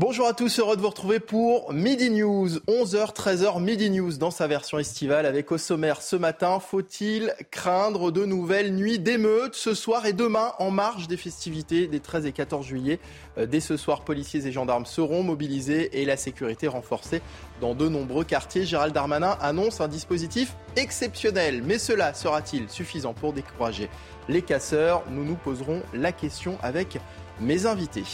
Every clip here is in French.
Bonjour à tous, heureux de vous retrouver pour Midi News, 11h, 13h, Midi News dans sa version estivale avec au sommaire ce matin, faut-il craindre de nouvelles nuits d'émeutes ce soir et demain en marge des festivités des 13 et 14 juillet? Euh, Dès ce soir, policiers et gendarmes seront mobilisés et la sécurité renforcée dans de nombreux quartiers. Gérald Darmanin annonce un dispositif exceptionnel, mais cela sera-t-il suffisant pour décourager les casseurs? Nous nous poserons la question avec mes invités.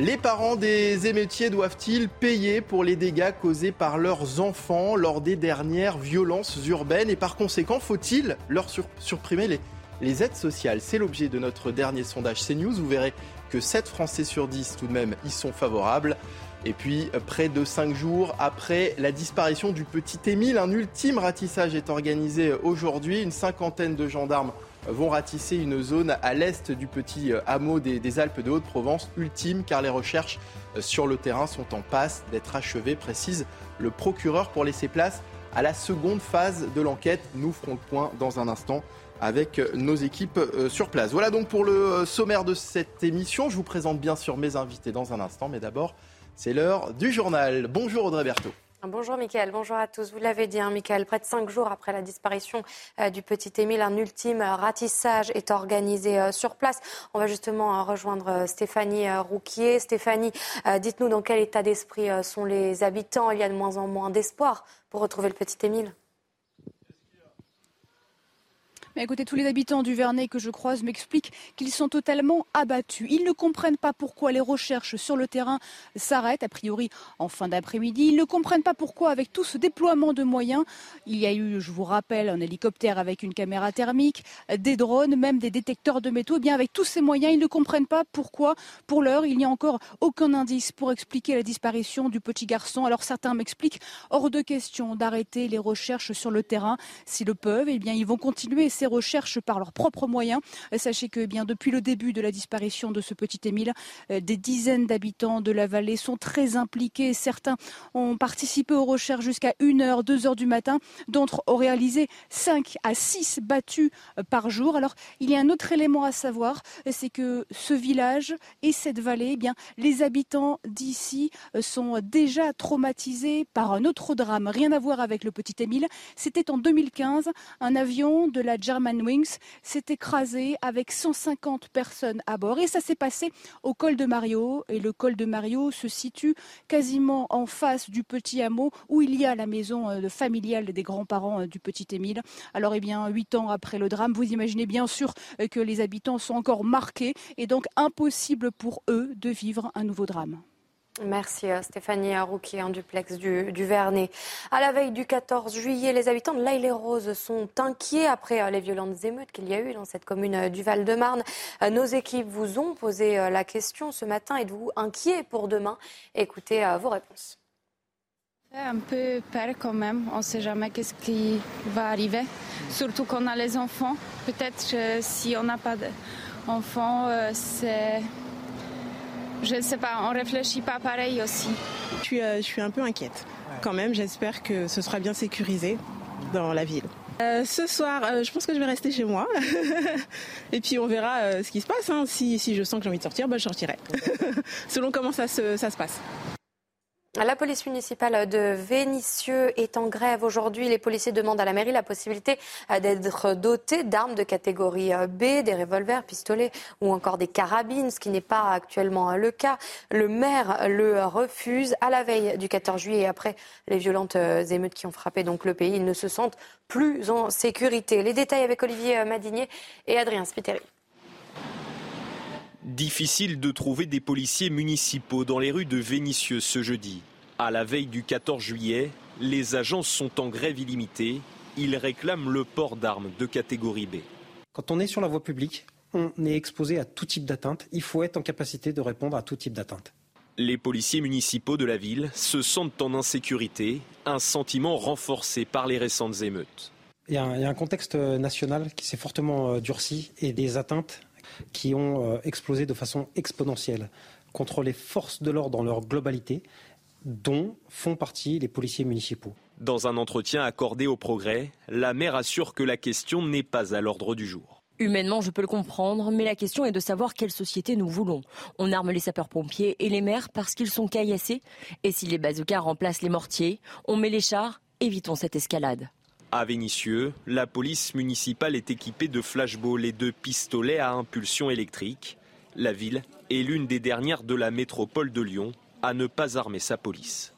Les parents des émeutiers doivent-ils payer pour les dégâts causés par leurs enfants lors des dernières violences urbaines? Et par conséquent, faut-il leur supprimer les, aides sociales? C'est l'objet de notre dernier sondage CNews. Vous verrez que 7 Français sur 10 tout de même y sont favorables. Et puis, près de 5 jours après la disparition du petit Émile, un ultime ratissage est organisé aujourd'hui. Une cinquantaine de gendarmes vont ratisser une zone à l'est du petit euh, hameau des, Alpes de Haute-Provence, ultime car les recherches euh, sur le terrain sont en passe d'être achevées, précise le procureur pour laisser place à la seconde phase de l'enquête. Nous ferons le point dans un instant avec euh, nos équipes sur place. Voilà donc pour le sommaire de cette émission. Je vous présente bien sûr mes invités dans un instant, mais d'abord, c'est l'heure du journal. Bonjour Audrey Berthaud. Bonjour Mickaël, bonjour à tous. Vous l'avez dit, hein, Mickaël, près de cinq jours après la disparition euh, du petit Émile, un ultime ratissage est organisé euh, sur place. On va justement euh, rejoindre Stéphanie Rouquier. Stéphanie, dites-nous dans quel état d'esprit sont les habitants. Il y a de moins en moins d'espoir pour retrouver le petit Émile. Mais écoutez, tous les habitants du Vernet que je croise m'expliquent qu'ils sont totalement abattus. Ils ne comprennent pas pourquoi les recherches sur le terrain s'arrêtent, a priori en fin d'après-midi. Ils ne comprennent pas pourquoi, avec tout ce déploiement de moyens, il y a eu, je vous rappelle, un hélicoptère avec une caméra thermique, des drones, même des détecteurs de métaux. Eh bien, avec tous ces moyens, ils ne comprennent pas pourquoi, pour l'heure, il n'y a encore aucun indice pour expliquer la disparition du petit garçon. Alors certains m'expliquent hors de question d'arrêter les recherches sur le terrain. S'ils le peuvent, eh bien, ils vont continuer ces recherches par leurs propres moyens. Sachez que eh bien depuis le début de la disparition de ce petit Émile, euh, des dizaines d'habitants de la vallée sont très impliqués. Certains ont participé aux recherches jusqu'à 1h, 2h du matin. D'autres ont réalisé 5 à 6 battues euh, par jour. Alors, il y a un autre élément à savoir, c'est que ce village et cette vallée, eh bien, les habitants d'ici euh, sont déjà traumatisés par un autre drame. Rien à voir avec le petit Émile. C'était en 2015, un avion de la German Wings s'est écrasé avec 150 personnes à bord. Et ça s'est passé au col de Mario. Et le col de Mario se situe quasiment en face du petit hameau où il y a la maison euh, familiale des grands-parents euh, du petit Émile. Alors, eh bien, huit ans après le drame, vous imaginez bien sûr euh, que les habitants sont encore marqués et donc impossible pour eux de vivre un nouveau drame. Merci euh, Stéphanie Rouquier en duplex du, du, Vernet. À la veille du 14 juillet, les habitants de l'Aïle-les-Roses sont inquiets après euh, les violentes émeutes qu'il y a eu dans cette commune euh, du Val-de-Marne. Nos équipes vous ont posé la question ce matin. Êtes-vous inquiet pour demain? Écoutez vos réponses. Un peu peur quand même. On ne sait jamais qu'est-ce qui va arriver. Surtout qu'on a les enfants. Peut-être si on n'a pas d'enfants, c'est je ne sais pas, on réfléchit pas pareil aussi. Je suis, euh, je suis un peu inquiète. Quand même, j'espère que ce sera bien sécurisé dans la ville. Euh, ce soir, euh, je pense que je vais rester chez moi. et puis on verra ce qui se passe. Hein. Si, si, je sens que j'ai envie de sortir, bah, je sortirai. Selon comment ça se, ça se passe. La police municipale de Vénissieux est en grève aujourd'hui. Les policiers demandent à la mairie la possibilité euh, d'être dotés d'armes de catégorie euh, B, des revolvers, pistolets ou encore des carabines, ce qui n'est pas actuellement le cas. Le maire le refuse à la veille du 14 juillet après les violentes euh, émeutes qui ont frappé le pays. Ils ne se sentent plus en sécurité. Les détails avec Olivier Madinier et Adrien Spiteri. Difficile de trouver des policiers municipaux dans les rues de Vénissieux ce jeudi. À la veille du 14 juillet, les agents sont en grève illimitée. Ils réclament le port d'armes de catégorie B. Quand on est sur la voie publique, on est exposé à tout type d'atteinte. Il faut être en capacité de répondre à tout type d'atteinte. Les policiers municipaux de la ville se sentent en insécurité, un sentiment renforcé par les récentes émeutes. Il y a un, contexte national qui s'est fortement euh, durci et des atteintes qui ont euh, explosé de façon exponentielle contre les forces de l'ordre dans leur globalité, dont font partie les policiers municipaux. Dans un entretien accordé au Progrès, la maire assure que la question n'est pas à l'ordre du jour. Humainement, je peux le comprendre, mais la question est de savoir quelle société nous voulons. On arme les sapeurs-pompiers et les maires parce qu'ils sont caillassés. Et si les bazookas remplacent les mortiers, on met les chars, évitons cette escalade. À Vénissieux, la police municipale est équipée de flashballs et de pistolets à impulsion électrique. La ville est l'une des dernières de la métropole de Lyon à ne pas armer sa police.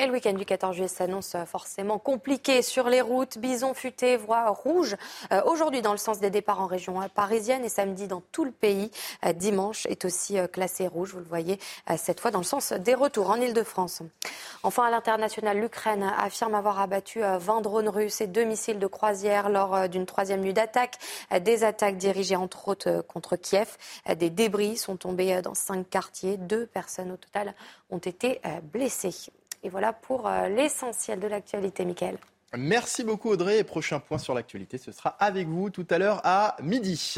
Et le week-end du 14 juillet s'annonce forcément compliqué sur les routes. Bison futé, voie rouge. Euh, aujourd'hui, dans le sens des départs en région parisienne et samedi dans tout le pays. Euh, dimanche est aussi euh, classé rouge, vous le voyez, cette fois dans le sens des retours en Ile-de-France. Enfin, à l'international, l'Ukraine affirme avoir abattu 20 drones russes et deux missiles de croisière lors d'une troisième nuit d'attaque. Des attaques dirigées entre autres contre Kiev. Des débris sont tombés dans cinq quartiers. Deux personnes au total ont été blessées. Et voilà pour euh, l'essentiel de l'actualité, Mickaël. Merci beaucoup Audrey. Et prochain point sur l'actualité, ce sera avec vous tout à l'heure à midi.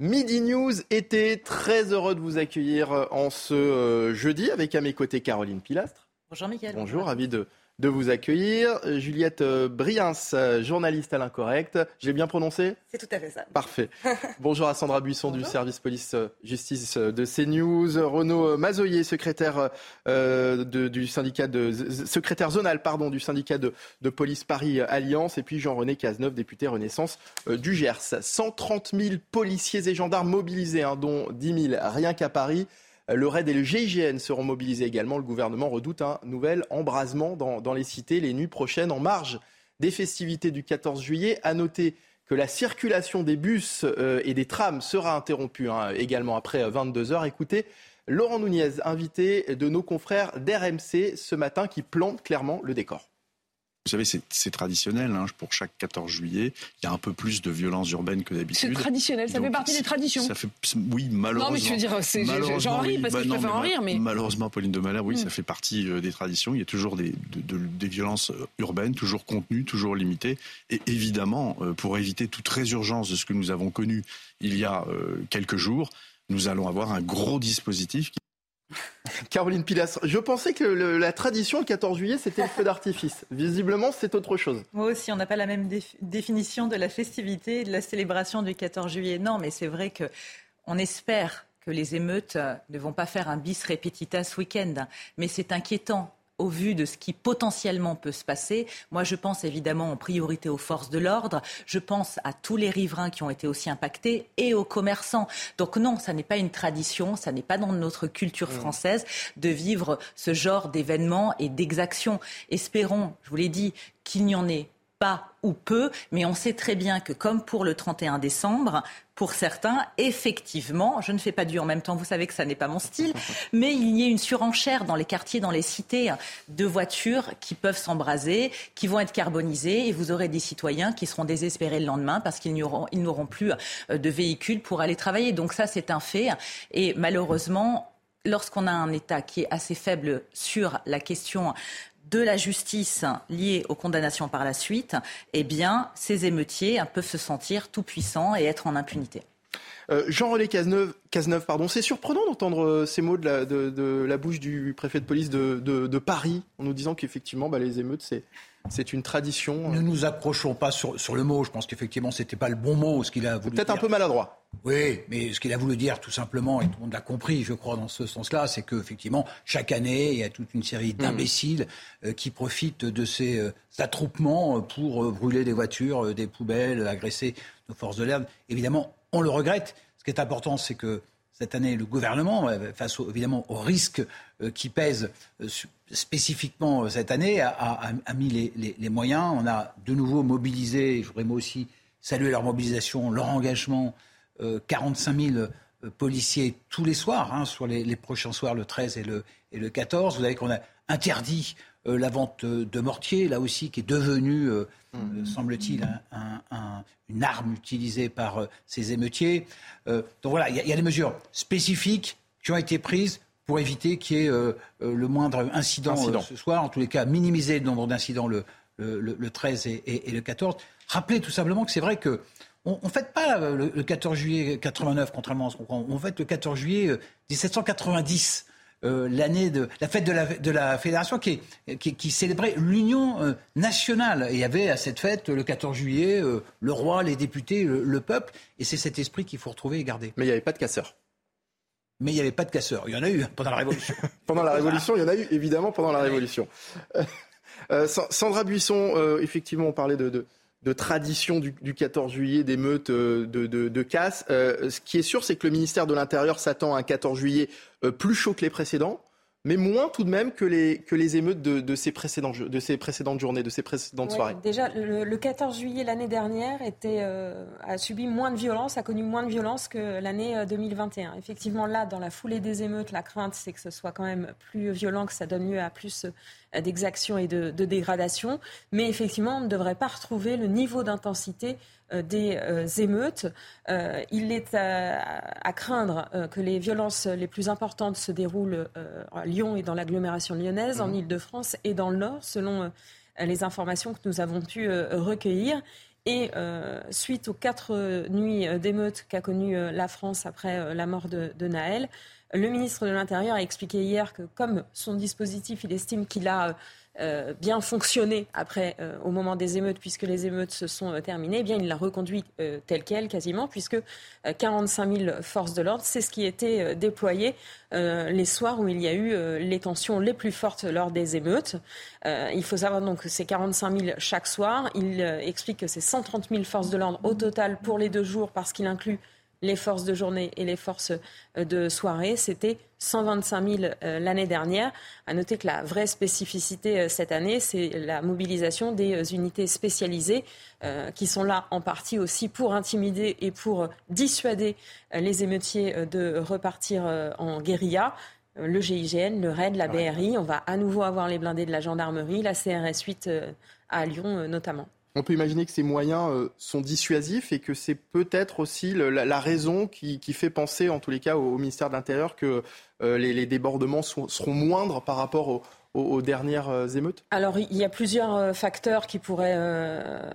Midi News était très heureux de vous accueillir euh, en ce euh, jeudi avec à mes côtés Caroline Pilastre. Bonjour Mickaël. Bonjour, ravi de de vous accueillir. Juliette euh, Briens, euh, journaliste à l'incorrect. J'ai bien prononcé C'est tout à fait ça. Parfait. Bonjour à Sandra Buisson du service police-justice euh, de CNews. Renaud Mazoyer, secrétaire, du syndicat de, secrétaire zonal pardon, du syndicat de, police Paris Alliance. Et puis Jean-René Cazeneuve, député Renaissance du Gers. 130 000 policiers et gendarmes mobilisés, hein, dont 10 000 rien qu'à Paris. Le RAID et le GIGN seront mobilisés également. Le gouvernement redoute un nouvel embrasement dans, les cités les nuits prochaines en marge des festivités du 14 juillet. À noter que la circulation des bus euh, et des trams sera interrompue hein, également après 22 heures. Écoutez, Laurent Nunez, invité de nos confrères d'RMC ce matin, qui plante clairement le décor. Vous savez, c'est traditionnel. Hein, pour chaque 14 juillet, il y a un peu plus de violence urbaine que d'habitude. C'est traditionnel, ça fait partie des traditions. Ça fait, oui, malheureusement. Non, mais je veux dire, j'en ris parce que je bah préfère en rire. Mais... Malheureusement, Pauline de Malherbe, oui, ça mm. fait partie euh, des traditions. Il y a toujours des, des violences euh, urbaines, toujours contenues, toujours limitées. Et évidemment, euh, pour éviter toute résurgence de ce que nous avons connu il y a quelques jours, nous allons avoir un gros dispositif qui Caroline Pilastre, je pensais que la tradition le 14 juillet, c'était le feu d'artifice. Visiblement, c'est autre chose. Moi aussi, on n'a pas la même définition de la festivité de la célébration du 14 juillet. Non, mais c'est vrai que on espère que les émeutes ne vont pas faire un bis repetita ce week-end. Mais c'est inquiétant au vu de ce qui potentiellement peut se passer. Moi, je pense évidemment en priorité aux forces de l'ordre. Je pense à tous les riverains qui ont été aussi impactés et aux commerçants. Donc non, ça n'est pas une tradition, ça n'est pas dans notre culture mmh. française de vivre ce genre d'événements et d'exactions. Espérons, je vous l'ai dit, qu'il n'y en ait pas ou peu, mais on sait très bien que comme pour le 31 décembre, pour certains, effectivement, je ne fais pas du en même temps, vous savez que ça n'est pas mon style, mais il y a une surenchère dans les quartiers, dans les cités, de voitures qui peuvent s'embraser, qui vont être carbonisées, et vous aurez des citoyens qui seront désespérés le lendemain parce qu'ils n'auront plus euh, de véhicules pour aller travailler. Donc ça, c'est un fait. Et malheureusement, lorsqu'on a un État qui est assez faible sur la question de la justice liée aux condamnations par la suite, eh bien, ces émeutiers peuvent se sentir tout puissants et être en impunité. Euh, Jean-René Cazeneuve, pardon, c'est surprenant d'entendre euh, ces mots de la, bouche du préfet de police de, Paris en nous disant qu'effectivement, bah, les émeutes, c'est c'est une tradition. Ne nous accrochons pas sur, le mot. Je pense qu'effectivement, ce n'était pas le bon mot, ce qu'il a voulu Peut-être un peu maladroit. Oui, mais ce qu'il a voulu dire, tout simplement, et tout le monde l'a compris, je crois, dans ce sens-là, c'est qu'effectivement, chaque année, il y a toute une série d'imbéciles euh, qui profitent de ces euh, attroupements pour euh, brûler des voitures, des poubelles, agresser nos forces de l'air. Évidemment, on le regrette. Ce qui est important, c'est que cette année, le gouvernement, face évidemment aux risques qui pèsent spécifiquement euh, cette année, a, mis les, moyens. On a de nouveau mobilisé, je voudrais moi aussi saluer leur mobilisation, leur engagement, 45 euh, 000 euh, policiers tous les soirs, hein, sur les, prochains soirs, le 13 et le, et le 14. Vous savez qu'on a interdit la vente de mortiers, là aussi, qui est devenue, mmh. semble-t-il, une arme utilisée par ces émeutiers. donc voilà, il y, y, a des mesures spécifiques qui ont été prises pour éviter qu'il y ait euh, euh, le moindre incident, euh, ce soir. En tous les cas, minimiser le nombre d'incidents le, le, 13 et, le 14. Rappelez tout simplement que c'est vrai que on ne fête pas le, 14 juillet 89, contrairement à ce qu'on croit. On fête le 14 juillet 1790 l'année de la fête de la, de la fédération qui, qui, célébrait l'union nationale. Et il y avait à cette fête, le 14 juillet, le roi, les députés, le, peuple. Et c'est cet esprit qu'il faut retrouver et garder. Mais il n'y avait pas de casseurs. Mais il n'y avait pas de casseurs. Il y en a eu pendant la Révolution. pendant la Révolution, il y en a eu évidemment pendant la Révolution. Sandra Buisson, effectivement, on parlait de de tradition du, 14 juillet, d'émeutes, euh, de, de, casse. Euh, ce qui est sûr, c'est que le ministère de l'Intérieur s'attend à un 14 juillet euh, plus chaud que les précédents mais moins tout de même que les, que les émeutes de, de, ces précédents, de ces précédentes journées, de ces précédentes soirées. Déjà, le, 14 juillet l'année dernière était, euh, a subi moins de violence, a connu moins de violence que l'année 2021. Euh, Effectivement, là, dans la foulée des émeutes, la crainte, c'est que ce soit quand même plus violent, que ça donne lieu à plus euh, d'exactions et de, de dégradation. Mais effectivement, on ne devrait pas retrouver le niveau d'intensité des euh, émeutes. Euh, il est à, craindre que les violences les plus importantes se déroulent à Lyon et dans l'agglomération lyonnaise, en. Ile-de-France et dans le Nord, selon les informations que nous avons pu recueillir. Et suite aux quatre nuits d'émeutes qu'a connues la France après la mort de, de, Naël, le ministre de l'Intérieur a expliqué hier que comme son dispositif, il estime qu'il a euh, bien fonctionné après, euh, au moment des émeutes, puisque les émeutes se sont euh, terminées, eh bien, il l'a reconduit tel quel quasiment, puisque 45 000 forces de l'ordre, c'est ce qui était déployé les soirs où il y a eu les tensions les plus fortes lors des émeutes. il faut savoir donc que c'est 45 000 chaque soir. Il explique que c'est 130 000 forces de l'ordre au total pour les deux jours, parce qu'il inclut les forces de journée et les forces euh, de soirée. C'était 125 000 euh, l'année dernière. À noter que la vraie spécificité euh, cette année, c'est la mobilisation des unités spécialisées qui sont là en partie aussi pour intimider et pour dissuader les émeutiers de repartir en guérilla le GIGN, le RAID, la BRI. On va à nouveau avoir les blindés de la gendarmerie, la CRS 8 à Lyon notamment on peut imaginer que ces moyens euh, sont dissuasifs et que c'est peut-être aussi la, raison qui, fait penser, en tous les cas, au, ministère de l'Intérieur que euh, les, débordements seront moindres par rapport aux, dernières euh, émeutes Alors, il y a plusieurs facteurs qui pourraient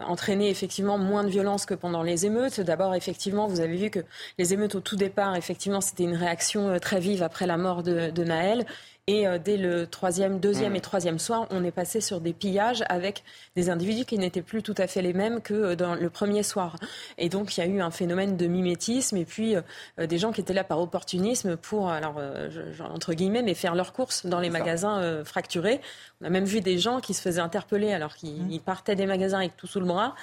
entraîner effectivement moins de violence que pendant les émeutes. D'abord, effectivement, vous avez vu que les émeutes au tout départ, effectivement, c'était une réaction très vive après la mort de, de Naël. Et euh, dès le troisième, deuxième et mm. troisième soir, on est passé sur des pillages avec des individus qui n'étaient plus tout à fait les mêmes que euh, dans le premier soir. Et donc, il y a eu un phénomène de mimétisme et puis euh, des gens qui étaient là par opportunisme pour, alors, entre guillemets, mais faire leurs courses dans les magasins fracturés. On a même vu des gens qui se faisaient interpeller alors qu'ils mm. partaient des magasins avec tout sous le bras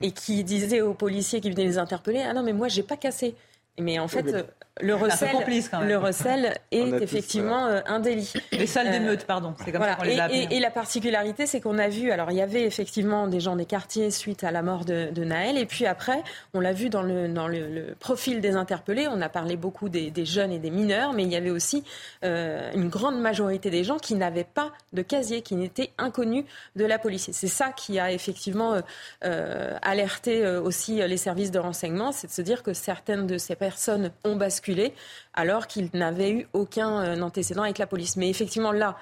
et qui disaient aux policiers qui venaient les interpeller Ah non, mais moi, j'ai pas cassé. Mais en fait, le recel, le recel est effectivement euh, un délit. Les salles euh, d'émeute, pardon. C'est comme ça qu'on les a et, et, la particularité, c'est qu'on a vu, alors il y avait effectivement des gens des quartiers suite à la mort de, de Naël, et puis après, on l'a vu dans, le, dans le, profil des interpellés, on a parlé beaucoup des, des, jeunes et des mineurs, mais il y avait aussi euh, une grande majorité des gens qui n'avaient pas de casier, qui n'étaient inconnus de la police. C'est ça qui a effectivement euh, alerté aussi les services de renseignement, c'est de se dire que certaines de ces personnes ont basculé alors qu'il n'avait eu aucun euh, antécédent avec la police. Mais effectivement, là,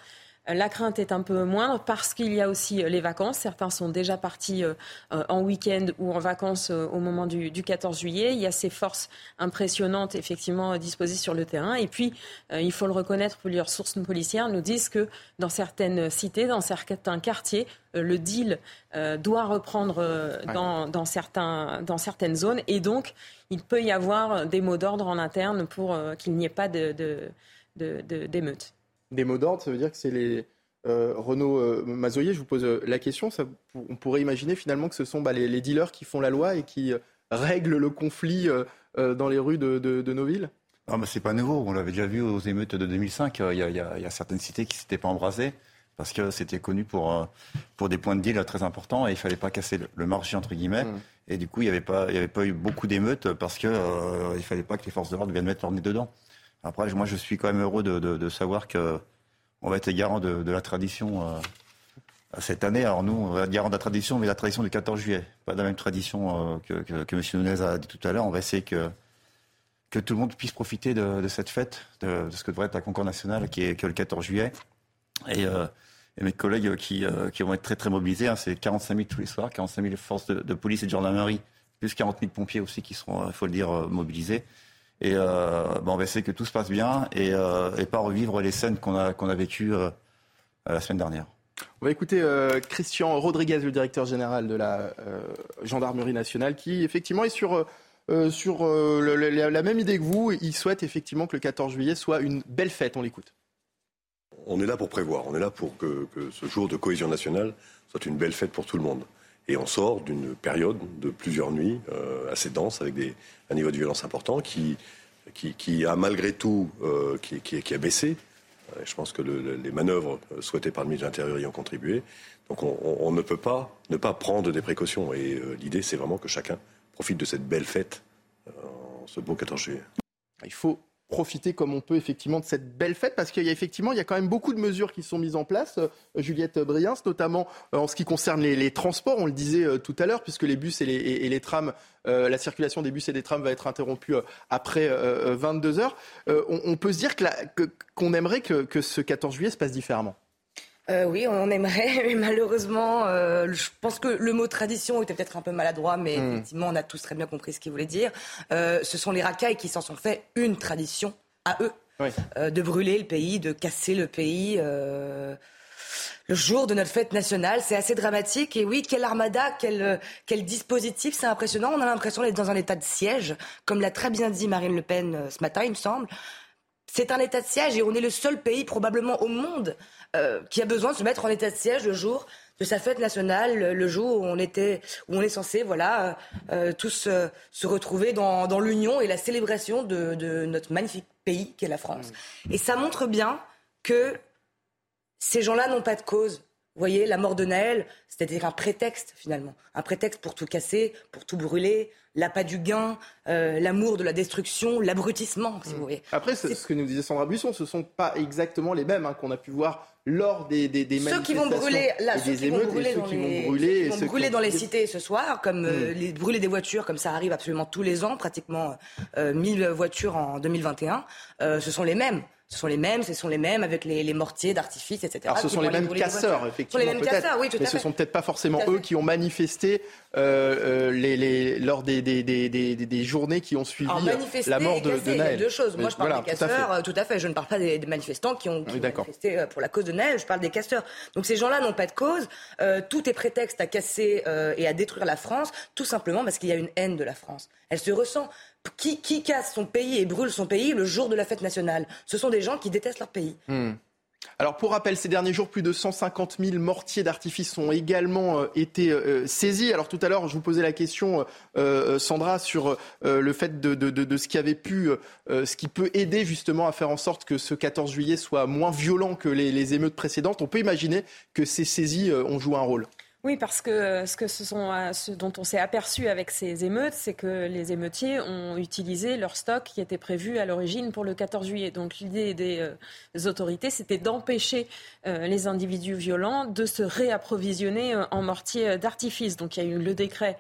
la crainte est un peu moindre parce qu'il y a aussi euh, les vacances. Certains sont déjà partis en week-end ou en vacances au moment du, 14 juillet. Il y a ces forces impressionnantes effectivement disposées sur le terrain. Et puis, il faut le reconnaître, plusieurs sources policières nous disent que dans certaines cités, dans certains quartiers, le deal doit reprendre dans, certains, dans certaines zones. Et donc, il peut y avoir des mots d'ordre en interne pour qu'il n'y ait pas d'émeutes. De, de, des mots d'ordre, ça veut dire que c'est les euh, Renaud euh, Mazoyer, je vous pose euh, la question, ça, on pourrait imaginer finalement que ce sont bah, les, dealers qui font la loi et qui règlent le conflit dans les rues de, nos villes? Non, mais c'est pas nouveau. On l'avait déjà vu aux émeutes de 2005. Il y a, certaines cités qui s'étaient pas embrasées parce que c'était connu pour, pour des points de deal très importants et il fallait pas casser le, marché entre guillemets. Mmh. Et du coup, il n'y avait, pas, avait pas eu beaucoup d'émeutes parce qu'il ne il fallait pas que les forces de l'ordre viennent mettre leur nez dedans. Après, moi, je suis quand même heureux de, savoir qu'on va être garant de, de la tradition euh, cette année. Alors nous, on va être garant de la tradition, mais la tradition du 14 juillet. Pas la même tradition euh, que, que, M. Nunez a dit tout à l'heure. On va essayer que, que tout le monde puisse profiter de, cette fête, de, ce que devrait être la Concorde nationale, qui est, le 14 juillet. Euh, et, mes collègues qui, qui, vont être très très mobilisés, hein, c'est 45 000 tous les soirs, 45 000 forces de, police et de gendarmerie, plus 40 000 pompiers aussi qui seront, il faut le dire, mobilisés. Et ben, on va essayer que tout se passe bien et, et pas revivre les scènes qu'on a, qu'on a vécues la semaine dernière. On va écouter Christian Rodriguez, le directeur général de la gendarmerie nationale, qui effectivement est sur sur la, même idée que vous. Il souhaite effectivement que le 14 juillet soit une belle fête. On l'écoute. On est là pour prévoir. On est là pour que, ce jour de cohésion nationale soit une belle fête pour tout le monde. Et on sort d'une période de plusieurs nuits euh, assez dense, avec des, un niveau de violence important qui, qui, a malgré tout euh, qui, qui, a baissé. Euh, je pense que les manœuvres souhaitées par le ministre de l'Intérieur y ont contribué. Donc on, ne peut pas ne pas prendre des précautions. Et l'idée, c'est vraiment que chacun profite de cette belle fête en ce beau 14 juillet. Il faut profiter comme on peut effectivement de cette belle fête parce qu'il y a effectivement il y a quand même beaucoup de mesures qui sont mises en place. Euh, Juliette Briens, notamment euh, en ce qui concerne les, transports, on le disait euh, tout à l'heure, puisque les bus et les, trams, la circulation des bus et des trams va être interrompue après 22 heures. On, peut se dire qu'on aimerait que ce 14 juillet se passe différemment. Euh, oui, on aimerait, mais malheureusement, euh, je pense que le mot tradition était peut-être un peu maladroit, mais hmm. effectivement, on a tous très bien compris ce qu'il voulait dire. Euh, ce sont les racailles qui s'en sont fait une tradition à eux, de brûler le pays, de casser le pays. le jour de notre fête nationale, c'est assez dramatique. Et oui, quelle armada, quel, quel dispositif, c'est impressionnant. On a l'impression d'être dans un état de siège, comme l'a très bien dit Marine Le Pen ce matin, il me semble. C'est un état de siège et on est le seul pays probablement au monde euh, qui a besoin de se mettre en état de siège le jour de sa fête nationale, le jour où on était, où on est censé, voilà, euh, tous euh, se retrouver dans, dans l'union et la célébration de, de, notre magnifique pays qu'est la France. Et ça montre bien que ces gens-là n'ont pas de cause. Vous voyez, la mort de Naël, c'était un prétexte finalement, un prétexte pour tout casser, pour tout brûler, l'appât du gain, euh, l'amour de la destruction, l'abrutissement, si vous voulez. Après, ce que nous disait Sandra Buisson, ce ne sont pas exactement les mêmes hein, qu'on a pu voir lors des, des, des ceux qui vont brûler, là, ceux qui vont brûler, dans les, vont brûler, dans les cités ce soir, comme euh, hmm. les, brûler des voitures, comme ça arrive absolument tous les ans, pratiquement euh, 1000 voitures en 2021, euh, ce sont les mêmes. Ce sont les mêmes, ce sont les mêmes avec les, les mortiers d'artifice, etc. Alors ce sont les mêmes casseurs, effectivement. Ce sont les mêmes casseurs, oui, tout mais ce sont peut-être pas forcément eux qui ont manifesté euh, euh, les, les, lors des, des, des, des, journées qui ont suivi la mort de, de, Naël. Il y a deux choses. Moi, je parle des casseurs, tout à, fait. Je ne parle pas des, manifestants qui ont, manifesté euh, pour la cause de Naël. Je parle des casseurs. Donc ces gens-là n'ont pas de cause. Euh, tout est prétexte à casser euh, et à détruire la France, tout simplement parce qu'il y a une haine de la France. Elle se ressent. Qui, qui, casse son pays et brûle son pays le jour de la fête nationale? Ce sont des gens qui détestent leur pays. Hmm. Alors pour rappel, ces derniers jours, plus de 150 000 mortiers d'artifice ont également euh, été euh, saisis. Alors tout à l'heure, je vous posais la question, euh, Sandra, sur le fait de, ce qui avait pu, ce qui peut aider justement à faire en sorte que ce 14 juillet soit moins violent que les, les émeutes précédentes. On peut imaginer que ces saisies ont joué un rôle. Oui, parce que sont, euh, ce dont on s'est aperçu avec ces émeutes, c'est que les émeutiers ont utilisé leur stock qui était prévu à l'origine pour le 14 juillet. Donc l'idée des, euh, autorités, c'était d'empêcher euh, les individus violents de se réapprovisionner en mortier d'artifice. Donc il y a eu le décret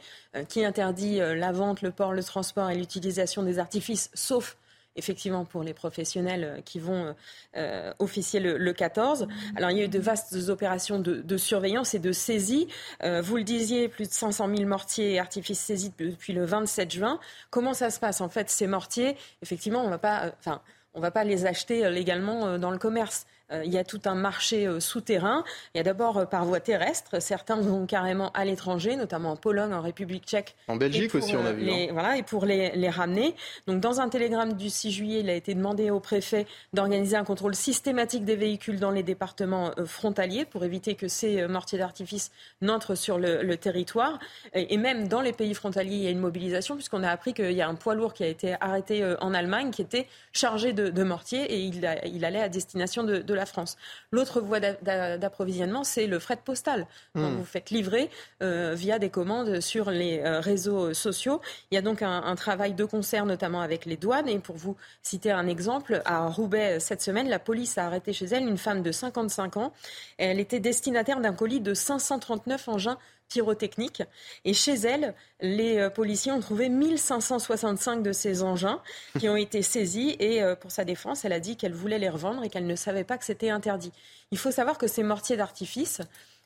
qui interdit la vente, le port, le transport et l'utilisation des artifices, sauf effectivement pour les professionnels euh, qui vont euh, officier le, 14. Alors il y a eu de vastes opérations de, surveillance et de saisie. Euh, vous le disiez, plus de 500 000 mortiers et artifices saisis depuis le 27 juin. Comment ça se passe En fait, ces mortiers, effectivement, on va pas, enfin, on va pas les acheter légalement dans le commerce. Euh, il y a tout un marché euh, souterrain. Il y a d'abord euh, par voie terrestre. Certains vont carrément à l'étranger, notamment en Pologne, en République tchèque. En Belgique aussi, on a vu. Les. Voilà, et pour les, les, ramener. Donc, dans un télégramme du 6 juillet, il a été demandé au préfet d'organiser un contrôle systématique des véhicules dans les départements frontaliers pour éviter que ces mortiers d'artifice n'entrent sur le, le territoire. Et, même dans les pays frontaliers, il y a une mobilisation puisqu'on a appris qu'il y a un poids lourd qui a été arrêté en Allemagne qui était chargé de, de mortiers et il, il, allait à destination de, de la France. L'autre voie d'approvisionnement, c'est le fret postal. Quand hmm. vous faites livrer euh, via des commandes sur les euh, réseaux sociaux. Il y a donc un, travail de concert, notamment avec les douanes. Et pour vous citer un exemple, à Roubaix, cette semaine, la police a arrêté chez elle une femme de 55 ans. Elle était destinataire d'un colis de 539 engins pyrotechnique. Et chez elle, les euh, policiers ont trouvé 1565 de ces engins qui ont été saisis. Et euh, pour sa défense, elle a dit qu'elle voulait les revendre et qu'elle ne savait pas que c'était interdit. Il faut savoir que ces mortiers d'artifice,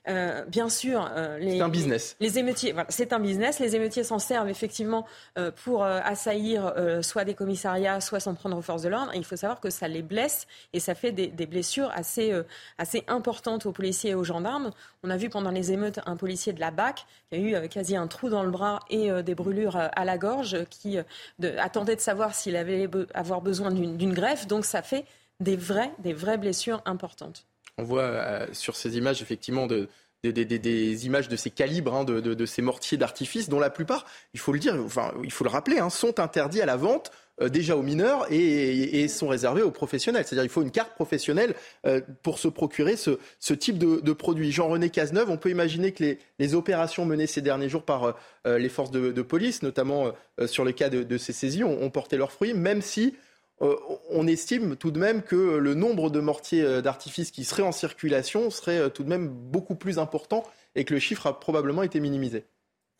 Euh, bien sûr, euh, les, c'est un business. Les, émeutiers, voilà, c'est un business. Les émeutiers s'en servent effectivement euh, pour assaillir soit des commissariats, soit s'en prendre aux forces de l'ordre. Et il faut savoir que ça les blesse et ça fait des, des blessures assez, assez importantes aux policiers et aux gendarmes. On a vu pendant les émeutes un policier de la BAC qui a eu quasi un trou dans le bras et des brûlures à la gorge, qui de, attendait de savoir s'il allait avoir besoin d'une greffe. Donc ça fait des vraies, des vraies blessures importantes. On voit euh, sur ces images effectivement de, des images de ces calibres, hein, de, ces mortiers d'artifice, dont la plupart, il faut le dire, enfin, il faut le rappeler, hein, sont interdits à la vente euh, déjà aux mineurs et, sont réservés aux professionnels. C'est-à-dire qu'il faut une carte professionnelle euh, pour se procurer ce, type de, produit. Jean-René Cazeneuve, on peut imaginer que les, opérations menées ces derniers jours par les forces de, police, notamment sur le cas de, ces saisies, ont porté leurs fruits, même si euh, on estime tout de même que le nombre de mortiers euh, d'artifice qui seraient en circulation serait euh, tout de même beaucoup plus important et que le chiffre a probablement été minimisé.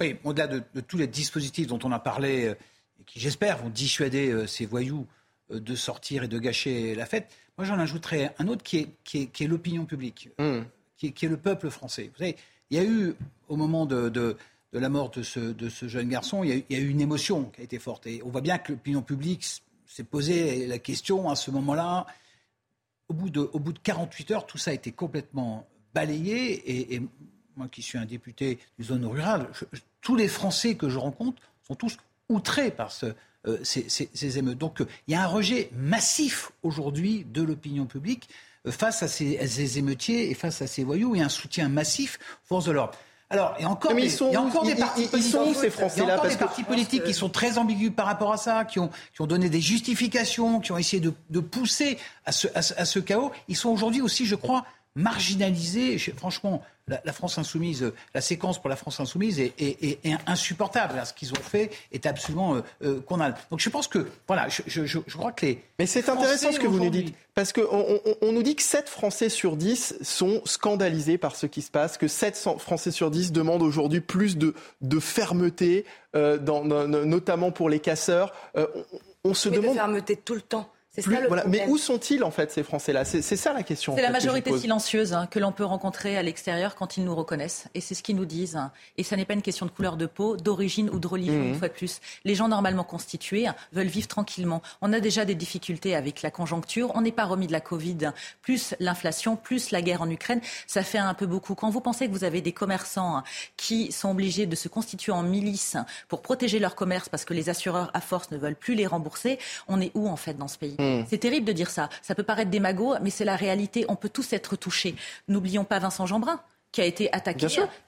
Oui, au-delà de, tous les dispositifs dont on a parlé, et qui j'espère vont dissuader ces voyous de sortir et de gâcher la fête, moi j'en ajouterais un autre qui est, l'opinion publique, hmm. qui, est, le peuple français. Vous savez, il y a eu, au moment de, la mort de ce, jeune garçon, il y, a eu, une émotion qui a été forte. Et on voit bien que l'opinion publique s'est posé la question à ce moment-là. Au bout, de, au bout de 48 heures, tout ça a été complètement balayé. Et, moi qui suis un député d'une zone rurale, tous les Français que je rencontre sont tous outrés par euh, ces, émeutes. Donc il y a un rejet massif aujourd'hui de l'opinion publique euh, face à ces, à ces, émeutiers et face à ces voyous et un soutien massif aux forces de l'ordre. Alors, il y a encore, des, il y a encore des partis politiques, qui sont très ambigus par rapport à ça, qui ont, qui ont donné des justifications, qui ont essayé de, de pousser à ce, à ce chaos. Ils sont aujourd'hui aussi, je crois, marginalisés. Franchement, la, France insoumise, la séquence pour la France insoumise est, insupportable. Ce qu'ils ont fait est absolument euh, euh, condamnable. Donc je pense que, voilà, je, crois que les. Mais c'est intéressant ce que vous nous dites. Parce qu'on on, nous dit que 7 Français sur 10 sont scandalisés par ce qui se passe, que 7 Français sur 10 demandent aujourd'hui plus de, de fermeté, euh, dans, notamment pour les casseurs. on, se demande. De fermeté tout le temps. Mais où sont-ils en fait ces Français-là? C'est ça la question. C'est la majorité silencieuse hein, que l'on peut rencontrer à l'extérieur quand ils nous reconnaissent. Et c'est ce qu'ils nous disent. Et ça n'est pas une question de couleur de peau, d'origine ou de religion, mmh. une fois de plus. Les gens normalement constitués veulent vivre tranquillement. On a déjà des difficultés avec la conjoncture. On n'est pas remis de la Covid. Plus l'inflation, plus la guerre en Ukraine, ça fait un peu beaucoup. Quand vous pensez que vous avez des commerçants qui sont obligés de se constituer en milice pour protéger leur commerce parce que les assureurs à force ne veulent plus les rembourser, on est où en fait dans ce pays? Hmm. C'est terrible de dire ça. Ça peut paraître démago, mais c'est la réalité. On peut tous être touchés. N'oublions pas Vincent Jeanbrun qui a été attaqué,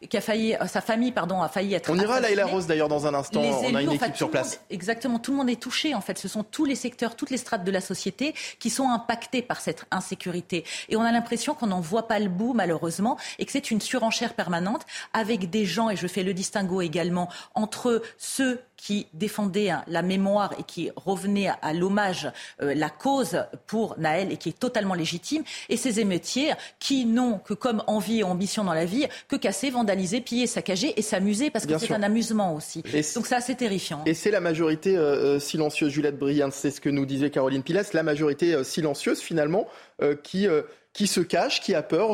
qui a failli, euh, sa famille pardon, a failli être. On ira à la Rose d'ailleurs dans un instant. on a une équipe sur place. exactement, tout le monde est touché en fait. Ce sont tous les secteurs, toutes les strates de la société qui sont impactés par cette insécurité. Et on a l'impression qu'on n'en voit pas le bout malheureusement et que c'est une surenchère permanente avec des gens et je fais le distinguo également entre ceux qui défendaient hein, la mémoire et qui revenaient à, l'hommage, euh, la cause pour Naël et qui est totalement légitime, et ces émeutiers qui n'ont que comme envie et ambition dans la vie que casser, vandaliser, piller, saccager et s'amuser parce que c'est un amusement aussi. Donc ça, c'est terrifiant. Et c'est la majorité euh, euh, silencieuse, Juliette Briand, c'est ce que nous disait Caroline Pilas, la majorité silencieuse finalement qui qui se cache, qui a peur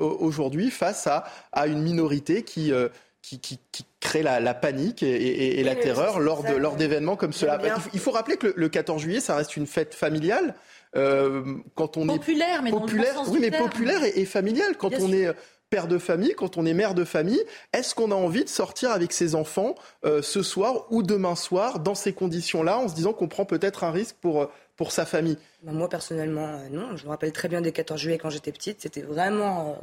aujourd'hui face à, à une minorité qui, qui, qui, qui crée la, panique et, la terreur lors, de, lors d'événements comme cela. Il faut rappeler que le, 14 juillet, ça reste une fête familiale. Euh, quand on populaire, est mais populaire, oui, mais populaire et, familiale. Quand on est père de famille, quand on est mère de famille, est-ce qu'on a envie de sortir avec ses enfants euh, ce soir ou demain soir dans ces conditions-là, en se disant qu'on prend peut-être un risque pour, euh, pour sa famille? Moi, personnellement, non. Je me rappelle très bien des 14 juillet quand j'étais petite. C'était vraiment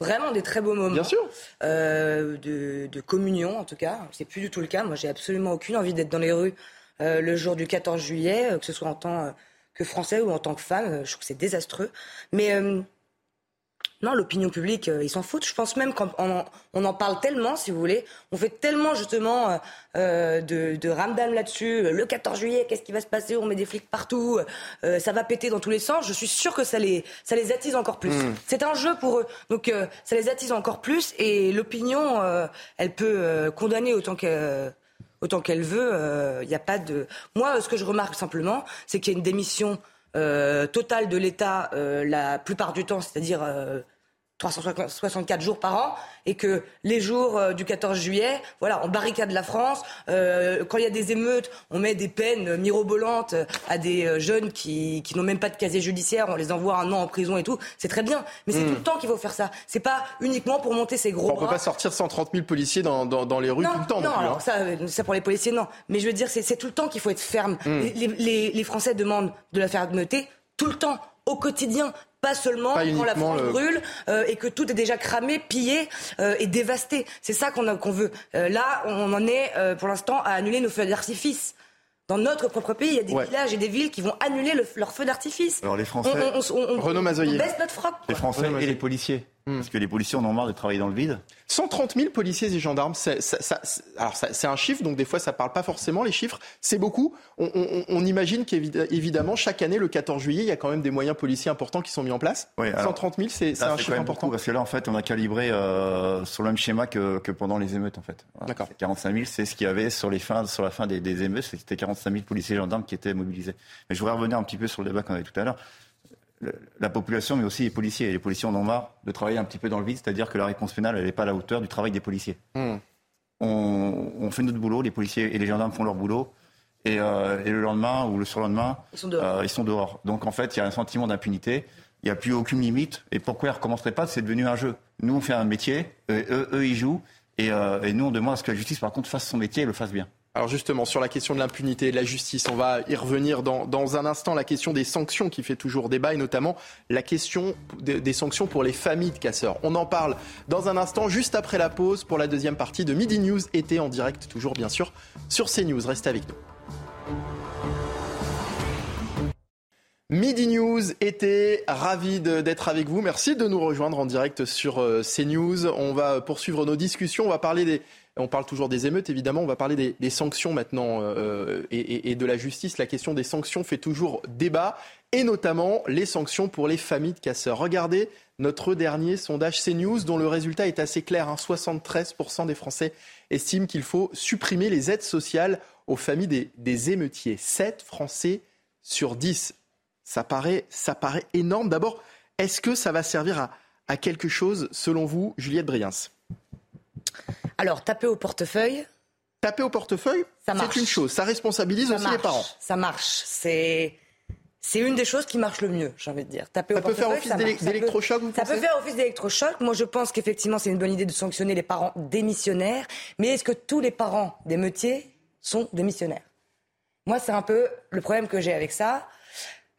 vraiment des très beaux moments. Bien sûr. Euh, de, communion, en tout cas. C'est plus du tout le cas. Moi, j'ai absolument aucune envie d'être dans les rues euh, le jour du 14 juillet, euh, que ce soit en tant que Français ou en tant que femme. Je trouve que c'est désastreux. Mais non, l'opinion publique, euh, ils s'en foutent. Je pense même qu'on on en parle tellement, si vous voulez. On fait tellement, justement, euh, euh de, de ramdam là-dessus. Le 14 juillet, qu'est-ce qui va se passer? On met des flics partout. Euh, ça va péter dans tous les sens. Je suis sûre que ça les, ça les attise encore plus. Hmm. C'est un jeu pour eux. Donc, ça les attise encore plus. Et l'opinion, elle peut condamner autant qu'elle autant qu'elle veut. Il n'y a pas de. Moi, ce que je remarque simplement, c'est qu'il y a une démission totale de l'État la plupart du temps, c'est-à-dire 364 jours par an et que les jours euh, du 14 juillet, voilà, on barricade la France. Euh, quand il y a des émeutes, on met des peines mirobolantes à des euh, jeunes qui, qui n'ont même pas de casier judiciaire, on les envoie un an en prison et tout. C'est très bien, mais c'est hmm. tout le temps qu'il faut faire ça. C'est pas uniquement pour monter ses gros. On ne peut pas sortir 130 000 policiers dans, dans, les rues tout le temps. Non, non alors hein. ça, ça pour les policiers non. Mais je veux dire, c'est tout le temps qu'il faut être ferme. Hmm. Les, les, les Français demandent de la fermeté tout le temps au quotidien, pas seulement quand la France brûle euh, et que tout est déjà cramé, pillé euh, et dévasté. C'est ça qu'on qu'on veut. Euh, là, on en est pour l'instant à annuler nos feux d'artifice. Dans notre propre pays, il y a des villages et des villes qui vont annuler leurs feux d'artifice. Alors les Français, Renaud baisse notre frappe. Les Français et les policiers. Hmm. Parce que les policiers en ont marre de travailler dans le vide. 130 000 policiers et gendarmes, c'est, alors c'est un chiffre, donc des fois ça parle pas forcément les chiffres. C'est beaucoup. On, imagine qu'évidemment chaque année, le 14 juillet, il y a quand même des moyens policiers importants qui sont mis en place. 130 000, c'est, un chiffre important. parce que là, en fait, on a calibré euh, sur le même schéma que, pendant les émeutes, en fait. D'accord. 45 000, c'est ce qu'il y avait sur les fins, sur la fin des, des émeutes. C'était 45 000 policiers et gendarmes qui étaient mobilisés. Mais je voudrais revenir un petit peu sur le débat qu'on avait tout à l'heure la population, mais aussi les policiers. Et les policiers en ont marre de travailler un petit peu dans le vide, c'est-à-dire que la réponse pénale, elle n'est pas à la hauteur du travail des policiers. Hmm. On, fait notre boulot, les policiers et les gendarmes font leur boulot, et, euh, le lendemain ou le surlendemain, ils sont, dehors. Euh, ils sont dehors. Donc en fait, il y a un sentiment d'impunité, il n'y a plus aucune limite, et pourquoi ils ne recommenceraient pas? C'est devenu un jeu. Nous, on fait un métier, eux, eux, ils jouent, et, euh, et nous, on demande à ce que la justice, par contre, fasse son métier et le fasse bien. Alors justement, sur la question de l'impunité et de la justice, on va y revenir dans, un instant. La question des sanctions qui fait toujours débat et notamment la question des sanctions pour les familles de casseurs. On en parle dans un instant, juste après la pause, pour la deuxième partie de Midi News, été en direct, toujours bien sûr, sur CNews. Restez avec nous. Midi News été ravi d'être avec vous. Merci de nous rejoindre en direct sur euh, CNews. On va poursuivre nos discussions. On va parler des, on parle toujours des émeutes, évidemment. On va parler des, sanctions maintenant euh, et, de la justice. La question des sanctions fait toujours débat, et notamment les sanctions pour les familles de casseurs. Regardez notre dernier sondage CNews, dont le résultat est assez clair. 73% hein. des Français estiment qu'il faut supprimer les aides sociales aux familles des, émeutiers. 7 Français sur 10. Ça paraît, ça paraît énorme. D'abord, est-ce que ça va servir à, à quelque chose, selon vous, Juliette Briens? Alors, taper au portefeuille. Taper au portefeuille, c'est une chose. Ça responsabilise aussi les parents. Ça marche. C'est. C'est une des choses qui marche le mieux, j'ai envie de dire. Taper ça peut faire office d'électrochoc, Ça peut faire office d'électrochoc. Moi, je pense qu'effectivement, c'est une bonne idée de sanctionner les parents démissionnaires. Mais est-ce que tous les parents des métiers sont démissionnaires? Moi, c'est un peu le problème que j'ai avec ça.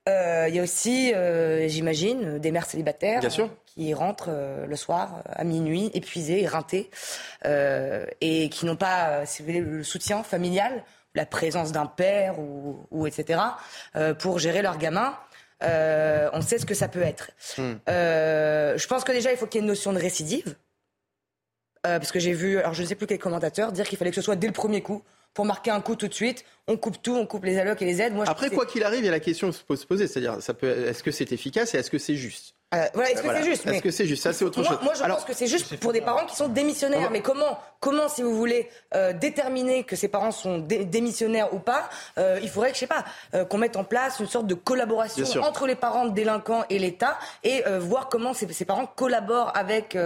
Euh, il y a aussi, euh, j'imagine, des mères célibataires qui rentrent euh, le soir à minuit, épuisées, éreintées, et qui n'ont pas, si vous voulez, le soutien familial, la présence d'un père ou, etc. pour gérer leurs gamins. on sait ce que ça peut être. Hmm. je pense que déjà, il faut qu'il y ait une notion de récidive. parce que j'ai vu, alors je ne sais plus quel commentateur, dire qu'il fallait que ce soit dès le premier coup pour marquer un coup tout de suite. On coupe tout, on coupe les allocs et les aides. Moi, Après, quoi qu'il arrive, il y a la question se poser, c'est-à-dire, est-ce que c'est efficace et est-ce que c'est juste? Euh, voilà, est-ce que c'est juste Est-ce que c'est juste? Ça, c'est autre moi, chose. Moi, je pense que c'est juste pour des parents qui sont démissionnaires. Mais comment, comment, si vous voulez euh, déterminer que ces parents sont démissionnaires ou pas euh, Il faudrait que, je sais pas, qu'on mette en place une sorte de collaboration entre les parents de délinquants et l'État et voir comment ces, ces, parents collaborent avec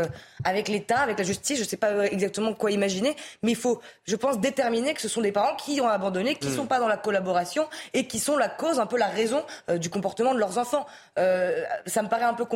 avec l'État, avec la justice. Je sais pas exactement quoi imaginer, mais il faut, je pense, déterminer que ce sont des parents qui ont abandonné, qui ne hmm. sont pas dans la collaboration et qui sont la cause, un peu la raison du comportement de leurs enfants. ça me paraît un peu compliqué,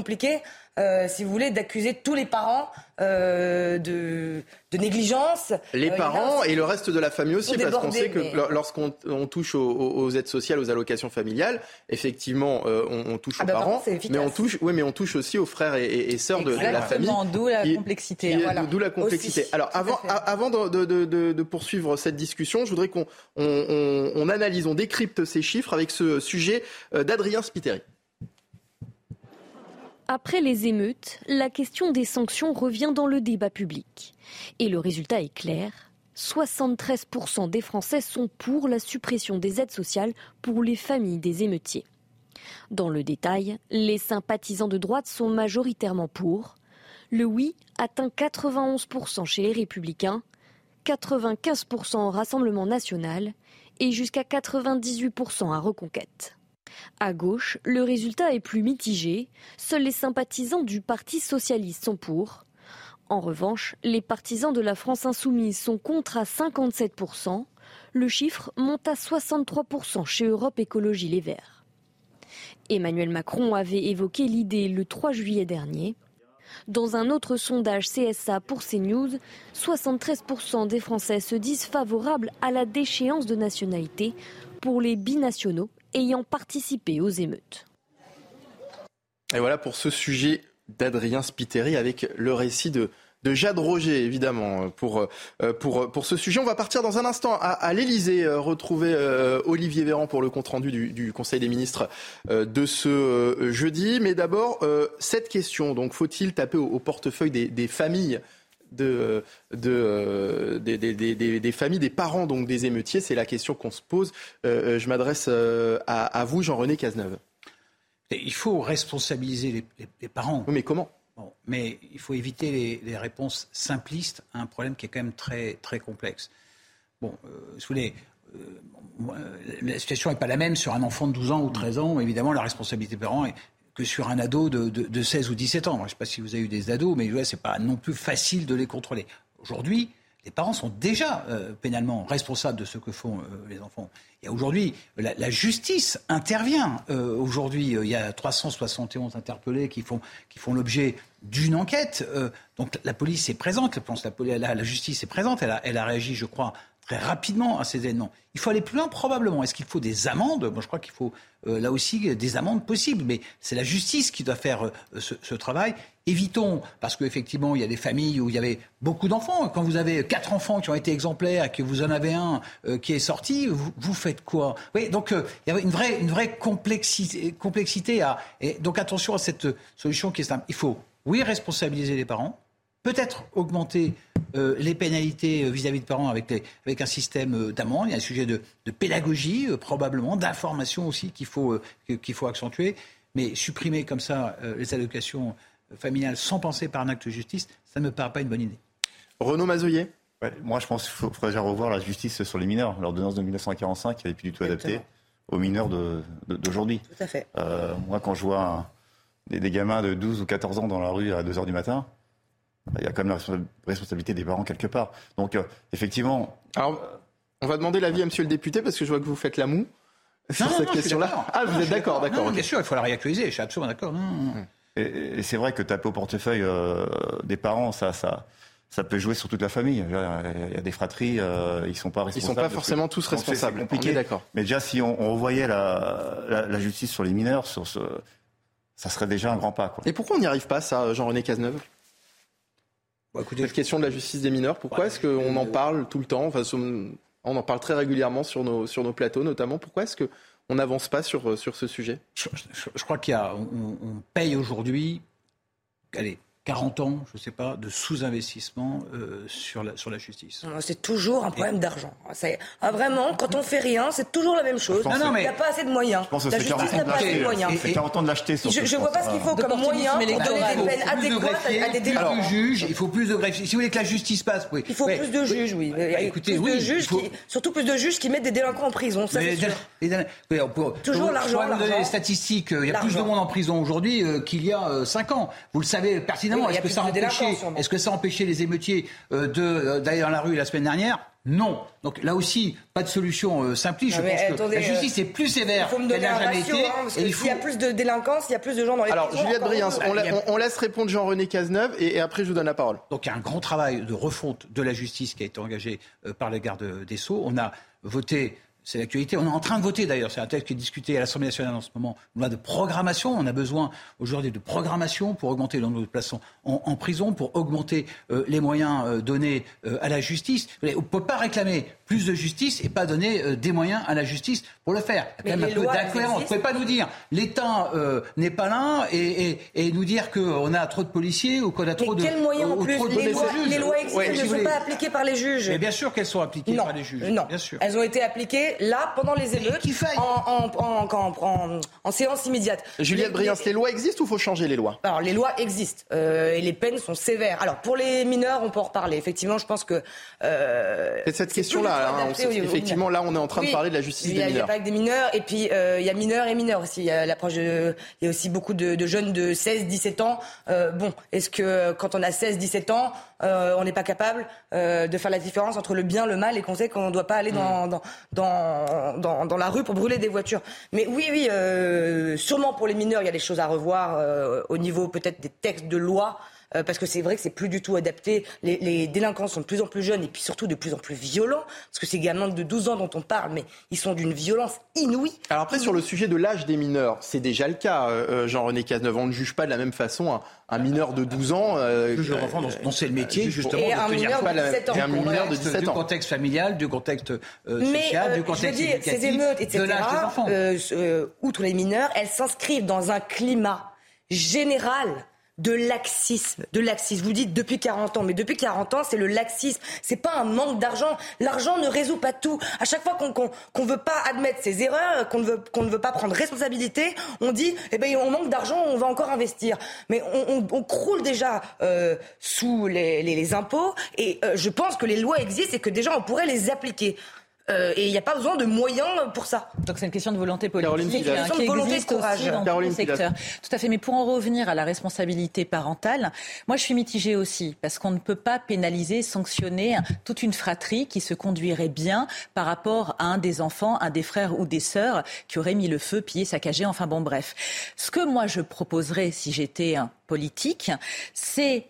euh, si vous voulez, d'accuser tous les parents euh, de, négligence. Les euh, parents et le reste de la famille aussi, parce qu'on sait que lorsqu'on touche aux, aides sociales, aux allocations familiales, effectivement, on, touche ah aux bah, parents, mais on touche, oui, mais on touche aussi aux frères et, sœurs de, la famille. D'où la complexité. D'où la complexité. Alors, avant, avant de, poursuivre cette discussion, je voudrais qu'on on, analyse, on décrypte ces chiffres avec ce sujet d'Adrien Spiteri. Après les émeutes, la question des sanctions revient dans le débat public. Et le résultat est clair. 73% des Français sont pour la suppression des aides sociales pour les familles des émeutiers. Dans le détail, les sympathisants de droite sont majoritairement pour. Le oui atteint 91% chez les républicains, 95% au Rassemblement national et jusqu'à 98% à Reconquête. À gauche, le résultat est plus mitigé. Seuls les sympathisants du Parti socialiste sont pour. En revanche, les partisans de la France insoumise sont contre à 57%. Le chiffre monte à 63% chez Europe Écologie Les Verts. Emmanuel Macron avait évoqué l'idée le 3 juillet dernier. Dans un autre sondage CSA pour CNews, 73% des Français se disent favorables à la déchéance de nationalité pour les binationaux ayant participé aux émeutes. Et voilà pour ce sujet d'Adrien Spiteri avec le récit de, de Jade Roger, évidemment, pour, euh, pour, ce sujet. On va partir dans un instant à, à l'Elysée, euh, retrouver euh, Olivier Véran pour le compte-rendu du, du, Conseil des ministres de ce jeudi. Mais d'abord, cette question, donc faut-il taper au, portefeuille des familles de, de, des, des, des, des, familles, des parents donc des émeutiers C'est la question qu'on se pose. je m'adresse à, à, vous, Jean-René Cazeneuve. Il faut responsabiliser les, les, les parents. Oui, mais comment Bon, mais il faut éviter les, les, réponses simplistes à un problème qui est quand même très, très complexe. Bon, euh, si vous voulez, euh, la situation n'est pas la même sur un enfant de 12 ans ou 13 ans. Évidemment, la responsabilité des parents est que sur un ado de, de, de 16 ou 17 ans. Je ne sais pas si vous avez eu des ados, mais ouais, ce n'est pas non plus facile de les contrôler. Aujourd'hui, les parents sont déjà euh, pénalement responsables de ce que font euh, les enfants. Et aujourd'hui, la, justice intervient. Euh, aujourd'hui, il y a 371 interpellés qui font, l'objet d'une enquête. donc la police est présente, je pense, la, la, justice est présente. Elle a, réagi, je crois, rapidement à ces événements. Il faut aller plus loin probablement. Est-ce qu'il faut des amendes? Moi, je crois qu'il faut euh, là aussi des amendes possibles, mais c'est la justice qui doit faire euh, ce, travail. Évitons, parce qu'effectivement, il y a des familles où il y avait beaucoup d'enfants. Quand vous avez quatre enfants qui ont été exemplaires et que vous en avez un euh, qui est sorti, vous, faites quoi? Oui, donc il y avait une vraie, complexité, donc attention à cette solution qui est simple. Il faut, oui, responsabiliser les parents peut-être augmenter euh, les pénalités vis-à-vis de parents avec, les, avec un système euh, d'amende. Il y a un sujet de, de pédagogie, euh, probablement, d'information aussi qu'il faut, qu'il faut accentuer. Mais supprimer comme ça les allocations familiales sans penser par un acte de justice, ça ne me paraît pas une bonne idée. Renaud Mazoyer ouais, Moi, je pense qu'il faudrait déjà revoir la justice sur les mineurs. L'ordonnance de 1945 n'avait plus du tout adapté aux mineurs d'aujourd'hui. Tout à fait. moi, quand je vois un, des, des, gamins de 12 ou 14 ans dans la rue à 2 h du matin, il y a quand même la responsabilité des parents quelque part. Donc, euh, effectivement. Alors, on va demander l'avis à monsieur le député parce que je vois que vous faites la moue sur cette question-là. Ah, vous êtes d'accord, d'accord. Okay. Bien sûr, il faut la réactualiser, je suis absolument d'accord. Et, et c'est vrai que taper au portefeuille euh, des parents, ça, ça, ça peut jouer sur toute la famille. Il y a des fratries, euh, ils sont pas responsables. Ils sont pas forcément tous responsables. compliqué. d'accord. Mais déjà, si on, on revoyait la, la, la, justice sur les mineurs, sur ce, ça serait déjà un grand pas. Quoi. Et pourquoi on n'y arrive pas, ça, Jean-René Cazeneuve? Bon, écoutez, Cette question de la justice des mineurs, pourquoi ouais, est-ce qu'on en parle tout le temps enfin, On en parle très régulièrement sur nos, sur nos plateaux notamment. Pourquoi est-ce qu'on n'avance pas sur, sur ce sujet? Je, je, je, crois qu'il y a, on, on paye aujourd'hui, allez, 40 ans, je ne sais pas, de sous-investissement euh, sur, la, sur la justice. C'est toujours un problème d'argent. Ah, vraiment, quand on fait rien, c'est toujours la même chose. Non, non, mais... Il n'y a pas assez de moyens. Je pense que la justice n'a pas assez de moyens. C'est 40 ans de l'acheter. Je ne vois pas ce qu'il faut comme moyen pour donner des peines adéquates à des délinquants. Il faut plus de juges, il faut plus de greffiers. Si vous voulez que la justice passe, oui. Il faut ouais. plus de juges, oui. Écoutez, plus oui, de juges faut... qui, surtout plus de juges qui mettent des délinquants en prison. Ça, mais, oui, toujours l'argent. Je vous donner les statistiques. Il y a plus de monde en prison aujourd'hui qu'il y a 5 ans. Vous le savez pertinemment. Est-ce que ça empêche est-ce que ça a empêché les émeutiers euh, d'aller dans la rue la semaine dernière? Non. Donc là aussi, pas de solution euh, simpliste. Je pense attendez, que la justice est plus sévère qu'elle n'a jamais été. Hein, parce il faut... y a plus de délinquance, il y a plus de gens dans les Alors, prisons. Juliette Briens, on, on, on, laisse répondre Jean-René Cazeneuve et, et, après je vous donne la parole. Donc il y a un grand travail de refonte de la justice qui a été engagé euh, par les gardes des Sceaux. On a voté c'est l'actualité. On est en train de voter d'ailleurs, c'est un texte qui est discuté à l'Assemblée nationale en ce moment, loi de programmation. On a besoin aujourd'hui de programmation pour augmenter le nombre de places en, en prison, pour augmenter euh, les moyens euh, donnés euh, à la justice. On ne peut pas réclamer plus de justice et pas donner euh, des moyens à la justice pour le faire. Il y a quand même un peu d'incohérence. Vous ne pouvez pas nous dire l'État euh, n'est pas là et, et, et nous dire qu'on a trop de policiers ou qu'on a trop mais de, quels moyens en plus trop de les, lois, juges. les lois existent, Ouais, si ne sont voulez. pas appliquées par les juges. Mais bien sûr qu'elles sont appliquées non. par les juges. Non, bien sûr. elles ont été appliquées là pendant les émeutes en, en, en, en, en séance immédiate. Juliette Briens, les lois existent ou faut changer les lois? Alors les lois existent euh, et les peines sont sévères. Alors pour les mineurs, on peut en reparler. Effectivement, je pense que euh, c'est cette question-là. Effectivement, là, on est en train de parler de la justice des mineurs. Il n'y a pas que des mineurs. Et puis, il y a mineurs et mineurs aussi. Il y a l'approche il y a aussi beaucoup de, jeunes de 16, 17 ans. bon, est-ce que quand on a 16, 17 ans, on n'est pas capable de faire la différence entre le bien, le mal et qu'on sait qu'on ne doit pas aller dans, mm. dans, dans, dans, la rue pour brûler des voitures. Mais oui, oui, sûrement pour les mineurs, il y a des choses à revoir au niveau peut-être des textes de loi. Euh, parce que c'est vrai que c'est plus du tout adapté. Les, délinquants sont de plus en plus jeunes et puis surtout de plus en plus violents, parce que ces gamins de 12 ans dont on parle, mais ils sont d'une violence inouïe. Alors après, sur le sujet de l'âge des mineurs, c'est déjà le cas, euh, euh, Jean-René Cazeneuve. On ne juge pas de la même façon un, mineur de 12 ans. je reprends dont, c'est le métier, justement, et de un mineur de 17 ans. un mineur de 17 ans. Du contexte familial, du contexte social, du contexte je veux dire, ces émeutes, etc., de l'âge des enfants. outre les mineurs, elles s'inscrivent dans un climat général de laxisme, de laxisme. Vous dites depuis 40 ans, mais depuis 40 ans, c'est le laxisme. C'est pas un manque d'argent. L'argent ne résout pas tout. À chaque fois qu'on qu'on veut pas admettre ses erreurs, qu'on ne veut qu'on ne veut pas prendre responsabilité, on dit eh ben on manque d'argent, on va encore investir. Mais on, on, croule déjà euh, sous les, les, impôts et euh, je pense que les lois existent et que déjà on pourrait les appliquer. Euh, et il n'y a pas besoin de moyens pour ça. Donc c'est une question de volonté politique qui existe aussi dans tous les secteurs. Tout à fait. Mais pour en revenir à la responsabilité parentale, moi je suis mitigée aussi parce qu'on ne peut pas pénaliser, sanctionner toute une fratrie qui se conduirait bien par rapport à un des enfants, un des frères ou des sœurs qui aurait mis le feu, pillé, saccagé. Enfin bon, bref. Ce que moi je proposerais si j'étais un politique, c'est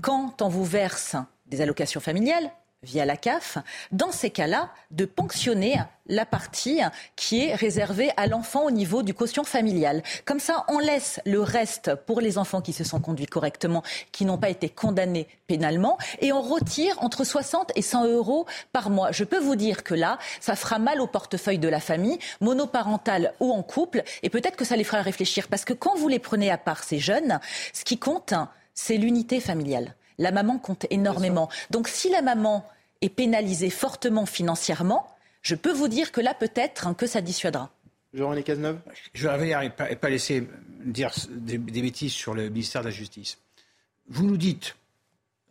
quand on vous verse des allocations familiales, via la CAF, dans ces cas-là, de ponctionner la partie qui est réservée à l'enfant au niveau du quotient familial. Comme ça, on laisse le reste pour les enfants qui se sont conduits correctement, qui n'ont pas été condamnés pénalement, et on retire entre 60 et 100 euros par mois. Je peux vous dire que là, ça fera mal au portefeuille de la famille, monoparentale ou en couple, et peut-être que ça les fera réfléchir, parce que quand vous les prenez à part, ces jeunes, ce qui compte, c'est l'unité familiale. La maman compte énormément. Donc si la maman est pénalisée fortement financièrement, je peux vous dire que là, peut-être que ça dissuadera. Jean-René Cazeneuve Je vais pas, pas laisser dire des, bêtises sur le ministère de la Justice. Vous nous dites,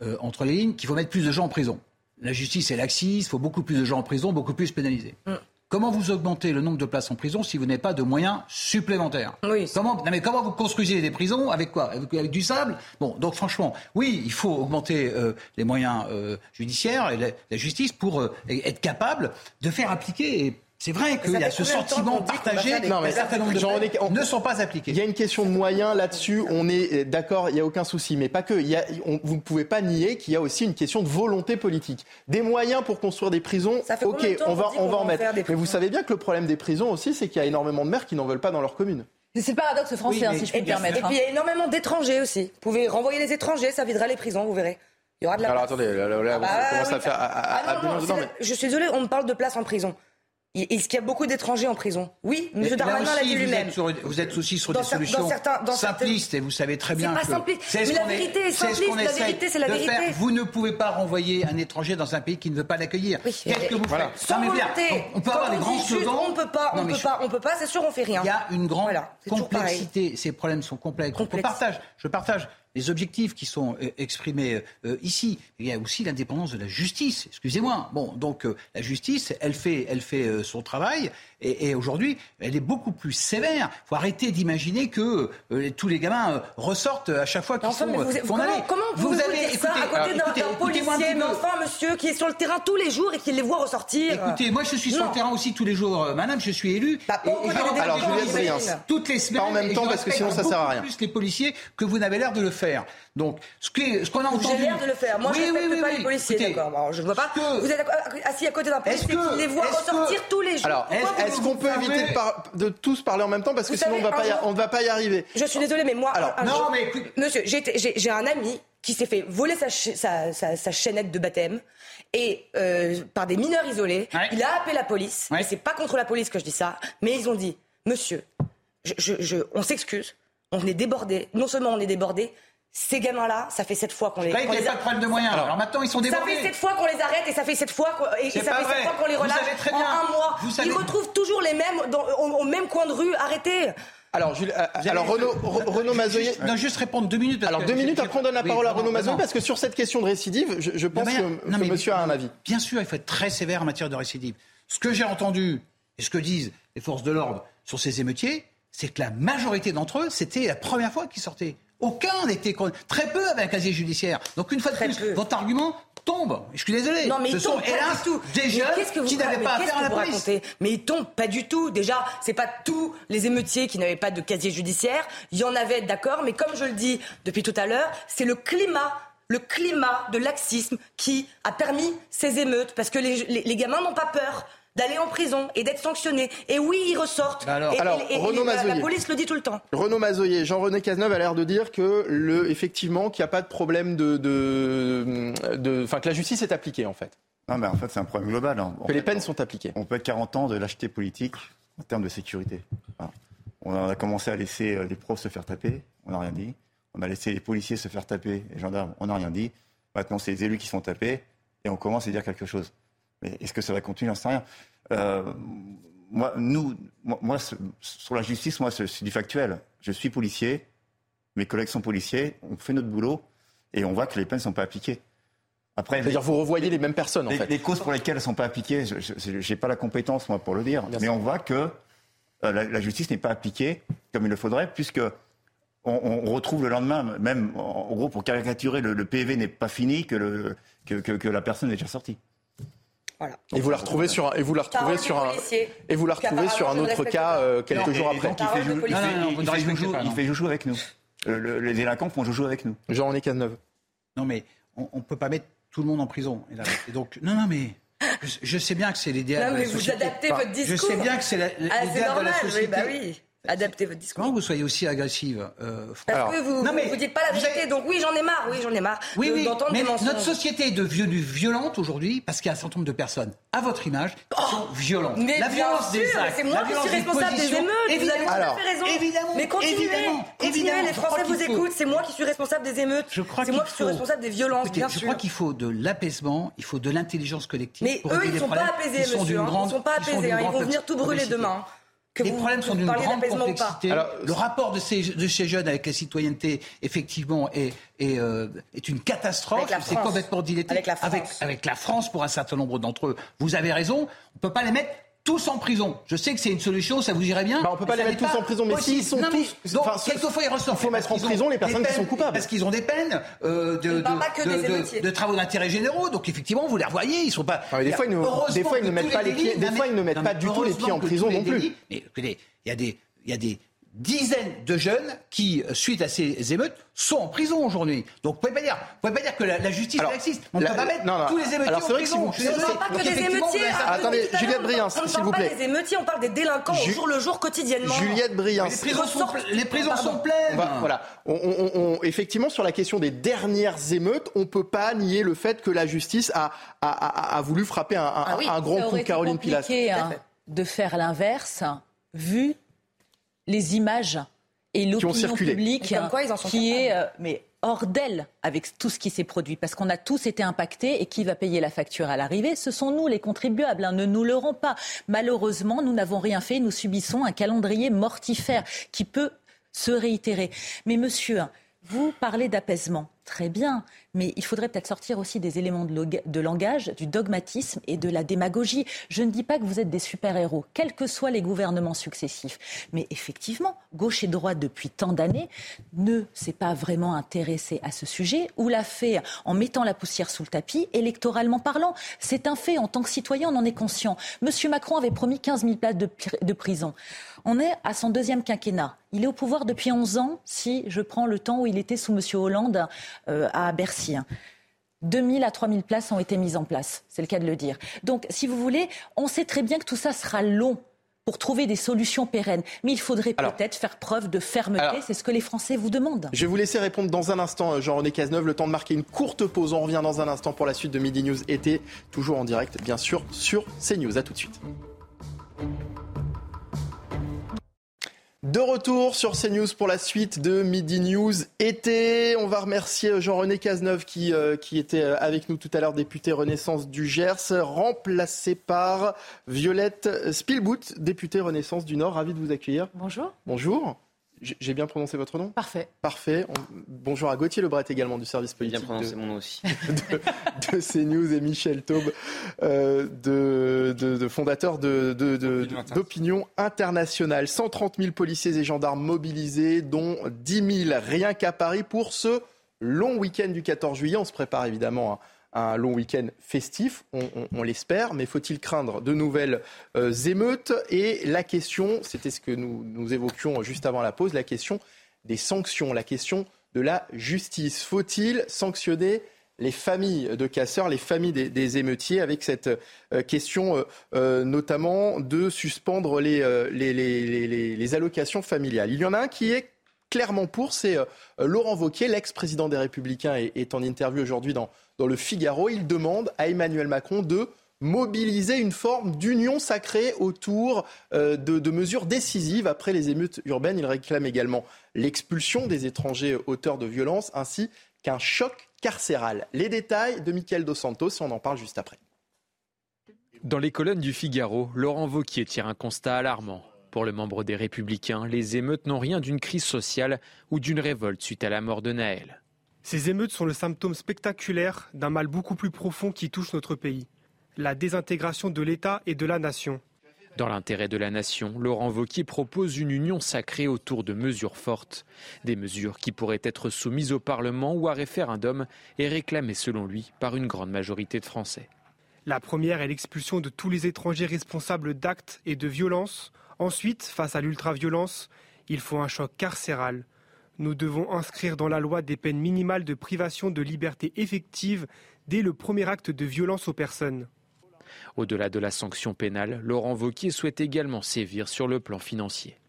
euh, entre les lignes, qu'il faut mettre plus de gens en prison. La justice est laxiste, il faut beaucoup plus de gens en prison, beaucoup plus pénalisés. Mm. Comment vous augmentez le nombre de places en prison si vous n'avez pas de moyens supplémentaires Comment, mais comment vous construisez des prisons Avec quoi avec, du sable Bon, donc franchement, oui, il faut augmenter euh, les moyens euh, judiciaires et la, justice pour euh, être capable de faire appliquer c'est vrai qu'il y a ce sentiment partagé non, mais certains nombres de ne sont pas appliqués. Il y a une question de moyens là-dessus, on est d'accord, il n'y a aucun souci. Mais pas que. Il y a, vous ne pouvez pas nier qu'il y a aussi une question de volonté politique. Des moyens pour construire des prisons, ok, on va, on va en mettre. Mais vous savez bien que le problème des prisons aussi, c'est qu'il y a énormément de maires qui n'en veulent pas dans leur commune. C'est le paradoxe français, hein, si je puis me permettre. Et puis il y a énormément d'étrangers aussi. Vous pouvez renvoyer les étrangers, ça videra les prisons, vous verrez. Il y aura de la Alors attendez, là, là, ah bah, à faire. Ah je suis désolé, on me parle de place en prison. Est-ce qu'il y a beaucoup d'étrangers en prison Oui, M. Darmanin l'a dit lui-même. Vous êtes aussi sur des solutions simplistes et vous savez très bien que... C'est Mais la vérité est simpliste, la vérité c'est la vérité. Vous ne pouvez pas renvoyer un étranger dans un pays qui ne veut pas l'accueillir. Qu'est-ce que vous faites Sans volonté. On peut avoir des grands slogans. On peut pas, on peut pas, on peut pas, c'est sûr on fait rien. Il y a une grande complexité, ces problèmes sont complexes. Je partage, je partage les objectifs qui sont euh, exprimés euh, ici. Il y a aussi l'indépendance de la justice. Excusez-moi. Bon, donc euh, la justice, elle fait, elle fait son travail. Et, aujourd'hui, elle est beaucoup plus sévère. Il faut arrêter d'imaginer que tous les gamins ressortent à chaque fois qu'ils sont vous, comment, comment vous, vous avez, écoutez, ça à côté d'un policier, mais enfin, monsieur, qui est sur le terrain tous les jours et qui les voit ressortir Écoutez, moi, je suis sur le terrain aussi tous les jours, madame. Je suis élu. Bah, et, alors, toutes les semaines. Pas en même temps, parce que sinon, ça sert à rien. Plus les policiers que vous n'avez l'air de le faire. Donc, ce qu'on ce qu'on a entendu. J'ai l'air de le faire. Moi, je ne respecte pas les policiers, d'accord. Je ne vois pas. Vous êtes assis à côté d'un policier qui les voit ressortir tous les jours. Alors, est-ce qu'on peut éviter de, tous parler en même temps? Parce que sinon on ne va pas y arriver. Je suis désolée, mais moi, Alors, non, mais monsieur, j'ai un ami qui s'est fait voler sa, sa, chaînette de baptême et euh, par des mineurs isolés. Il a appelé la police. Et c'est pas contre la police que je dis ça, mais ils ont dit, monsieur, je, on s'excuse, on est débordé. Non seulement on est débordé, ces gamins-là, ça fait sept fois qu'on les. Là, il n'y a pas de problème de moyens. Alors, maintenant, ils sont débordés. Ça fait sept fois qu'on les arrête et ça fait sept fois et, ça fait sept fois qu'on les relâche en un mois. Ils retrouvent toujours les mêmes dans, au, même coin de rue. Arrêtez. Alors, Jules, euh, alors Renaud, Renaud Mazoyer. Non, juste répondre deux minutes. alors, deux minutes, après on donne la parole à Renaud Mazoyer, parce que sur cette question de récidive, je, pense que, monsieur a un avis. Bien sûr, il faut être très sévère en matière de récidive. Ce que j'ai entendu et ce que disent les forces de l'ordre sur ces émeutiers, c'est que la majorité d'entre eux, c'était la première fois qu'ils sortaient. Aucun n'était très peu avec un casier judiciaire. Donc une fois de plus, votre argument tombe. Je suis désolé. Non, mais Ce sont, hélas, tout. des jeunes qui n'avaient pas affaire à la police. Mais ils tombent pas du tout. Déjà, c'est pas tous les émeutiers qui n'avaient pas de casier judiciaire. Il y en avait, d'accord, mais comme je le dis depuis tout à l'heure, c'est le climat le climat de laxisme qui a permis ces émeutes, parce que les gamins n'ont pas peur d'aller en prison et d'être sanctionné. Et oui, ils ressortent. Bah alors, et, Renaud la, police le dit tout le temps. Renaud Mazoyer, Jean-René Cazeneuve a l'air de dire que le, effectivement, qu'il n'y a pas de problème de, de, enfin, que la justice est appliquée en fait. Non, mais en fait, c'est un problème global. Hein. que les peines sont appliquées. On peut être 40 ans de lâcheté politique en termes de sécurité. On a commencé à laisser euh, les profs se faire taper, on n'a rien dit. On a laissé les policiers se faire taper, les gendarmes, on n'a rien dit. Maintenant, c'est les élus qui sont tapés et on commence à dire quelque chose. Mais est-ce que ça va continuer? J'en sais rien. Euh, moi, nous, moi, sur la justice, moi, c'est du factuel. Je suis policier, mes collègues sont policiers, on fait notre boulot et on voit que les peines ne sont pas appliquées. Après, C'est-à-dire vous revoyez les mêmes personnes, en les, fait. Les causes pour lesquelles elles ne sont pas appliquées, je n'ai pas la compétence, moi, pour le dire. mais on voit que euh, la, justice n'est pas appliquée comme il le faudrait, puisque on, retrouve le lendemain, même en, gros, pour caricaturer, le, PV n'est pas fini, que, le, que, que la personne est déjà sortie. Et vous la retrouvez sur un, et vous la retrouvez sur un, et vous la retrouvez sur un autre cas euh, quelques jours après. il fait, joujou, il fait joujou avec nous. les délinquants font joujou avec nous. Jean-René Cazeneuve. Non mais on ne peut pas mettre tout le monde en prison. Et donc non non mais je, sais bien que c'est l'idéal. Non mais vous adaptez votre discours. Je sais bien que c'est ah, l'idéal de la société. bah oui. Adaptez votre discours. Comment vous soyez aussi agressive euh, Parce que vous ne dites pas la vérité. Donc oui, j'en ai marre. Oui, j'en ai marre. Oui, oui. Mais notre société est de violente aujourd'hui parce qu'il y a un certain nombre de personnes, à votre image, qui oh sont violentes. Mais la violence des actes, c'est moi qui suis responsable des émeutes. Évidemment. Vous avez tout à fait raison. Évidemment. Mais continuez. Évidemment. continuez. Les Français vous écoutent. C'est moi qui suis responsable des émeutes. C'est moi qui suis responsable des violences. Bien sûr. Je crois qu'il faut de l'apaisement. Il faut de l'intelligence collective. Mais eux, ils ne sont pas apaisés, monsieur. Ils ne sont pas apaisés. Ils vont venir tout brûler demain les problèmes sont d'une grande complexité. le rapport de ces, de ces, jeunes avec la citoyenneté, effectivement, est, est, euh, est une catastrophe. C'est complètement diletté. Avec la avec la France, pour un certain nombre d'entre eux. Vous avez raison. On ne peut pas les mettre tous en prison. Je sais que c'est une solution, ça vous irait bien. Bah on peut pas les mettre tous en prison, mais s'ils sont tous. Donc, quelquefois, ils ressortent. Il faut mettre en prison les personnes qui sont coupables. Parce qu'ils ont des peines euh, de, de, de, travaux d'intérêt généraux. Donc, effectivement, vous les revoyez, ils sont pas. des fois, ils ne, des fois, ils ne mettent pas les pieds. Des fois, ils ne mettent pas du tout les pieds en prison non plus. Mais il y a des, il y a des dizaines de jeunes qui, suite à ces émeutes, sont en prison aujourd'hui. Donc, vous pouvez pas dire, vous pouvez pas dire que la, justice alors, existe. On ne peut pas mettre non, non. tous les émeutiers en prison. Si vous, on ne parle pas que des émeutiers. Attendez, Juliette Briens, s'il vous plaît. On ne parle pas des émeutiers, on parle des délinquants au jour le jour, quotidiennement. Juliette Briens. Les prisons sont, les prisons sont pleines. voilà. On, on, on, effectivement, sur la question des dernières émeutes, on ne peut pas nier le fait que la justice a, a, a, a voulu frapper un, un, ah oui, un grand coup de Caroline Pilas. Hein, de faire l'inverse, vu les images et l'opinion publique qui est euh, mais hors d'elle avec tout ce qui s'est produit parce qu'on a tous été impactés et qui va payer la facture à l'arrivée ce sont nous les contribuables hein, ne nous leurrons pas. Malheureusement nous n'avons rien fait nous subissons un calendrier mortifère qui peut se réitérer. Mais monsieur vous parlez d'apaisement très bien, mais il faudrait peut-être sortir aussi des éléments de, langage, du dogmatisme et de la démagogie. Je ne dis pas que vous êtes des super-héros, quels que soient les gouvernements successifs. Mais effectivement, gauche et droite, depuis tant d'années, ne s'est pas vraiment intéressé à ce sujet ou l'a fait en mettant la poussière sous le tapis, électoralement parlant. C'est un fait. En tant que citoyen, on en est conscient. Monsieur Macron avait promis 15 000 places de prison. On est à son deuxième quinquennat. Il est au pouvoir depuis 11 ans, si je prends le temps où il était sous M. Hollande à Bercy. 2000 à 3000 places ont été mises en place, c'est le cas de le dire. Donc, si vous voulez, on sait très bien que tout ça sera long pour trouver des solutions pérennes. Mais il faudrait peut-être faire preuve de fermeté. C'est ce que les Français vous demandent. Je vais vous laisser répondre dans un instant, euh, Jean-René Cazeneuve. Le temps de marquer une courte pause. On revient dans un instant pour la suite de Midi News été. Toujours en direct, bien sûr, sur CNews. A tout de suite. De retour sur CNews pour la suite de Midi News été. On va remercier Jean-René Cazeneuve qui, euh, qui était euh, avec nous tout à l'heure, député Renaissance du Gers, remplacé par Violette Spielbout, députée Renaissance du Nord. Ravi de vous accueillir. Bonjour. Bonjour. J'ai bien prononcé votre nom? Parfait. Parfait. Bonjour à Gauthier Lebret également du service politique. Bien prononcé mon nom aussi. De, CNews et Michel Taube, euh, de, de, fondateur d'Opinion Internationale. 130 000 policiers et gendarmes mobilisés, dont 10 000 rien qu'à Paris pour ce long week-end du 14 juillet. On se prépare évidemment à un long week-end festif, on, l'espère, mais faut-il craindre de nouvelles euh, émeutes? Et la question, c'était ce que nous, nous évoquions juste avant la pause, la question des sanctions, la question de la justice. Faut-il sanctionner les familles de casseurs, les familles des, émeutiers, avec cette euh, question euh, notamment de suspendre les, les, les, allocations familiales? Il y en a un qui est clairement pour, c'est Laurent Wauquiez, l'ex-président des Républicains, est en interview aujourd'hui dans, dans le Figaro, il demande à Emmanuel Macron de mobiliser une forme d'union sacrée autour euh, de, mesures décisives après les émeutes urbaines. Il réclame également l'expulsion des étrangers auteurs de violences ainsi qu'un choc carcéral. Les détails de Michael Dos Santos, on en parle juste après. Dans les colonnes du Figaro, Laurent Vauquier tire un constat alarmant. Pour le membre des Républicains, les émeutes n'ont rien d'une crise sociale ou d'une révolte suite à la mort de Naël. Ces émeutes sont le symptôme spectaculaire d'un mal beaucoup plus profond qui touche notre pays, la désintégration de l'État et de la nation. Dans l'intérêt de la nation, Laurent Wauquiez propose une union sacrée autour de mesures fortes, des mesures qui pourraient être soumises au Parlement ou à référendum et réclamées selon lui par une grande majorité de Français. La première est l'expulsion de tous les étrangers responsables d'actes et de violences. Ensuite, face à l'ultraviolence, il faut un choc carcéral, nous devons inscrire dans la loi des peines minimales de privation de liberté effective dès le premier acte de violence aux personnes. Au-delà de la sanction pénale, Laurent Vauquier souhaite également sévir sur le plan financier.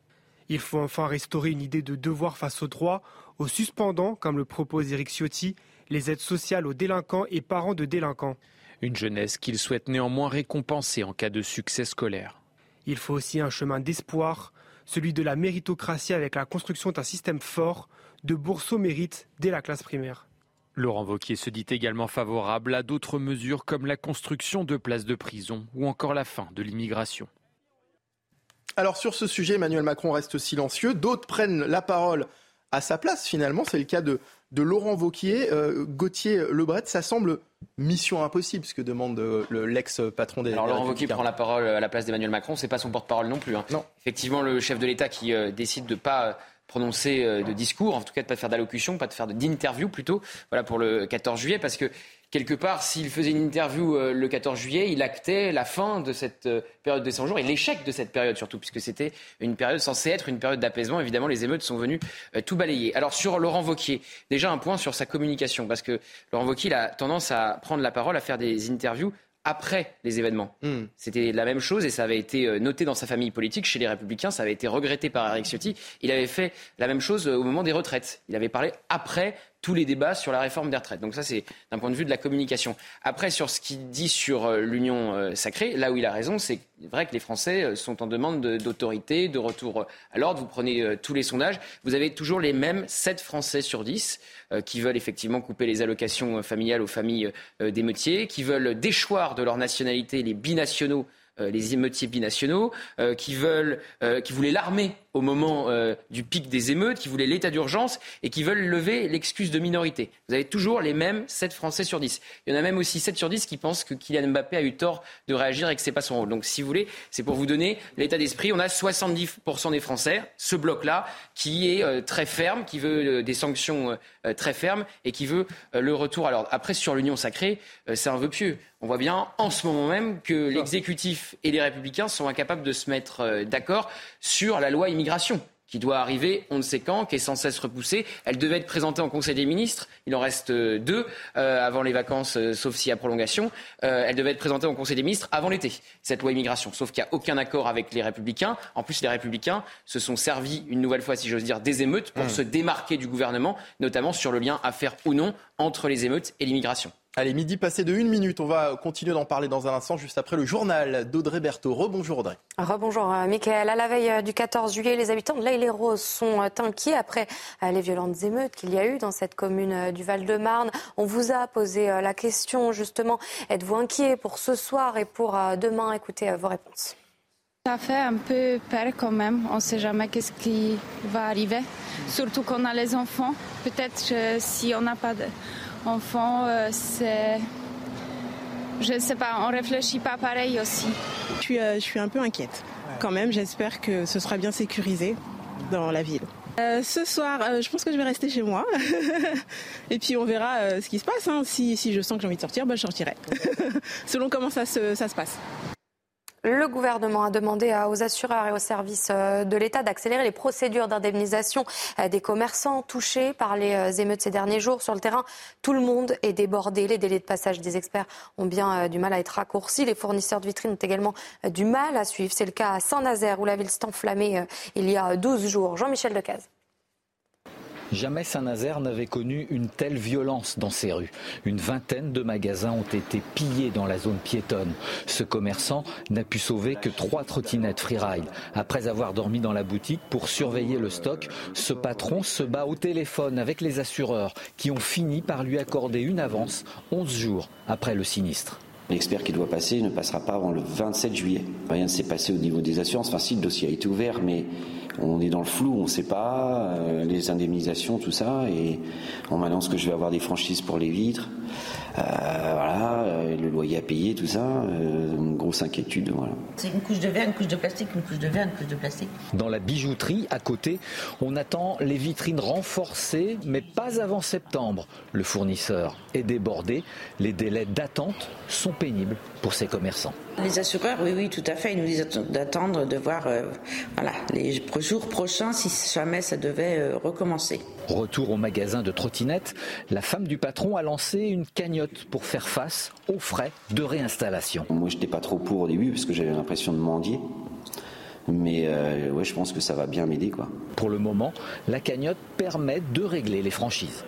Il faut enfin restaurer une idée de devoir face au droit, aux suspendants, comme le propose Éric Ciotti, les aides sociales aux délinquants et parents de délinquants. Une jeunesse qu'il souhaite néanmoins récompenser en cas de succès scolaire. Il faut aussi un chemin d'espoir, celui de la méritocratie avec la construction d'un système fort de bourse au mérite dès la classe primaire. Laurent Vauquier se dit également favorable à d'autres mesures comme la construction de places de prison ou encore la fin de l'immigration. Alors sur ce sujet, Emmanuel Macron reste silencieux. D'autres prennent la parole à sa place finalement. C'est le cas de, de Laurent Vauquier. Euh, Gauthier Lebret, ça semble mission impossible, ce que demande euh, l'ex-patron des Alors Laurent Wauquiez prend la parole à la place d'Emmanuel Macron, c'est pas son porte-parole non plus. Hein. Non. Effectivement, le chef de l'État qui euh, décide de pas prononcer de discours, en tout cas de pas faire d'allocution, pas de faire d'interview plutôt, voilà pour le 14 juillet, parce que quelque part, s'il faisait une interview euh, le 14 juillet, il actait la fin de cette euh, période de 100 jours et l'échec de cette période surtout, puisque c'était une période censée être une période d'apaisement. Évidemment, les émeutes sont venues euh, tout balayer. Alors sur Laurent Vauquier, déjà un point sur sa communication, parce que Laurent Vauquier a tendance à prendre la parole, à faire des interviews après les événements. Hmm. C'était la même chose et ça avait été noté dans sa famille politique chez les Républicains, ça avait été regretté par Eric Ciotti. Il avait fait la même chose au moment des retraites. Il avait parlé après tous les débats sur la réforme des retraites. Donc ça, c'est d'un point de vue de la communication. Après, sur ce qu'il dit sur euh, l'union euh, sacrée, là où il a raison, c'est vrai que les Français euh, sont en demande d'autorité, de, retour à l'ordre. Vous prenez tous les sondages, vous avez toujours les mêmes 7 Français sur 10 qui veulent effectivement couper les allocations familiales aux familles d'émeutiers, qui veulent déchoir de leur nationalité les binationaux les émeutiers binationaux, qui veulent, euh, qui voulaient l'armée au moment du pic des émeutes, qui voulaient l'état d'urgence et qui veulent lever l'excuse de minorité. Vous avez toujours les mêmes 7 Français sur 10. Il y en a même aussi 7 sur 10 qui pensent que Kylian Mbappé a eu tort de réagir et que c'est pas son rôle. Donc si vous voulez, c'est pour vous donner l'état d'esprit. On a 70% des Français, ce bloc-là, qui est très ferme, qui veut des sanctions très fermes et qui veut le retour à l'ordre. Après, sur l'union sacrée, c'est un vœu pieux. On voit bien en ce moment même que l'exécutif et les républicains sont incapables de se mettre euh, d'accord sur la loi immigration qui doit arriver on ne sait quand, qui est sans cesse repoussée. Elle devait être présentée en Conseil des ministres. Il en reste euh, deux euh, avant les vacances, sauf s'il y a prolongation. elle devait être présentée en Conseil des ministres avant l'été, cette loi immigration. Sauf qu'il n'y a aucun accord avec les républicains. En plus, les républicains se sont servis, une nouvelle fois, si j'ose dire, des émeutes pour mmh. se démarquer du gouvernement, notamment sur le lien à faire ou non entre les émeutes et l'immigration. Allez, midi passé de une minute. On va continuer d'en parler dans un instant, juste après le journal d'Audrey Berthaud. Rebonjour Audrey. Rebonjour euh, Michael. À la veille euh, du 14 juillet, les habitants de l'Aïle Rose sont euh, inquiets après les violentes émeutes qu'il y a eu dans cette commune du Val-de-Marne. On vous a posé la question justement, êtes-vous inquiet pour ce soir et pour demain? Écoutez vos réponses. Ça fait un peu peur quand même. On ne sait jamais qu'est-ce qui va arriver. Surtout qu'on a les enfants. Peut-être si on n'a pas de enfant, euh, c'est. Je ne sais pas, on réfléchit pas pareil aussi. Je suis, euh, je suis un peu inquiète. Quand même, j'espère que ce sera bien sécurisé dans la ville. Euh, ce soir, je pense que je vais rester chez moi. et puis on verra ce qui se passe. Hein. Si, si, je sens que j'ai envie de sortir, ben, je sortirai. Selon comment ça se, ça se passe. Le gouvernement a demandé aux assureurs et aux services euh, de l'État d'accélérer les procédures d'indemnisation euh, des commerçants touchés par les euh, émeutes ces derniers jours. Sur le terrain, tout le monde est débordé. Les délais de passage des experts ont bien du mal à être raccourcis. Les fournisseurs de vitrines ont également du mal à suivre. C'est le cas à Saint-Nazaire où la ville s'est enflammée il y a 12 jours. Jean-Michel Decaze. Jamais Saint-Nazaire n'avait connu une telle violence dans ses rues. Une vingtaine de magasins ont été pillés dans la zone piétonne. Ce commerçant n'a pu sauver que trois trottinettes freeride. Après avoir dormi dans la boutique pour surveiller le stock, ce patron se bat au téléphone avec les assureurs qui ont fini par lui accorder une avance 11 jours après le sinistre. L'expert qui doit passer ne passera pas avant le 27 juillet. Rien ne s'est passé au niveau des assurances. Enfin, si le dossier a été ouvert, mais on est dans le flou, on ne sait pas, euh, les indemnisations, tout ça, et on m'annonce que je vais avoir des franchises pour les vitres. Euh, voilà, euh, le loyer à payer, tout ça, une grosse inquiétude. Voilà. C'est une couche de verre, une couche de plastique, une couche de verre, une couche de plastique. Dans la bijouterie, à côté, on attend les vitrines renforcées, mais pas avant septembre. Le fournisseur est débordé, les délais d'attente sont pénibles pour ces commerçants. Les assureurs, oui, oui, tout à fait, ils nous disent d'attendre, de voir voilà, les jours prochains si jamais ça devait recommencer. Retour au magasin de trottinettes, la femme du patron a lancé une cagnotte pour faire face aux frais de réinstallation. Moi, je n'étais pas trop pour au début parce que j'avais l'impression de mendier. Mais euh, ouais, je pense que ça va bien m'aider. quoi. Pour le moment, la cagnotte permet de régler les franchises.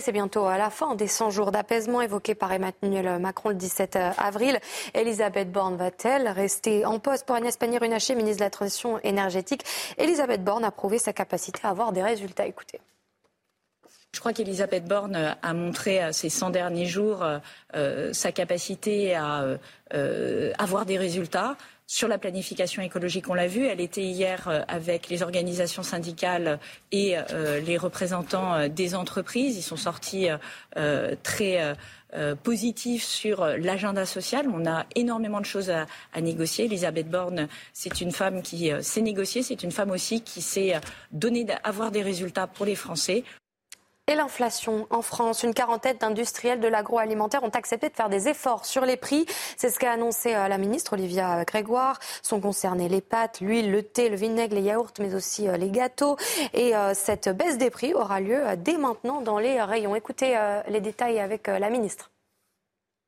C'est bientôt à la fin des 100 jours d'apaisement évoqués par Emmanuel Macron le 17 avril. Elisabeth Borne va-t-elle rester en poste pour Agnès Pannier-Runacher, ministre de la Transition énergétique? Elisabeth Borne a prouvé sa capacité à avoir des résultats. Écoutez. Je crois qu'Elisabeth Borne a montré à ces 100 derniers jours euh, sa capacité à euh, avoir des résultats. Sur la planification écologique, on l'a vu, elle était hier euh, avec les organisations syndicales et euh, les représentants euh, des entreprises. Ils sont sortis très positifs sur l'agenda social. On a énormément de choses à, à négocier. Elisabeth Borne, c'est une femme qui sait négocier, c'est une femme aussi qui sait donner, avoir des résultats pour les Français. Et l'inflation en France, une quarantaine d'industriels de l'agroalimentaire ont accepté de faire des efforts sur les prix. C'est ce qu'a annoncé euh, la ministre Olivia Grégoire. Sont concernés les pâtes, l'huile, le thé, le vinaigre, les yaourts, mais aussi euh, les gâteaux. Et euh, cette baisse des prix aura lieu dès maintenant dans les rayons. Écoutez les détails avec la ministre.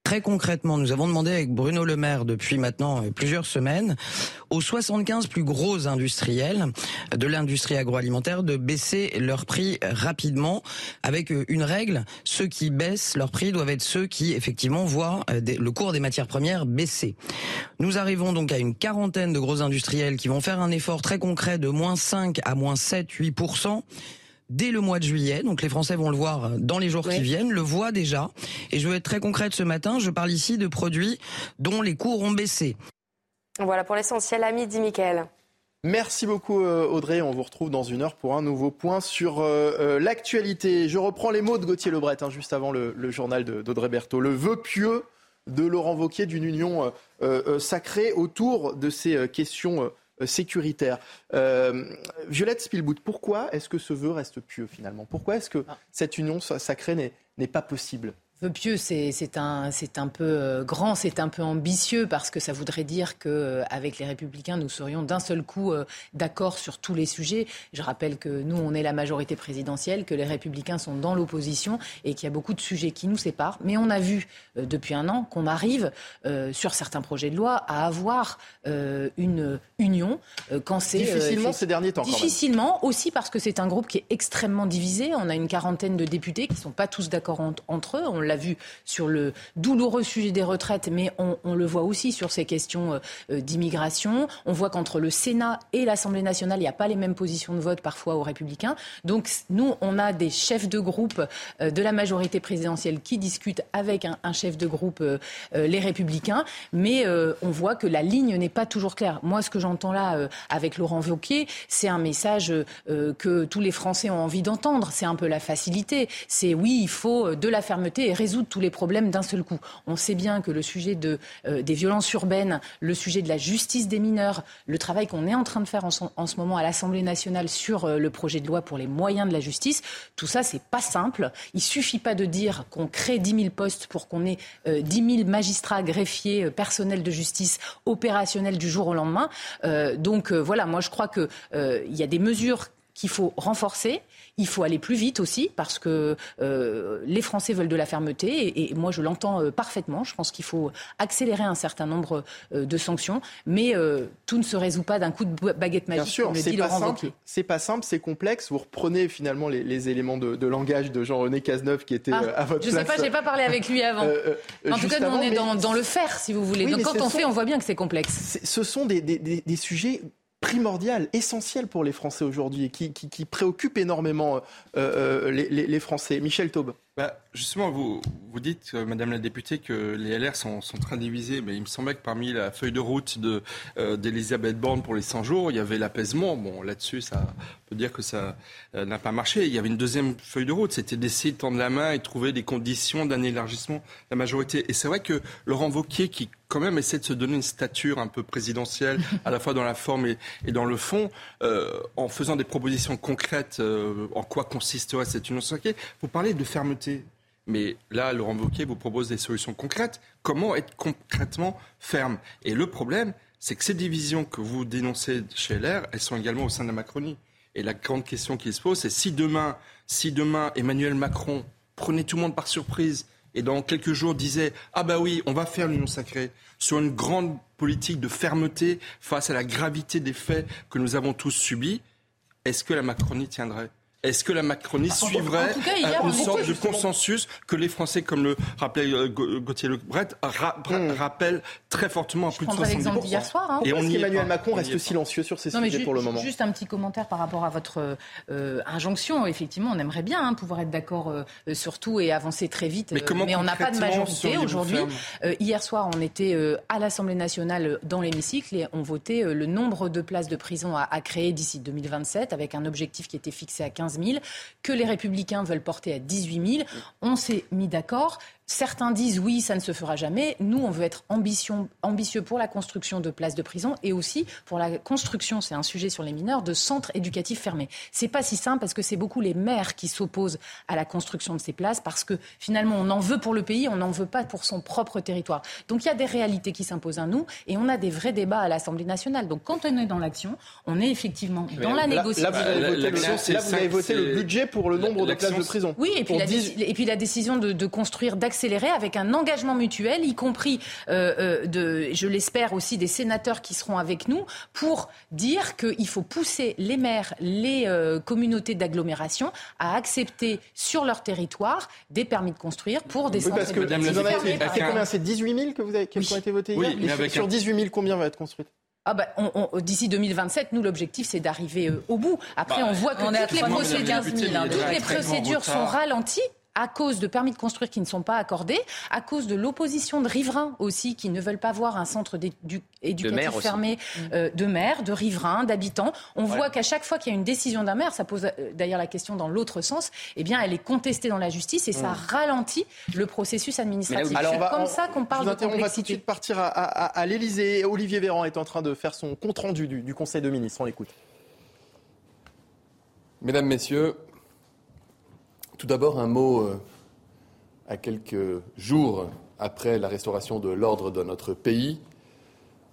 Très concrètement, nous avons demandé avec Bruno Le Maire depuis maintenant euh, plusieurs semaines aux 75 plus gros industriels de l'industrie agroalimentaire de baisser leurs prix rapidement avec euh, une règle, ceux qui baissent leurs prix doivent être ceux qui effectivement voient euh, le cours des matières premières baisser. Nous arrivons donc à une quarantaine de gros industriels qui vont faire un effort très concret de moins 5 à moins 7, 8% dès le mois de juillet. Donc les Français vont le voir dans les jours qui viennent, le voient déjà. Et je veux être très concrète ce matin, je parle ici de produits dont les cours ont baissé. Voilà pour l'essentiel à midi, Michael. Merci beaucoup euh, Audrey. On vous retrouve dans une heure pour un nouveau point sur euh, euh, l'actualité. Je reprends les mots de Gauthier Lebret hein, juste avant le, le journal d'Audrey Berthaud. Le vœu pieux de Laurent Wauquiez d'une union sacrée autour de ces questions euh, sécuritaire. Euh, Violette Spielbout, pourquoi est-ce que ce vœu reste pieux finalement? Pourquoi est-ce que ah. cette union sacrée n'est pas possible? Vœu pieux, c'est un, un peu euh, grand, c'est un peu ambitieux parce que ça voudrait dire qu'avec euh, les Républicains, nous serions d'un seul coup euh, d'accord sur tous les sujets. Je rappelle que nous, on est la majorité présidentielle, que les Républicains sont dans l'opposition et qu'il y a beaucoup de sujets qui nous séparent. Mais on a vu depuis un an qu'on arrive sur certains projets de loi à avoir une union quand c'est difficilement ces derniers temps. Difficilement aussi parce que c'est un groupe qui est extrêmement divisé. On a une quarantaine de députés qui ne sont pas tous d'accord entre eux. On l'a vu sur le douloureux sujet des retraites, mais on, le voit aussi sur ces questions euh, euh, d'immigration. On voit qu'entre le Sénat et l'Assemblée nationale, il n'y a pas les mêmes positions de vote parfois aux républicains. Donc nous, on a des chefs de groupe euh, de la majorité présidentielle qui discutent avec un, chef de groupe, les républicains, mais on voit que la ligne n'est pas toujours claire. Moi, ce que j'entends là avec Laurent Wauquiez, c'est un message que tous les Français ont envie d'entendre. C'est un peu la facilité. C'est oui, il faut de la fermeté et résoudre tous les problèmes d'un seul coup. On sait bien que le sujet euh, des violences urbaines, le sujet de la justice des mineurs, le travail qu'on est en train de faire en, ce moment à l'Assemblée nationale sur euh, le projet de loi pour les moyens de la justice, tout ça, c'est pas simple. Il suffit pas de dire qu'on crée 10 000 postes pour qu'on ait euh, 10 000 magistrats, greffiers, euh, personnels de justice opérationnels du jour au lendemain. donc voilà, moi je crois qu'il y a des mesures qu'il faut renforcer. Il faut aller plus vite aussi parce que euh, les Français veulent de la fermeté et, moi je l'entends euh, parfaitement. Je pense qu'il faut accélérer un certain nombre euh, de sanctions, mais tout ne se résout pas d'un coup de baguette magique. Bien sûr, c'est pas, simple, c'est pas simple, c'est complexe. Vous reprenez finalement les, éléments de, langage de Jean-René Cazeneuve qui était ah, à votre je place. Je sais pas, j'ai pas parlé avec lui avant. en tout cas, nous on est dans, le faire, si vous voulez. Donc quand on fait, on voit bien que c'est complexe. Ce sont des, des sujets primordial, essentiel pour les Français aujourd'hui et qui, préoccupe énormément euh, euh, les, les, Français. Michel Taube. Bah, justement, vous, vous dites, euh, Madame la députée, que les LR sont, sont, très divisés. Mais il me semblait que parmi la feuille de route de, d'Elisabeth Borne pour les 100 jours, il y avait l'apaisement. Bon, là-dessus, ça peut dire que ça n'a pas marché. Il y avait une deuxième feuille de route, c'était d'essayer de tendre la main et trouver des conditions d'un élargissement de la majorité. Et c'est vrai que Laurent Vauquier, qui quand même essaie de se donner une stature un peu présidentielle, à la fois dans la forme et, et dans le fond, euh, en faisant des propositions concrètes, euh, en quoi consisterait cette union sacrée. Vous parlez de fermeté. Mais là, Laurent Wauquiez vous propose des solutions concrètes. Comment être concrètement ferme? Et le problème, c'est que ces divisions que vous dénoncez chez LR, elles sont également au sein de la Macronie. Et la grande question qui se pose, c'est si demain, si demain Emmanuel Macron prenait tout le monde par surprise et dans quelques jours disait Ah bah oui, on va faire l'union sacrée sur une grande politique de fermeté face à la gravité des faits que nous avons tous subis, est-ce que la Macronie tiendrait? Est-ce que la Macronie suivrait une sorte de consensus que les Français, comme le rappelait euh, Gauthier Lebret, hmm. rappellent très fortement à plus de 70%. d'hier soir. Hein. Et on Emmanuel Macron reste silencieux sur ces sujets pour le moment Juste un petit commentaire par rapport à votre euh, injonction. Effectivement, on aimerait bien hein, pouvoir être d'accord euh, sur tout et avancer très vite. Mais, on n'a pas de majorité aujourd'hui. hier soir, on était à l'Assemblée nationale dans l'hémicycle et on votait le nombre de places de prison à, à créer d'ici 2027 avec un objectif qui était fixé à 15 que les républicains veulent porter à 18 000. On s'est mis d'accord. Certains disent oui, ça ne se fera jamais. Nous, on veut être ambitieux pour la construction de places de prison et aussi pour la construction, c'est un sujet sur les mineurs, de centres éducatifs fermés. C'est pas si simple parce que c'est beaucoup les maires qui s'opposent à la construction de ces places parce que finalement, on en veut pour le pays, on n'en veut pas pour son propre territoire. Donc il y a des réalités qui s'imposent à nous et on a des vrais débats à l'Assemblée nationale. Donc quand on est dans l'action, on est effectivement dans la négociation. Là, vous avez voté le budget pour le nombre de places de prison. Oui, et puis, la, et puis la décision de, de construire, d'accélérer accélérer avec un engagement mutuel, y compris, euh, euh, de, je l'espère aussi, des sénateurs qui seront avec nous pour dire qu'il faut pousser les maires, les euh, communautés d'agglomération à accepter sur leur territoire des permis de construire pour des oui, parce que combien? C'est 18 000 que vous avez, qui ont été votés oui, hier Sur 18 000, combien va être construit ah bah, D'ici 2027, nous, l'objectif, c'est d'arriver au bout. Après, bah, on voit que toutes les procédures, toutes les procédures sont ralenties à cause de permis de construire qui ne sont pas accordés, à cause de l'opposition de riverains aussi qui ne veulent pas voir un centre éducatif fermé mm. euh, de maires, de riverains, d'habitants. On voit qu'à chaque fois qu'il y a une décision d'un maire, ça pose euh, d'ailleurs la question dans l'autre sens, eh bien elle est contestée dans la justice et ça mm. ralentit le processus administratif. C'est comme ça qu'on parle de complexité. On va tout de suite partir à, à, l'Elysée. Olivier Véran est en train de faire son compte-rendu du, du Conseil de ministres. On l'écoute. Mesdames, Messieurs, tout d'abord, un mot, euh, à quelques jours après la restauration de l'ordre dans notre pays,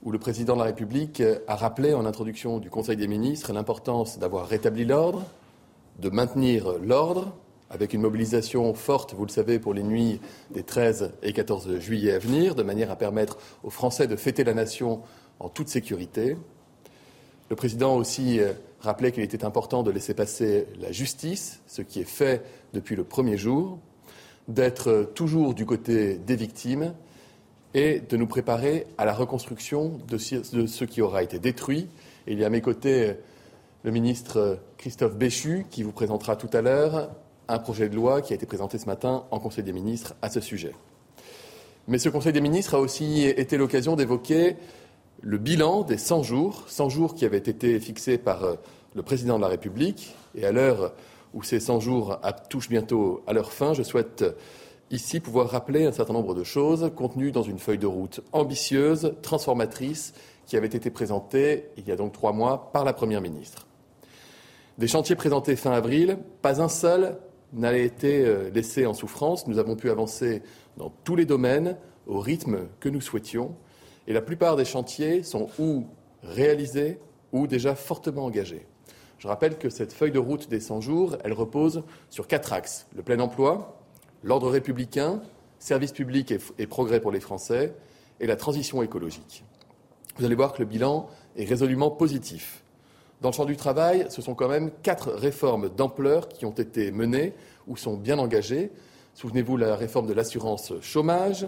où le président de la République a rappelé en introduction du Conseil des ministres l'importance d'avoir rétabli l'ordre, de maintenir l'ordre, avec une mobilisation forte, vous le savez, pour les nuits des 13 et 14 juillet à venir, de manière à permettre aux Français de fêter la nation en toute sécurité. Le président aussi euh, rappelait qu'il était important de laisser passer la justice, ce qui est fait depuis le premier jour, d'être toujours du côté des victimes et de nous préparer à la reconstruction de ce qui aura été détruit. il y a à mes côtés le ministre Christophe Béchu qui vous présentera tout à l'heure un projet de loi qui a été présenté ce matin en Conseil des ministres à ce sujet. Mais ce Conseil des ministres a aussi été l'occasion d'évoquer le bilan des 100 jours, 100 jours qui avaient été fixés par euh, le président de la République. Et à l'heure où ces 100 jours touchent bientôt à leur fin, je souhaite ici pouvoir rappeler un certain nombre de choses contenues dans une feuille de route ambitieuse, transformatrice, qui avait été présentée il y a donc trois mois par la Première ministre. Des chantiers présentés fin avril, pas un seul n'a été euh, laissé en souffrance. Nous avons pu avancer dans tous les domaines au rythme que nous souhaitions. Et la plupart des chantiers sont ou réalisés ou déjà fortement engagés. Je rappelle que cette feuille de route des 100 jours, elle repose sur quatre axes. Le plein emploi, l'ordre républicain, service public et, progrès pour les Français, et la transition écologique. Vous allez voir que le bilan est résolument positif. Dans le champ du travail, ce sont quand même quatre réformes d'ampleur qui ont été menées ou sont bien engagées. Souvenez-vous la réforme de l'assurance chômage,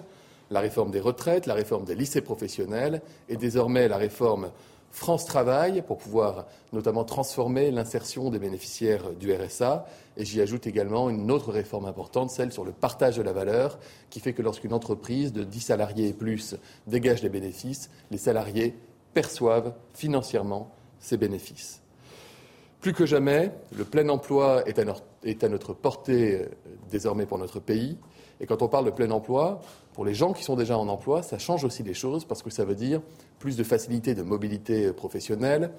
la réforme des retraites, la réforme des lycées professionnels et désormais la réforme France Travail pour pouvoir notamment transformer l'insertion des bénéficiaires du RSA. Et j'y ajoute également une autre réforme importante, celle sur le partage de la valeur, qui fait que lorsqu'une entreprise de 10 salariés et plus dégage des bénéfices, les salariés perçoivent financièrement ces bénéfices. Plus que jamais, le plein emploi est à notre, portée euh, désormais pour notre pays. Et quand on parle de plein emploi, pour les gens qui sont déjà en emploi, ça change aussi les choses parce que ça veut dire plus de facilité de mobilité euh, professionnelle,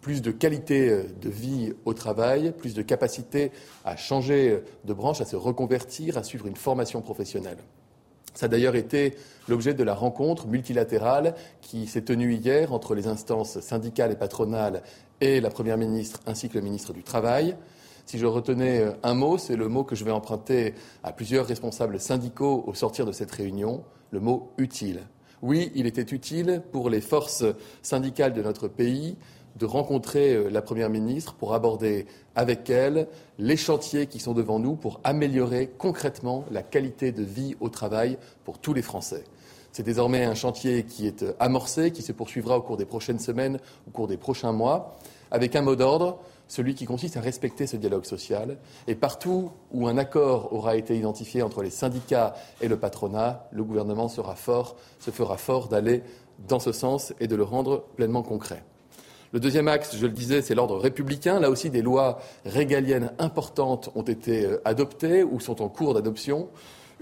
plus de qualité euh, de vie au travail, plus de capacité à changer de branche, à se reconvertir, à suivre une formation professionnelle. Ça a d'ailleurs été l'objet de la rencontre multilatérale qui s'est tenue hier entre les instances syndicales et patronales et la Première ministre ainsi que le ministre du Travail. Si je retenais euh, un mot, c'est le mot que je vais emprunter à plusieurs responsables syndicaux au sortir de cette réunion, le mot utile. Oui, il était utile pour les forces syndicales de notre pays de rencontrer euh, la Première ministre pour aborder avec elle les chantiers qui sont devant nous pour améliorer concrètement la qualité de vie au travail pour tous les Français. C'est désormais un chantier qui est euh, amorcé, qui se poursuivra au cours des prochaines semaines, au cours des prochains mois, avec un mot d'ordre, celui qui consiste à respecter ce dialogue social. Et partout où un accord aura été identifié entre les syndicats et le patronat, le gouvernement sera fort, se fera fort d'aller dans ce sens et de le rendre pleinement concret. Le deuxième axe, je le disais, c'est l'ordre républicain. Là aussi, des lois régaliennes importantes ont été euh, adoptées ou sont en cours d'adoption.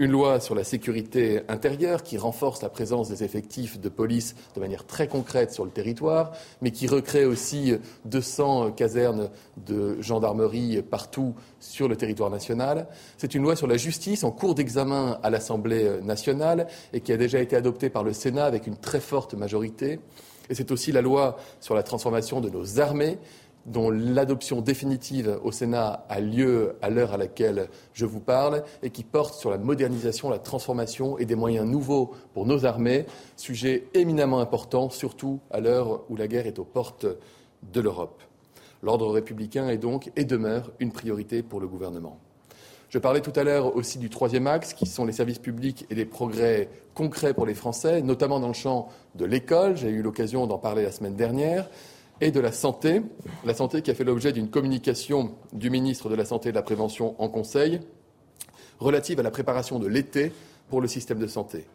Une loi sur la sécurité intérieure qui renforce la présence des effectifs de police de manière très concrète sur le territoire, mais qui recrée aussi 200 euh, casernes de gendarmerie partout sur le territoire national. C'est une loi sur la justice en cours d'examen à l'Assemblée nationale et qui a déjà été adoptée par le Sénat avec une très forte majorité. Et c'est aussi la loi sur la transformation de nos armées dont l'adoption définitive au Sénat a lieu à l'heure à laquelle je vous parle et qui porte sur la modernisation, la transformation et des moyens nouveaux pour nos armées, sujet éminemment important, surtout à l'heure où la guerre est aux portes de l'Europe. L'ordre républicain est donc et demeure une priorité pour le gouvernement. Je parlais tout à l'heure aussi du troisième axe, qui sont les services publics et les progrès concrets pour les Français, notamment dans le champ de l'école. J'ai eu l'occasion d'en parler la semaine dernière et de la santé. La santé qui a fait l'objet d'une communication du ministre de la Santé et de la Prévention en Conseil relative à la préparation de l'été pour le système de santé.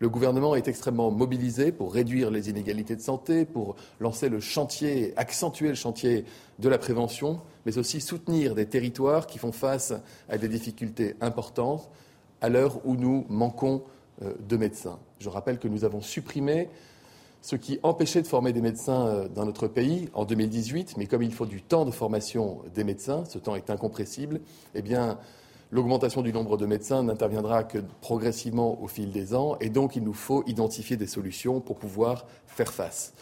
Le gouvernement est extrêmement mobilisé pour réduire les inégalités de santé, pour lancer le chantier, accentuer le chantier de la prévention, mais aussi soutenir des territoires qui font face à des difficultés importantes à l'heure où nous manquons euh, de médecins. Je rappelle que nous avons supprimé ce qui empêchait de former des médecins euh, dans notre pays en 2018, mais comme il faut du temps de formation des médecins, ce temps est incompressible, eh bien, L'augmentation du nombre de médecins n'interviendra que progressivement au fil des ans et donc il nous faut identifier des solutions pour pouvoir faire face.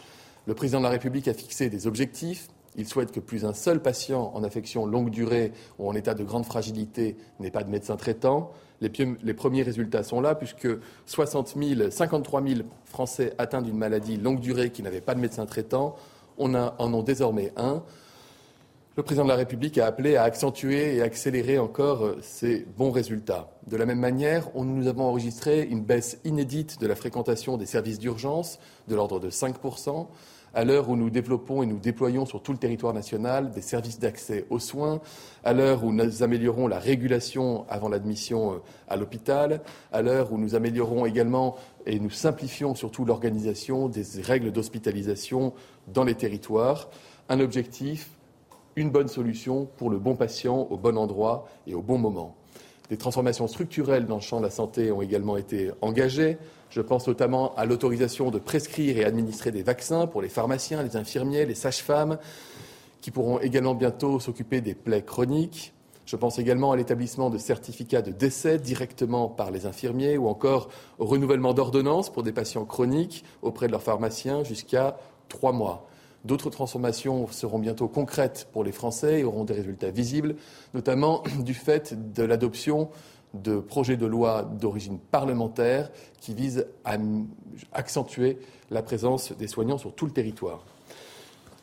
Le président de la République a fixé des objectifs. Il souhaite que plus un seul patient en affection longue durée ou en état de grande fragilité n'ait pas de médecin traitant. Les, premiers résultats sont là, puisque 60 000, 53 000 Français atteints d'une maladie longue durée qui n'avaient pas de médecin traitant on en ont désormais un. Le président de la République a appelé à accentuer et accélérer encore euh, ces bons résultats. De la même manière, nous avons enregistré une baisse inédite de la fréquentation des services d'urgence de l'ordre de 5 à l'heure où nous développons et nous déployons sur tout le territoire national des services d'accès aux soins, à l'heure où nous améliorons la régulation avant l'admission euh, à l'hôpital, à l'heure où nous améliorons également et nous simplifions surtout l'organisation des règles d'hospitalisation dans les territoires. Un objectif, une bonne solution pour le bon patient au bon endroit et au bon moment. Des transformations structurelles dans le champ de la santé ont également été engagées. Je pense notamment à l'autorisation de prescrire et administrer des vaccins pour les pharmaciens, les infirmiers, les sages-femmes, qui pourront également bientôt s'occuper des plaies chroniques. Je pense également à l'établissement de certificats de décès directement par les infirmiers ou encore au renouvellement d'ordonnances pour des patients chroniques auprès de leurs pharmaciens jusqu'à trois mois. D'autres transformations seront bientôt concrètes pour les Français et auront des résultats visibles, notamment du fait de l'adoption de projets de loi d'origine parlementaire qui visent à accentuer la présence des soignants sur tout le territoire.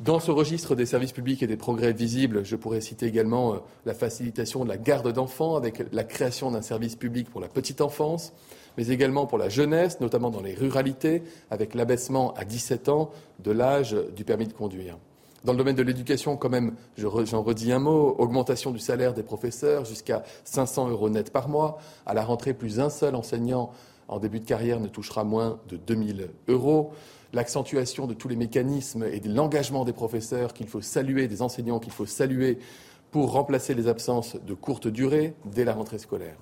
Dans ce registre des services publics et des progrès visibles, je pourrais citer également euh, la facilitation de la garde d'enfants avec la création d'un service public pour la petite enfance, mais également pour la jeunesse, notamment dans les ruralités, avec l'abaissement à 17 ans de l'âge du permis de conduire. Dans le domaine de l'éducation, quand même, j'en redis un mot, augmentation du salaire des professeurs jusqu'à 500 euros net par mois. À la rentrée, plus un seul enseignant en début de carrière ne touchera moins de 2000 euros. L'accentuation de tous les mécanismes et de l'engagement des professeurs qu'il faut saluer, des enseignants qu'il faut saluer pour remplacer les absences de courte durée dès la rentrée scolaire.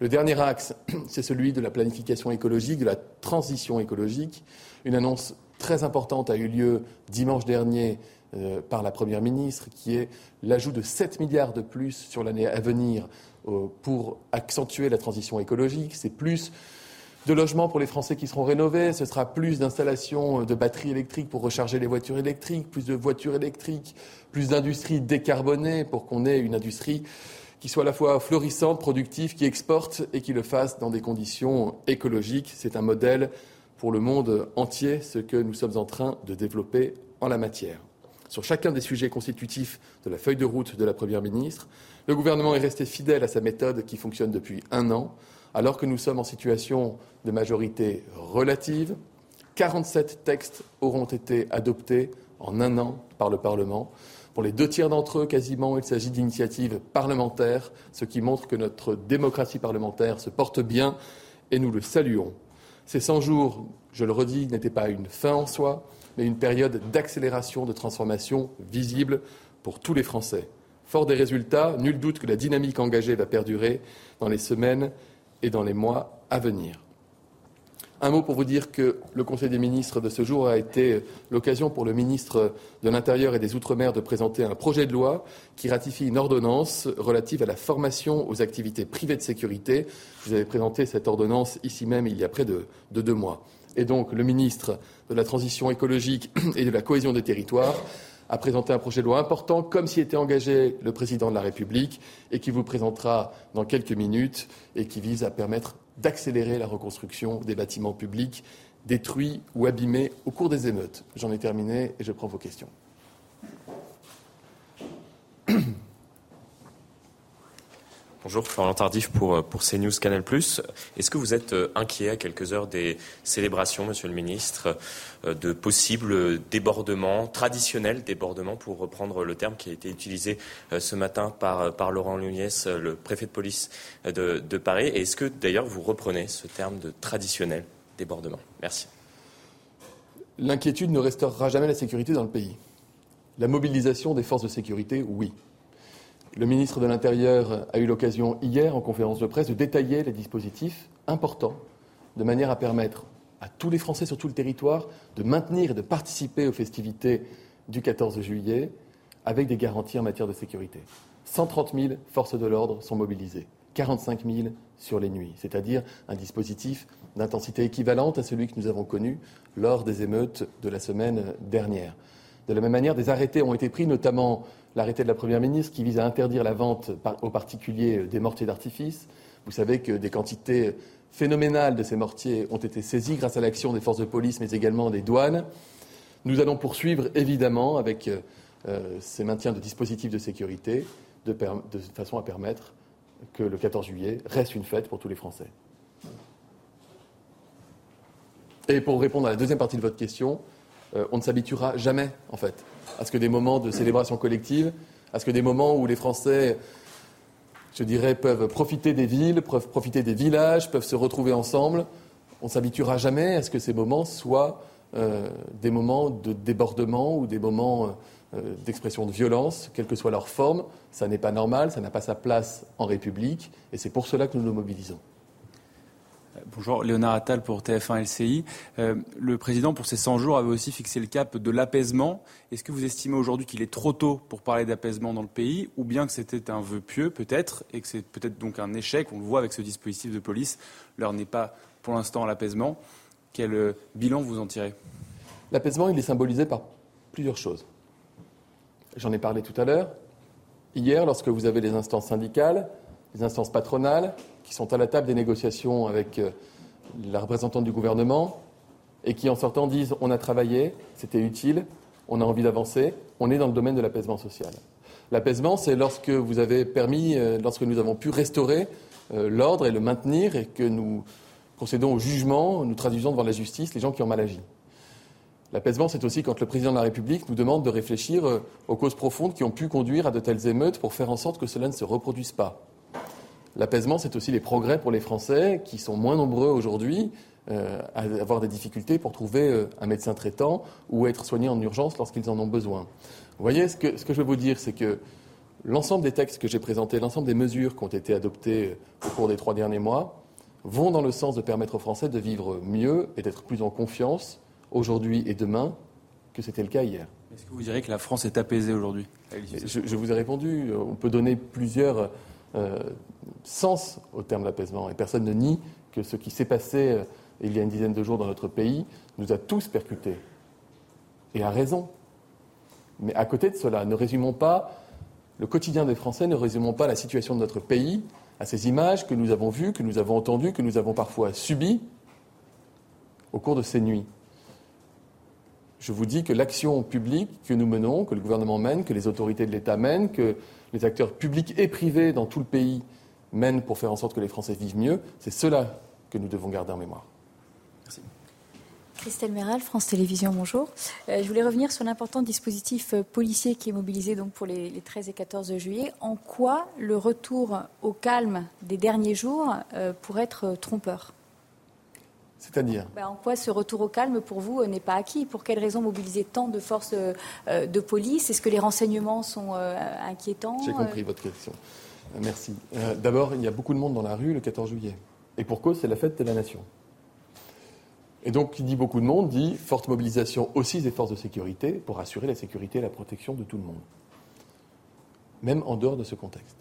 Le dernier axe, c'est celui de la planification écologique, de la transition écologique. Une annonce très importante a eu lieu dimanche dernier euh, par la Première ministre, qui est l'ajout de 7 milliards de plus sur l'année à venir euh, pour accentuer la transition écologique. C'est plus de logements pour les Français qui seront rénovés, ce sera plus d'installations de batteries électriques pour recharger les voitures électriques, plus de voitures électriques, plus d'industries décarbonées pour qu'on ait une industrie qui soit à la fois florissante, productive, qui exporte et qui le fasse dans des conditions écologiques. C'est un modèle pour le monde entier, ce que nous sommes en train de développer en la matière sur chacun des sujets constitutifs de la feuille de route de la Première ministre. Le gouvernement est resté fidèle à sa méthode qui fonctionne depuis un an, alors que nous sommes en situation de majorité relative. 47 textes auront été adoptés en un an par le Parlement. Pour les deux tiers d'entre eux, quasiment, il s'agit d'initiatives parlementaires, ce qui montre que notre démocratie parlementaire se porte bien et nous le saluons. Ces 100 jours, je le redis, n'étaient pas une fin en soi, mais une période d'accélération, de transformation visible pour tous les Français. Fort des résultats, nul doute que la dynamique engagée va perdurer dans les semaines et dans les mois à venir. Un mot pour vous dire que le Conseil des ministres de ce jour a été l'occasion pour le ministre de l'Intérieur et des Outre-mer de présenter un projet de loi qui ratifie une ordonnance relative à la formation aux activités privées de sécurité. Vous avez présenté cette ordonnance ici même il y a près de, de deux mois. Et donc, le ministre de la Transition écologique et de la cohésion des territoires a présenté un projet de loi important, comme s'y était engagé le président de la République, et qui vous présentera dans quelques minutes, et qui vise à permettre d'accélérer la reconstruction des bâtiments publics détruits ou abîmés au cours des émeutes. J'en ai terminé et je prends vos questions. Bonjour, Florent Tardif pour, euh, pour CNews Canal+. Est-ce que vous êtes euh, inquiet à quelques heures des célébrations, Monsieur le Ministre, euh, de possibles débordements, traditionnels débordements, pour reprendre le terme qui a été utilisé ce matin par, par Laurent Luniès, le préfet de police de, de Paris? Et est-ce que d'ailleurs vous reprenez ce terme de traditionnel débordement? Merci. L'inquiétude ne restaurera jamais la sécurité dans le pays. La mobilisation des forces de sécurité, oui. Le ministre de l'Intérieur a eu l'occasion hier, en conférence de presse, de détailler les dispositifs importants de manière à permettre à tous les Français sur tout le territoire de maintenir et de participer aux festivités du 14 juillet avec des garanties en matière de sécurité. 130 000 forces de l'ordre sont mobilisées. 45 000 sur les nuits, c'est-à-dire un dispositif d'intensité équivalente à celui que nous avons connu lors des émeutes de la semaine dernière. De la même manière, des arrêtés ont été pris, notamment l'arrêté de la Première ministre qui vise à interdire la vente aux particuliers des mortiers d'artifice. Vous savez que des quantités phénoménales de ces mortiers ont été saisies grâce à l'action des forces de police, mais également des douanes. Nous allons poursuivre, évidemment, avec euh, ces maintiens de dispositifs de sécurité, de façon à permettre que le 14 juillet reste une fête pour tous les Français. Et pour répondre à la deuxième partie de votre question, euh, on ne s'habituera jamais, en fait, à ce que des moments de célébration collective, à ce que des moments où les Français, je dirais, peuvent profiter des villes, peuvent profiter des villages, peuvent se retrouver ensemble, on ne s'habituera jamais à ce que ces moments soient euh, des moments de débordement ou des moments euh, d'expression de violence, quelle que soit leur forme. Ça n'est pas normal, ça n'a pas sa place en République, et c'est pour cela que nous nous mobilisons. Bonjour, Léonard Attal pour TF1 LCI. Euh, le président, pour ces 100 jours, avait aussi fixé le cap de l'apaisement. Est-ce que vous estimez aujourd'hui qu'il est trop tôt pour parler d'apaisement dans le pays, ou bien que c'était un vœu pieux, peut-être, et que c'est peut-être donc un échec? On le voit avec ce dispositif de police. L'heure n'est pas pour l'instant à l'apaisement. Quel euh, bilan vous en tirez? L'apaisement, il est symbolisé par plusieurs choses. J'en ai parlé tout à l'heure. Hier, lorsque vous avez les instances syndicales, les instances patronales, qui sont à la table des négociations avec euh, la représentante du gouvernement et qui, en sortant, disent on a travaillé, c'était utile, on a envie d'avancer, on est dans le domaine de l'apaisement social. L'apaisement, c'est lorsque vous avez permis, euh, lorsque nous avons pu restaurer euh, l'ordre et le maintenir et que nous procédons au jugement, nous traduisons devant la justice les gens qui ont mal agi. L'apaisement, c'est aussi quand le président de la République nous demande de réfléchir aux causes profondes qui ont pu conduire à de telles émeutes pour faire en sorte que cela ne se reproduise pas. L'apaisement, c'est aussi les progrès pour les Français qui sont moins nombreux aujourd'hui euh, à avoir des difficultés pour trouver euh, un médecin traitant ou être soignés en urgence lorsqu'ils en ont besoin. Vous voyez, ce que, ce que je veux vous dire, c'est que l'ensemble des textes que j'ai présentés, l'ensemble des mesures qui ont été adoptées euh, au cours des trois derniers mois, vont dans le sens de permettre aux Français de vivre mieux et d'être plus en confiance aujourd'hui et demain que c'était le cas hier. Est-ce que vous direz que la France est apaisée aujourd'hui je, je, vous ai répondu. On peut donner plusieurs sens au terme d'apaisement. Et personne ne nie que ce qui s'est passé euh, il y a une dizaine de jours dans notre pays nous a tous percutés. Et a raison. Mais à côté de cela, ne résumons pas le quotidien des Français, ne résumons pas la situation de notre pays à ces images que nous avons vues, que nous avons entendues, que nous avons parfois subies au cours de ces nuits. Je vous dis que l'action publique que nous menons, que le gouvernement mène, que les autorités de l'État mènent, que les acteurs publics et privés dans tout le pays mènent pour faire en sorte que les Français vivent mieux. C'est cela que nous devons garder en mémoire. Merci. Christelle Méral, France Télévisions, bonjour. Euh, je voulais revenir sur l'important dispositif euh, policier qui est mobilisé donc pour les, 13 et 14 juillet. En quoi le retour au calme des derniers jours euh, pourrait être trompeur? C'est-à-dire ben, En quoi ce retour au calme, pour vous, euh, n'est pas acquis? Pour quelles raisons mobiliser tant de forces euh, de police? Est-ce que les renseignements sont euh, inquiétants? J'ai compris votre question. Merci. D'abord, il y a beaucoup de monde dans la rue le 14 juillet. Et pour cause, c'est la fête de la nation. Et donc, qui dit beaucoup de monde dit forte mobilisation aussi des forces de sécurité pour assurer la sécurité et la protection de tout le monde. Même en dehors de ce contexte.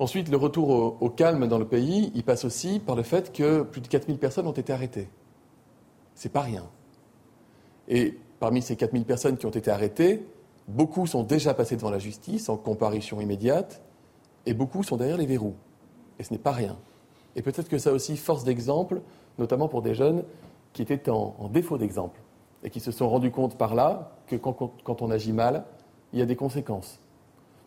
Ensuite, le retour au, calme dans le pays, il passe aussi par le fait que plus de 4000 personnes ont été arrêtées. C'est pas rien. Et parmi ces 4000 personnes qui ont été arrêtées, beaucoup sont déjà passées devant la justice en comparution immédiate, et beaucoup sont derrière les verrous. Et ce n'est pas rien. Et peut-être que ça aussi force d'exemple, notamment pour des jeunes qui étaient en, défaut d'exemple, et qui se sont rendus compte par là que quand on agit mal, il y a des conséquences.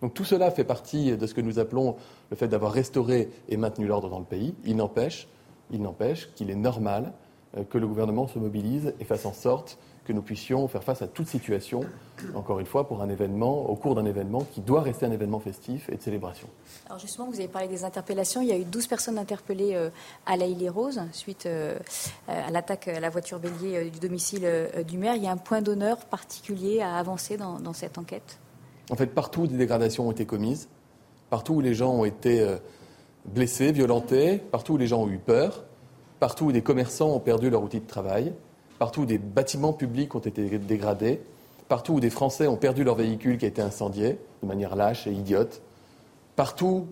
Donc tout cela fait partie de ce que nous appelons le fait d'avoir restauré et maintenu l'ordre dans le pays. Il n'empêche, il n'empêche qu'il est normal euh, que le gouvernement se mobilise et fasse en sorte que nous puissions faire face à toute situation, encore une fois, pour un événement, au cours d'un événement qui doit rester un événement festif et de célébration. Alors justement, vous avez parlé des interpellations. Il y a eu 12 personnes interpellées euh, à La les roses suite euh, à l'attaque à la voiture bélier du domicile du maire. Il y a un point d'honneur particulier à avancer dans cette enquête? En fait, partout où des dégradations ont été commises, partout où les gens ont été euh, blessés, violentés, partout où les gens ont eu peur, partout où des commerçants ont perdu leur outil de travail, partout où des bâtiments publics ont été dégradés, partout où des Français ont perdu leur véhicule qui a été incendié de manière lâche et idiote, partout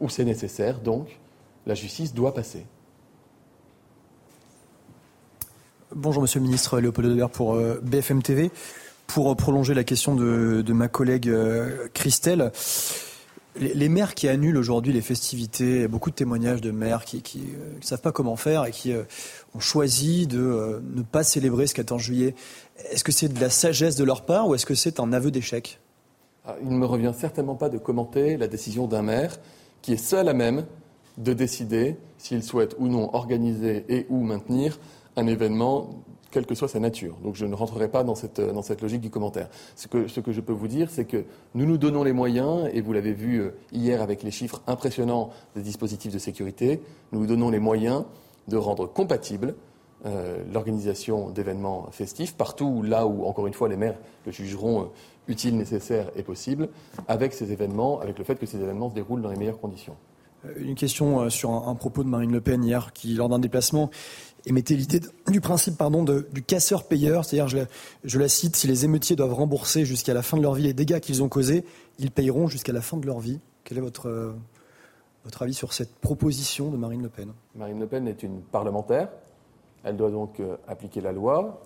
où c'est nécessaire, donc la justice doit passer. Bonjour Monsieur le Ministre, Léopold pour euh, BFM TV. Pour euh, prolonger la question de, ma collègue euh, Christelle, les, maires qui annulent aujourd'hui les festivités, beaucoup de témoignages de maires qui ne savent pas comment faire et qui ont choisi de ne pas célébrer ce 14 juillet. Est-ce que c'est de la sagesse de leur part ou est-ce que c'est un aveu d'échec? Ah, Il ne me revient certainement pas de commenter la décision d'un maire qui est seul à même de décider s'il souhaite ou non organiser et ou maintenir un événement, quelle que soit sa nature. Donc je ne rentrerai pas dans cette, dans cette logique du commentaire. Ce que, ce que je peux vous dire, c'est que nous nous donnons les moyens, et vous l'avez vu euh, hier avec les chiffres impressionnants des dispositifs de sécurité, nous nous donnons les moyens de rendre compatible euh, l'organisation d'événements festifs, partout là où, encore une fois, les maires le jugeront euh, utile, nécessaire et possible, avec ces événements, avec le fait que ces événements se déroulent dans les meilleures conditions. Une question sur un, un propos de Marine Le Pen hier, qui, lors d'un déplacement, émettait l'idée du principe pardon, du casseur-payeur, c'est-à-dire, je, la cite, si les émeutiers doivent rembourser jusqu'à la fin de leur vie les dégâts qu'ils ont causés, ils payeront jusqu'à la fin de leur vie. Quel est votre, euh, votre avis sur cette proposition de Marine Le Pen? Marine Le Pen est une parlementaire. Elle doit donc euh, appliquer la loi.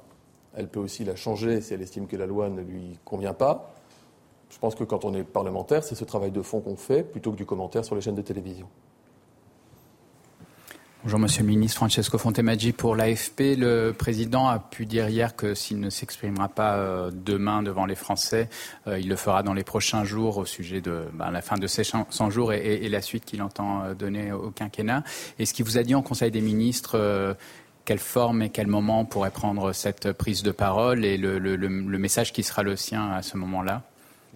Elle peut aussi la changer si elle estime que la loi ne lui convient pas. Je pense que quand on est parlementaire, c'est ce travail de fond qu'on fait plutôt que du commentaire sur les chaînes de télévision. Bonjour Monsieur le Ministre, Francesco Fontemaggi pour l'AFP. Le président a pu dire hier que s'il ne s'exprimera pas euh, demain devant les Français, euh, il le fera dans les prochains jours au sujet de ben, la fin de ces 100 jours et, la suite qu'il entend euh, donner au quinquennat. Et ce qu'il vous a dit en Conseil des ministres, quelle forme et quel moment pourrait prendre cette prise de parole et le, message qui sera le sien à ce moment-là?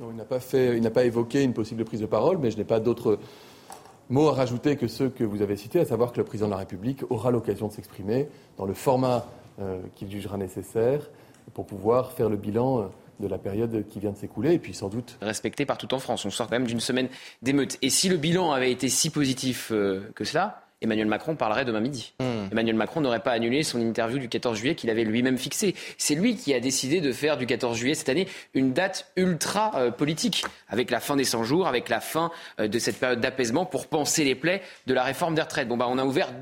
Il n'a pas, il n'a pas évoqué une possible prise de parole, mais je n'ai pas d'autres Mot à rajouter que ceux que vous avez cités, à savoir que le président de la République aura l'occasion de s'exprimer dans le format euh, qu'il jugera nécessaire pour pouvoir faire le bilan euh, de la période qui vient de s'écouler et puis sans doute respecté partout en France. On sort quand même d'une semaine d'émeutes. Et si le bilan avait été si positif euh, que cela, Emmanuel Macron parlerait demain midi. Hmm. Emmanuel Macron n'aurait pas annulé son interview du 14 juillet qu'il avait lui-même fixé. C'est lui qui a décidé de faire du 14 juillet cette année une date ultra euh, politique, avec la fin des 100 jours, avec la fin euh, de cette période d'apaisement pour penser les plaies de la réforme des retraites. Bon, bah, on a ouvert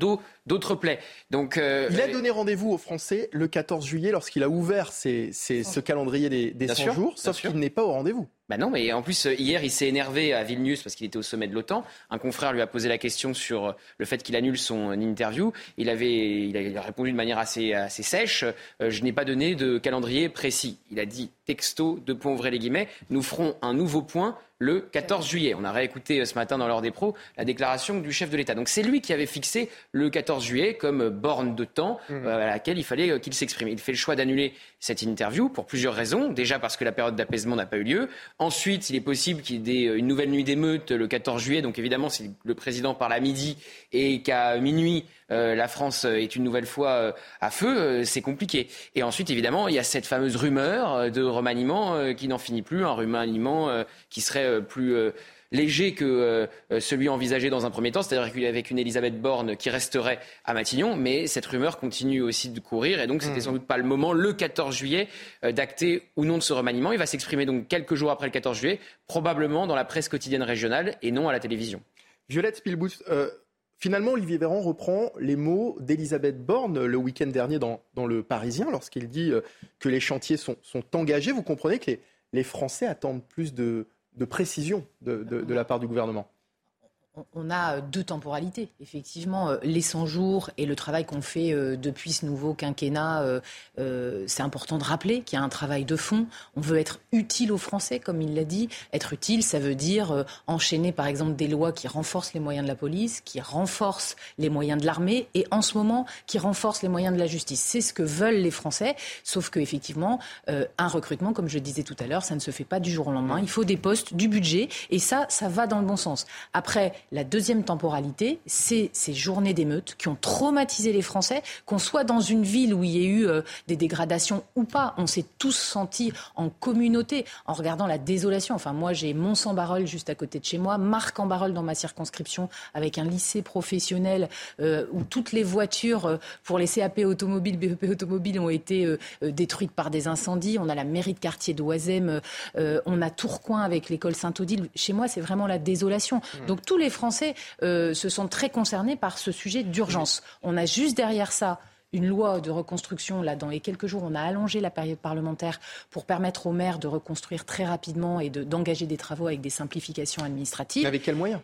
d'autres plaies. Donc, euh, il a donné rendez-vous aux Français le 14 juillet lorsqu'il a ouvert ce calendrier des, des 100 jours, sauf qu'il n'est pas au rendez-vous. Bah non, mais en plus, euh, hier, il s'est énervé à Vilnius parce qu'il était au sommet de l'OTAN. Un confrère lui a posé la question sur euh, le fait qu'il annule son interview. Il, avait, il a répondu de manière assez, assez sèche. Euh, je n'ai pas donné de calendrier précis. Il a dit texto, de points ouvrez les guillemets, nous ferons un nouveau point le 14 juillet. On a réécouté euh, ce matin dans l'heure des pros la déclaration du chef de l'État. Donc c'est lui qui avait fixé le 14 juillet comme borne de temps mmh. euh, à laquelle il fallait euh, qu'il s'exprime. Il fait le choix d'annuler cette interview pour plusieurs raisons. Déjà parce que la période d'apaisement n'a pas eu lieu. Ensuite, il est possible qu'il y ait une nouvelle nuit d'émeute le 14 juillet. Donc évidemment, si le président parle à midi et qu'à minuit, euh, la France est une nouvelle fois euh, à feu, euh, c'est compliqué. Et ensuite, évidemment, il y a cette fameuse rumeur de remaniement qui n'en finit plus, un remaniement qui serait plus léger que celui envisagé dans un premier temps, c'est-à-dire avec une Elisabeth Borne qui resterait à Matignon, mais cette rumeur continue aussi de courir, et donc c'était hmm. sans doute pas le moment, le 14 juillet, d'acter ou non de ce remaniement. Il va s'exprimer donc quelques jours après le 14 juillet, probablement dans la presse quotidienne régionale et non à la télévision. Violette Spielbus, Finalement, Olivier Véran reprend les mots d'Elisabeth Borne le week-end dernier dans, Le Parisien lorsqu'il dit euh, que les chantiers sont, engagés. Vous comprenez que les, Français attendent plus de, précision de la part du gouvernement on a deux temporalités. Effectivement, euh, les 100 jours et le travail qu'on fait euh, depuis ce nouveau quinquennat, euh, c'est important de rappeler qu'il y a un travail de fond. On veut être utile aux Français, comme il l'a dit. Être utile, ça veut dire enchaîner, par exemple, des lois qui renforcent les moyens de la police, qui renforcent les moyens de l'armée et, en ce moment, qui renforcent les moyens de la justice. C'est ce que veulent les Français, sauf qu'effectivement, un recrutement, comme je disais tout à l'heure, ça ne se fait pas du jour au lendemain. Il faut des postes, du budget, et ça, ça va dans le bon sens. Après, la deuxième temporalité, c'est ces journées d'émeutes qui ont traumatisé les Français, qu'on soit dans une ville où il y a eu euh, des dégradations ou pas. On s'est tous sentis en communauté en regardant la désolation. Enfin, moi, j'ai Mont-Saint-Barreul juste à côté de chez moi, Marc-en-Barreul dans ma circonscription, avec un lycée professionnel euh, où toutes les voitures euh, pour les CAP automobiles, BEP automobiles ont été détruites par des incendies. On a la mairie de quartier d'Oisem, on a Tourcoing avec l'école Saint-Odile. Chez moi, c'est vraiment la désolation. Mmh. Donc tous les Français se sentent très concernés par ce sujet d'urgence. On a juste derrière ça une loi de reconstruction. Là, dans les quelques jours, on a allongé la période parlementaire pour permettre aux maires de reconstruire très rapidement et d'engager des travaux avec des simplifications administratives. Mais avec quels moyens?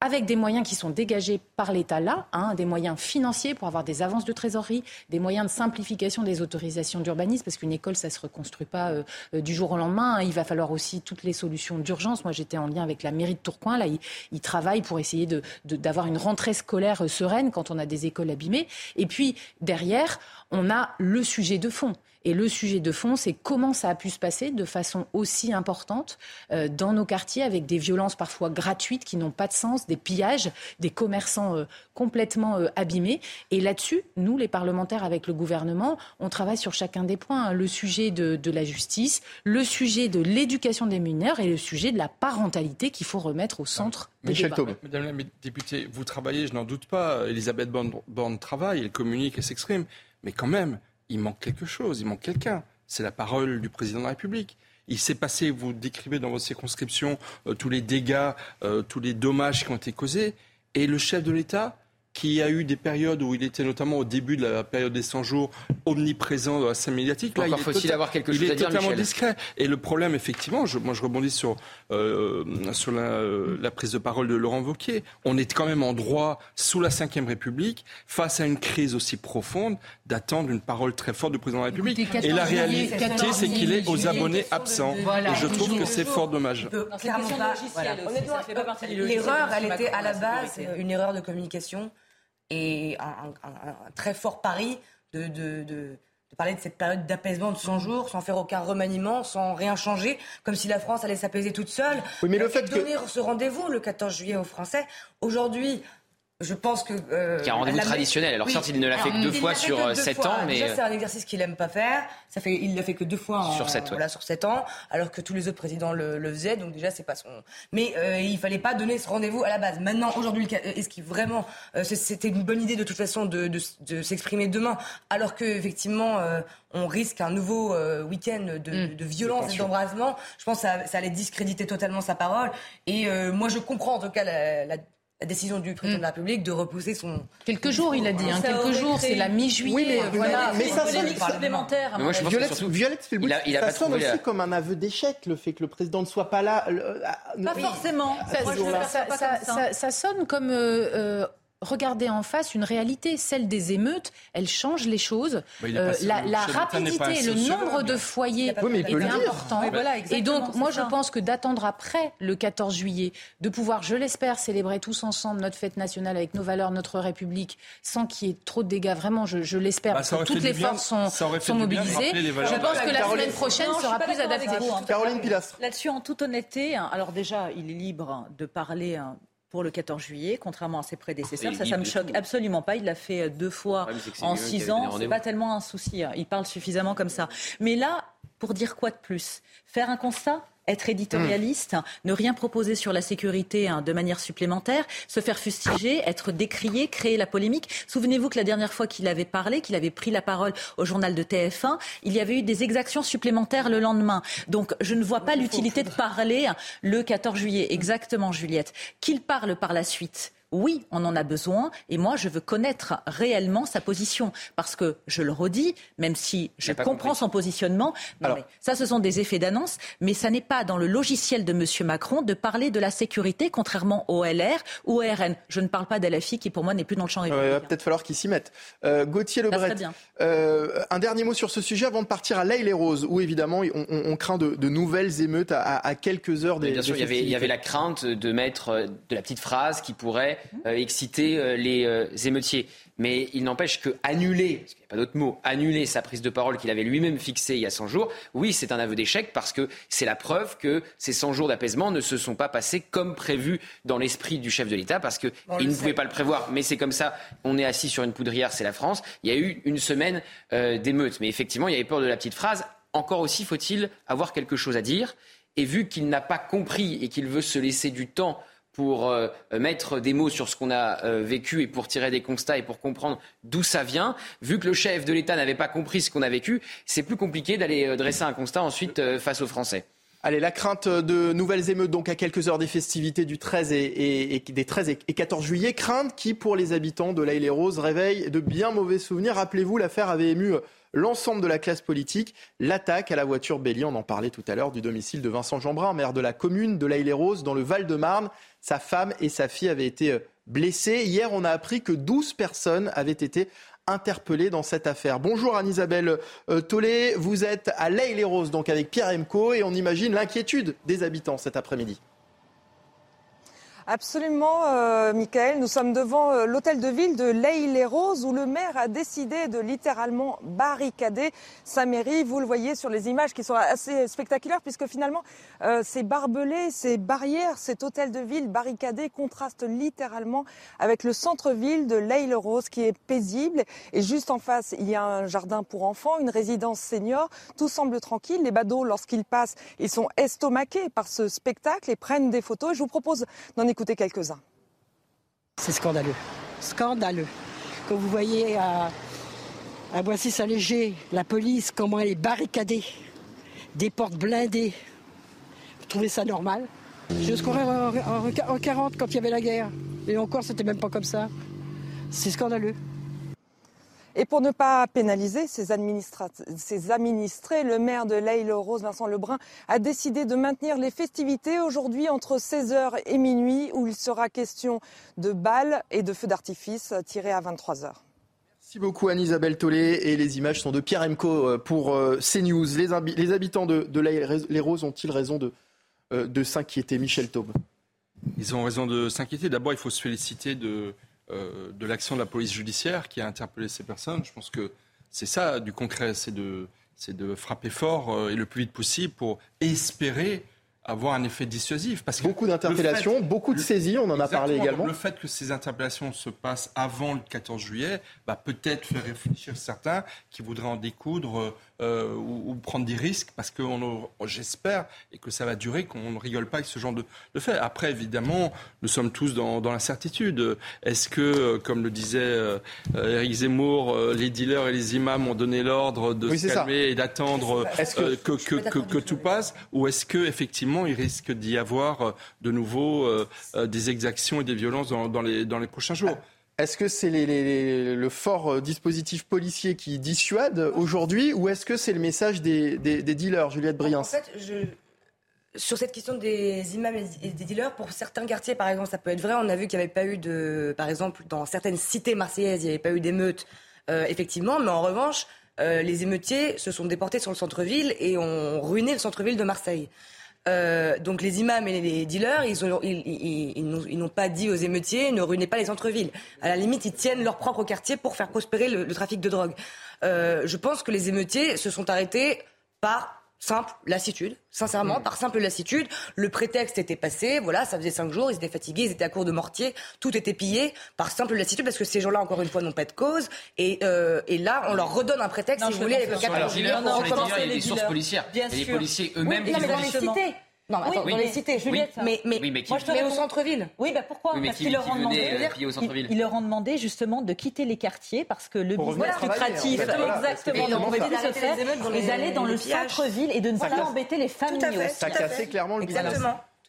Avec des moyens qui sont dégagés par l'État là, hein, des moyens financiers pour avoir des avances de trésorerie, des moyens de simplification des autorisations d'urbanisme, parce qu'une école, ça ne se reconstruit pas euh, euh, du jour au lendemain. Hein. Il va falloir aussi toutes les solutions d'urgence. Moi, j'étais en lien avec la mairie de Tourcoing. Là, ils, travaillent pour essayer d'avoir une rentrée scolaire euh, sereine quand on a des écoles abîmées. Et puis, derrière, on a le sujet de fond. Et le sujet de fond, c'est comment ça a pu se passer de façon aussi importante euh, dans nos quartiers avec des violences parfois gratuites qui n'ont pas de sens, des pillages, des commerçants euh, complètement euh, abîmés. Et là-dessus, nous, les parlementaires, avec le gouvernement, on travaille sur chacun des points. Hein. Le sujet de, la justice, le sujet de l'éducation des mineurs et le sujet de la parentalité qu'il faut remettre au centre des Michel débats. Madame la députée, vous travaillez, je n'en doute pas. Elisabeth Borne travaille, elle communique, elle s'exprime. Mais quand même, il manque quelque chose, il manque quelqu'un. C'est la parole du président de la République. Il s'est passé, vous décrivez dans votre circonscription euh, tous les dégâts, euh, tous les dommages qui ont été causés. Et le chef de l'État, qui a eu des périodes où il était notamment au début de la période des 100 jours omniprésent dans la scène médiatique. Là, Encore faut-il avoir quelque chose il à dire, totalement discret. Et le problème, effectivement, je, moi je rebondis sur, euh, sur la, la, prise de parole de Laurent Wauquiez. On est quand même en droit, sous la Ve République, face à une crise aussi profonde, d'attendre une parole très forte du président de la République. et la réalité, c'est qu'il est aux abonnés absents. et je trouve que c'est fort dommage. L'erreur, elle était à la base une erreur de communication et un, très fort pari de, de, de, parler de cette période d'apaisement de 100 jours sans faire aucun remaniement, sans rien changer, comme si la France allait s'apaiser toute seule. Oui, mais le fait donner ce rendez-vous le 14 juillet aux Français, aujourd'hui, je pense que. Euh, qui a un rendez-vous traditionnel. Alors certes, il ne l'a fait que deux fois sur sept ans, mais. Déjà, c'est un exercice qu'il n'aime pas faire. Ça fait, il l'a fait que deux fois en, sur sept, voilà, sur sept ans, alors que tous les autres présidents le, le faisaient. Donc déjà, c'est pas son. Mais euh, il fallait pas donner ce rendez-vous à la base. Maintenant, aujourd'hui, est-ce qu'il vraiment, euh, c'était une bonne idée de toute façon de, de, de s'exprimer demain, alors que effectivement, euh, on risque un nouveau euh, week-end de, mmh. de violence et d'embrasement? Je pense que ça, ça, allait discréditer totalement sa parole. Et moi, je comprends en tout cas la, la la décision du président de la République de repousser son. Quelques jours, il a dit. Hein, quelques jours, c'est la mi-juillet. Oui, mais, voilà. mais ça sonne supplémentaire. Moi, je Violette, surtout... Violette il a, il a ça sonne aussi la... comme un aveu d'échec, le fait que le président ne soit pas là. Pas forcément. Ça, sonne comme. Euh, euh, regarder en face une réalité, celle des émeutes. Elle change les choses. Euh, la, la rapidité, le nombre de foyers est important. et donc, moi, je pense que d'attendre après le 14 juillet, de pouvoir, je l'espère, célébrer tous ensemble notre fête nationale avec nos valeurs, notre République, sans qu'il y ait trop de dégâts, vraiment, je, l'espère, bah, parce que toutes les forces sont, sont mobilisées. Je pense que la semaine prochaine sera plus adaptée. Caroline Pilastre. Là-dessus, en toute honnêteté, hein, alors déjà, il est libre de parler hein, pour le 14 juillet, contrairement à ses prédécesseurs. Ça, ça me choque absolument pas. Il l'a fait euh, deux fois en six ans. C'est pas tellement un souci. Hein. Il parle suffisamment comme ça. Mais là, pour dire quoi de plus? Faire un constat? Être éditorialiste, ne rien proposer sur la sécurité hein, de manière supplémentaire, se faire fustiger, être décrié, créer la polémique. Souvenez-vous que la dernière fois qu'il avait parlé, qu'il avait pris la parole au journal de TF1, il y avait eu des exactions supplémentaires le lendemain. Donc je ne vois pas l'utilité de parler le 14 juillet. Exactement, Juliette. Qu'il parle par la suite oui, on en a besoin. Et moi, je veux connaître réellement sa position. Parce que, je le redis, même si je comprends son positionnement, ça, ce sont des effets d'annonce. Mais ça n'est pas dans le logiciel de M. Macron de parler de la sécurité, contrairement au LR ou au RN. Je ne parle pas d'LFI, qui pour moi n'est plus dans le champ républicain. il va peut-être falloir qu'il s'y mette. Euh, Gauthier Lebret, euh, un dernier mot sur ce sujet avant de partir à l'Aïle-les-Roses, où évidemment, on, craint de, nouvelles émeutes à, quelques heures des. bien sûr, il y, avait, il y avait la crainte de mettre euh, de la petite phrase qui pourrait euh, exciter euh, les euh, émeutiers. Mais il n'empêche que annuler, parce qu'il n'y a pas d'autre mot, annuler sa prise de parole qu'il avait lui-même fixée il y a 100 jours, oui, c'est un aveu d'échec parce que c'est la preuve que ces 100 jours d'apaisement ne se sont pas passés comme prévu dans l'esprit du chef de l'État parce qu'il ne pouvait pas le prévoir. Mais c'est comme ça, on est assis sur une poudrière, c'est la France. Il y a eu une semaine d'émeute. Mais effectivement, il y avait peur de la petite phrase. Encore aussi faut-il avoir quelque chose à dire. Et vu qu'il n'a pas compris et qu'il veut se laisser du temps pour euh, mettre des mots sur ce qu'on a euh, vécu et pour tirer des constats et pour comprendre d'où ça vient. Vu que le chef de l'État n'avait pas compris ce qu'on a vécu, c'est plus compliqué d'aller euh, dresser un constat ensuite face aux Français. Allez, la crainte de nouvelles émeutes donc à quelques heures des festivités du 13 et, des 13 et 14 juillet. Crainte qui, pour les habitants de l'Aïle les Roses, réveille de bien mauvais souvenirs. Rappelez-vous, l'affaire avait ému l'ensemble de la classe politique. L'attaque à la voiture Bélier, on en parlait tout à l'heure, du domicile de Vincent Jeanbrun, maire de la commune de l'Aïle les Roses, dans le Val-de-Marne. Sa femme et sa fille avaient été euh, blessées. Hier, on a appris que 12 personnes avaient été interpellées dans cette affaire. Bonjour Anne-Isabelle euh, Tollet, vous êtes à l'Aïle-les-Roses, donc avec Pierre Emco, et on imagine l'inquiétude des habitants cet après-midi. Absolument, euh, Michael. Nous sommes devant euh, l'hôtel de ville de Leigh-les-Roses où le maire a décidé de littéralement barricader sa mairie. Vous le voyez sur les images qui sont assez spectaculaires puisque finalement euh, ces barbelés, ces barrières, cet hôtel de ville barricadé contraste littéralement avec le centre-ville de Leigh-les-Roses qui est paisible. Et juste en face, il y a un jardin pour enfants, une résidence senior. Tout semble tranquille. Les badauds, lorsqu'ils passent, ils sont estomaqués par ce spectacle et prennent des photos. Et je vous propose d'en écouter C'est scandaleux. Scandaleux. Quand vous voyez à, à Boissy-Saint-Léger, la police, comment elle est barricadée, des portes blindées, vous trouvez ça normal? Je courais en, en 40 quand il y avait la guerre. Et encore, c'était même pas comme ça. C'est scandaleux. Et pour ne pas pénaliser ses, administrés, le maire de l'Aïle-Rose, Vincent Lebrun, a décidé de maintenir les festivités aujourd'hui entre 16h et minuit, où il sera question de balles et de feux d'artifice tirés à 23h. Merci beaucoup Anne-Isabelle Tollet et les images sont de Pierre Emco euh, pour euh, CNews. Les, les habitants de, de les Roses ont-ils raison de, euh, de s'inquiéter Michel Taube? Ils ont raison de s'inquiéter. D'abord, il faut se féliciter de, euh, de l'action de la police judiciaire qui a interpellé ces personnes. Je pense que c'est ça du concret, c'est de, de frapper fort euh, et le plus vite possible pour espérer avoir un effet dissuasif. Parce beaucoup d'interpellations, beaucoup de saisies, on en a parlé également. Le fait que ces interpellations se passent avant le 14 juillet, bah, peut-être faire réfléchir certains qui voudraient en découdre euh, ou, prendre des risques, parce que j'espère et que ça va durer, qu'on ne rigole pas avec ce genre de, de fait. Après, évidemment, nous sommes tous dans, dans l'incertitude. Est-ce que, euh, comme le disait euh, Eric Zemmour, les dealers et les imams ont donné l'ordre de se calmer et d'attendre que, que, que, que, tout passe, ou est-ce que effectivement il risque d'y avoir de nouveau des exactions et des violences dans, dans, les, dans les prochains jours? Est-ce que c'est le fort euh, dispositif policier qui dissuade aujourd'hui ou est-ce que c'est le message des, dealers, Juliette En fait, sur cette question des imams et des dealers, pour certains quartiers, par exemple, ça peut être vrai. On a vu qu'il n'y avait pas eu de, par exemple, dans certaines cités marseillaises, il n'y avait pas eu d'émeutes, euh, effectivement. Mais en revanche, euh, les émeutiers se sont déportés sur le centre-ville et ont ruiné le centre-ville de Marseille. Euh, donc les imams et les dealers, ils, n'ont pas dit aux émeutiers ne ruinez pas les centres-villes. À la limite, ils tiennent leur propre quartier pour faire prospérer le, trafic de drogue. Euh, je pense que les émeutiers se sont arrêtés par simple lassitude, sincèrement, mm. par simple lassitude. Le prétexte était passé, voilà, ça faisait cinq jours, ils étaient fatigués, ils étaient à court de mortier, tout était pillé par simple lassitude parce que ces gens-là, encore une fois, n'ont pas de cause. Et, euh, et là, on leur redonne un prétexte, si vous voulez, avec le 14 juillet. Il y a des sources policières. Bien les policiers eux-mêmes. Oui, mais dans les cités. Non, attends, dans les cités, Juliette. Mais, mais, mais, moi, je au centre-ville. Oui, bah pourquoi Parce qu'ils leur ont demandé, ils, leur ont demandé justement de quitter les quartiers parce que le business lucratif, exactement, et d'aller dans le centre-ville et de ne pas embêter les familles. Ça cassait clairement le business.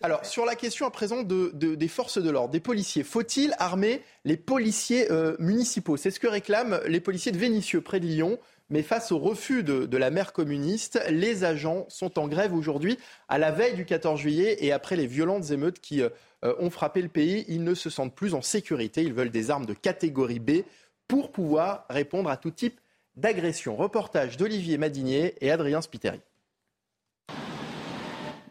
Alors, sur la question à présent de, des forces de l'ordre, des policiers, faut-il armer les policiers euh, municipaux? C'est ce que réclament les policiers de Vénissieux, près de Lyon. Mais face au refus de, la maire communiste, les agents sont en grève aujourd'hui, à la veille du 14 juillet et après les violentes émeutes qui euh, ont frappé le pays. Ils ne se sentent plus en sécurité. Ils veulent des armes de catégorie B pour pouvoir répondre à tout type d'agression. Reportage d'Olivier Madinier et Adrien Spiteri.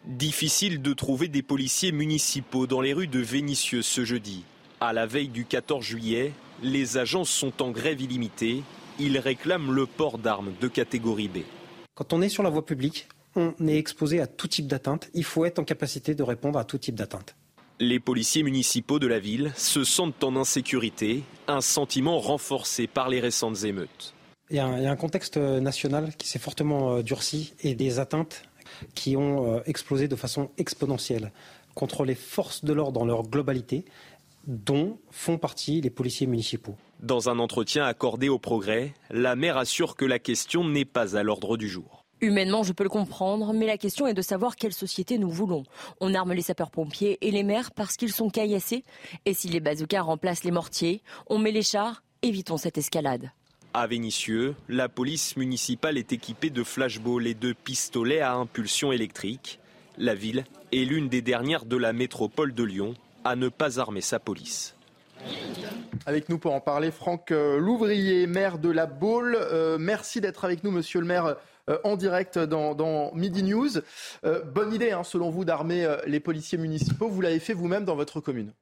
Difficile de trouver des policiers municipaux dans les rues de Vénissieux ce jeudi. À la veille du 14 juillet, les agents sont en grève illimitée il réclame le port d'armes de catégorie B. Quand on est sur la voie publique, on est exposé à tout type d'atteinte. Il faut être en capacité de répondre à tout type d'atteinte. Les policiers municipaux de la ville se sentent en insécurité, un sentiment renforcé par les récentes émeutes. Il y a un, contexte national qui s'est fortement euh, durci et des atteintes qui ont euh, explosé de façon exponentielle contre les forces de l'ordre dans leur globalité, dont font partie les policiers municipaux. Dans un entretien accordé au Progrès, la maire assure que la question n'est pas à l'ordre du jour. Humainement, je peux le comprendre, mais la question est de savoir quelle société nous voulons. On arme les sapeurs-pompiers et les maires parce qu'ils sont caillassés. Et si les bazookas remplacent les mortiers, on met les chars, évitons cette escalade. À Vénissieux, la police municipale est équipée de flashballs et de pistolets à impulsion électrique. La ville est l'une des dernières de la métropole de Lyon à ne pas armer sa police. Avec nous pour en parler, Franck euh, Louvrier, maire de la Baule. Euh, merci d'être avec nous, monsieur le maire, euh, en direct dans, Midi News. bonne idée, hein, selon vous, d'armer les policiers municipaux. Vous l'avez fait vous-même dans votre commune.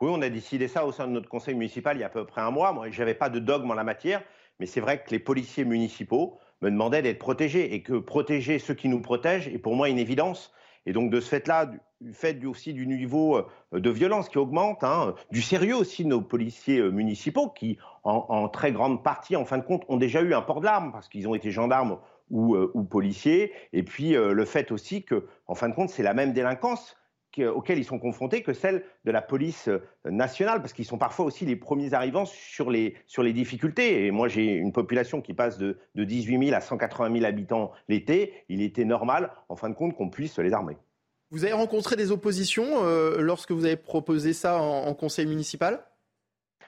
Oui, on a décidé ça au sein de notre conseil municipal il y a à peu près un mois. Moi, je n'avais pas de dogme en la matière, mais c'est vrai que les policiers municipaux me demandaient d'être protégés et que protéger ceux qui nous protègent est pour moi une évidence. Et donc de ce fait-là, du fait aussi du niveau euh, de violence qui augmente, hein, du sérieux aussi de nos policiers euh, municipaux qui, en, très grande partie, en fin de compte, ont déjà eu un port d'armes parce qu'ils ont été gendarmes ou, euh, policiers. Et puis le fait aussi que, en fin de compte, c'est la même délinquance auxquelles ils sont confrontés que celle de la police nationale, parce qu'ils sont parfois aussi les premiers arrivants sur les, sur les difficultés. Et moi, j'ai une population qui passe de, de 18 000 à 180 000 habitants l'été. Il était normal, en fin de compte, qu'on puisse les armer. Vous avez rencontré des oppositions euh, lorsque vous avez proposé ça en, conseil municipal?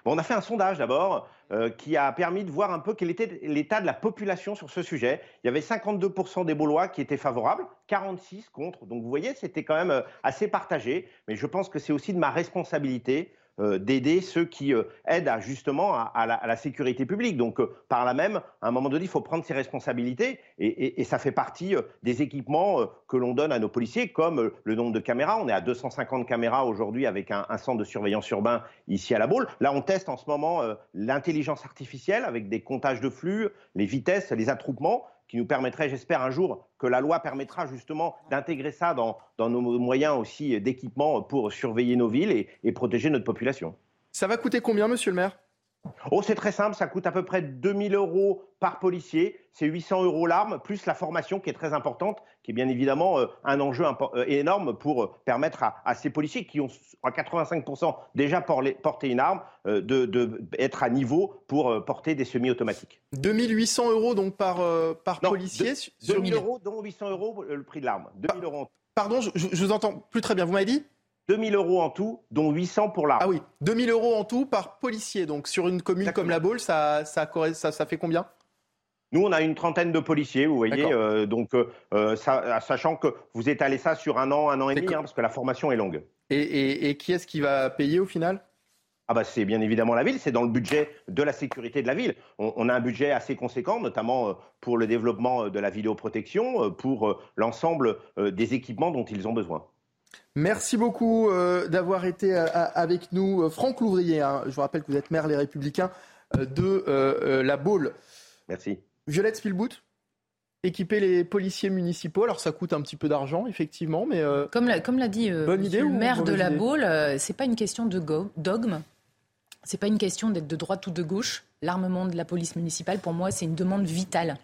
On a fait un sondage d'abord euh, qui a permis de voir un peu quel était l'état de la population sur ce sujet. Il y avait 52% des Baulois qui étaient favorables, 46 contre. Donc vous voyez, c'était quand même euh, assez partagé. Mais je pense que c'est aussi de ma responsabilité d'aider ceux qui euh, aident à, justement à, la, sécurité publique. Donc, euh, par là même, à un moment donné, il faut prendre ses responsabilités et, ça fait partie des équipements que l'on donne à nos policiers, comme le nombre de caméras. On est à 250 caméras aujourd'hui avec un, un, centre de surveillance urbain ici à la Baule. Là, on teste en ce moment l'intelligence artificielle avec des comptages de flux, les vitesses, les attroupements qui nous permettrait, j'espère, un jour que la loi permettra justement d'intégrer ça dans, nos moyens aussi d'équipement pour surveiller nos villes et, et protéger notre population. Ça va coûter combien, monsieur le maire? Oh, c'est très simple, ça coûte à peu près 2000 euros par policier. C'est 800 euros l'arme, plus la formation qui est très importante, qui est bien évidemment euh, un enjeu euh, énorme pour euh, permettre à, ces policiers qui ont à 85% déjà porté une arme de, être à niveau pour porter des semi-automatiques. 2800 euros donc par, par policier 2000 euros, dont 800 euros le prix de l'arme. 2000 euros. Pardon, je, je vous entends plus très bien. Vous m'avez dit 2000 euros en tout, dont 800 pour l'arme. Ah oui, 2000 euros en tout par policier. Donc sur une commune comme la Baule, ça, ça, ça, fait combien? Nous, on a une trentaine de policiers, vous voyez, euh, donc euh, sachant que vous étalez ça sur un an, un an et demi, hein, parce que la formation est longue. Et, qui est-ce qui va payer au final? Ah bah c'est bien évidemment la ville, c'est dans le budget de la sécurité de la ville. On, a un budget assez conséquent, notamment euh, pour le développement de la vidéoprotection, pour l'ensemble des équipements dont ils ont besoin. Merci beaucoup euh, d'avoir été euh, avec nous. Euh, Franck Louvrier, hein. je vous rappelle que vous êtes maire Les Républicains de la Baule. Merci. Violette Spilbout équiper les policiers municipaux. Alors ça coûte un petit peu d'argent, effectivement, mais comme l'a dit le maire de la Baule, c'est pas une question de dogme, c'est pas une question d'être de droite ou de gauche. L'armement de la police municipale, pour moi, c'est une demande vitale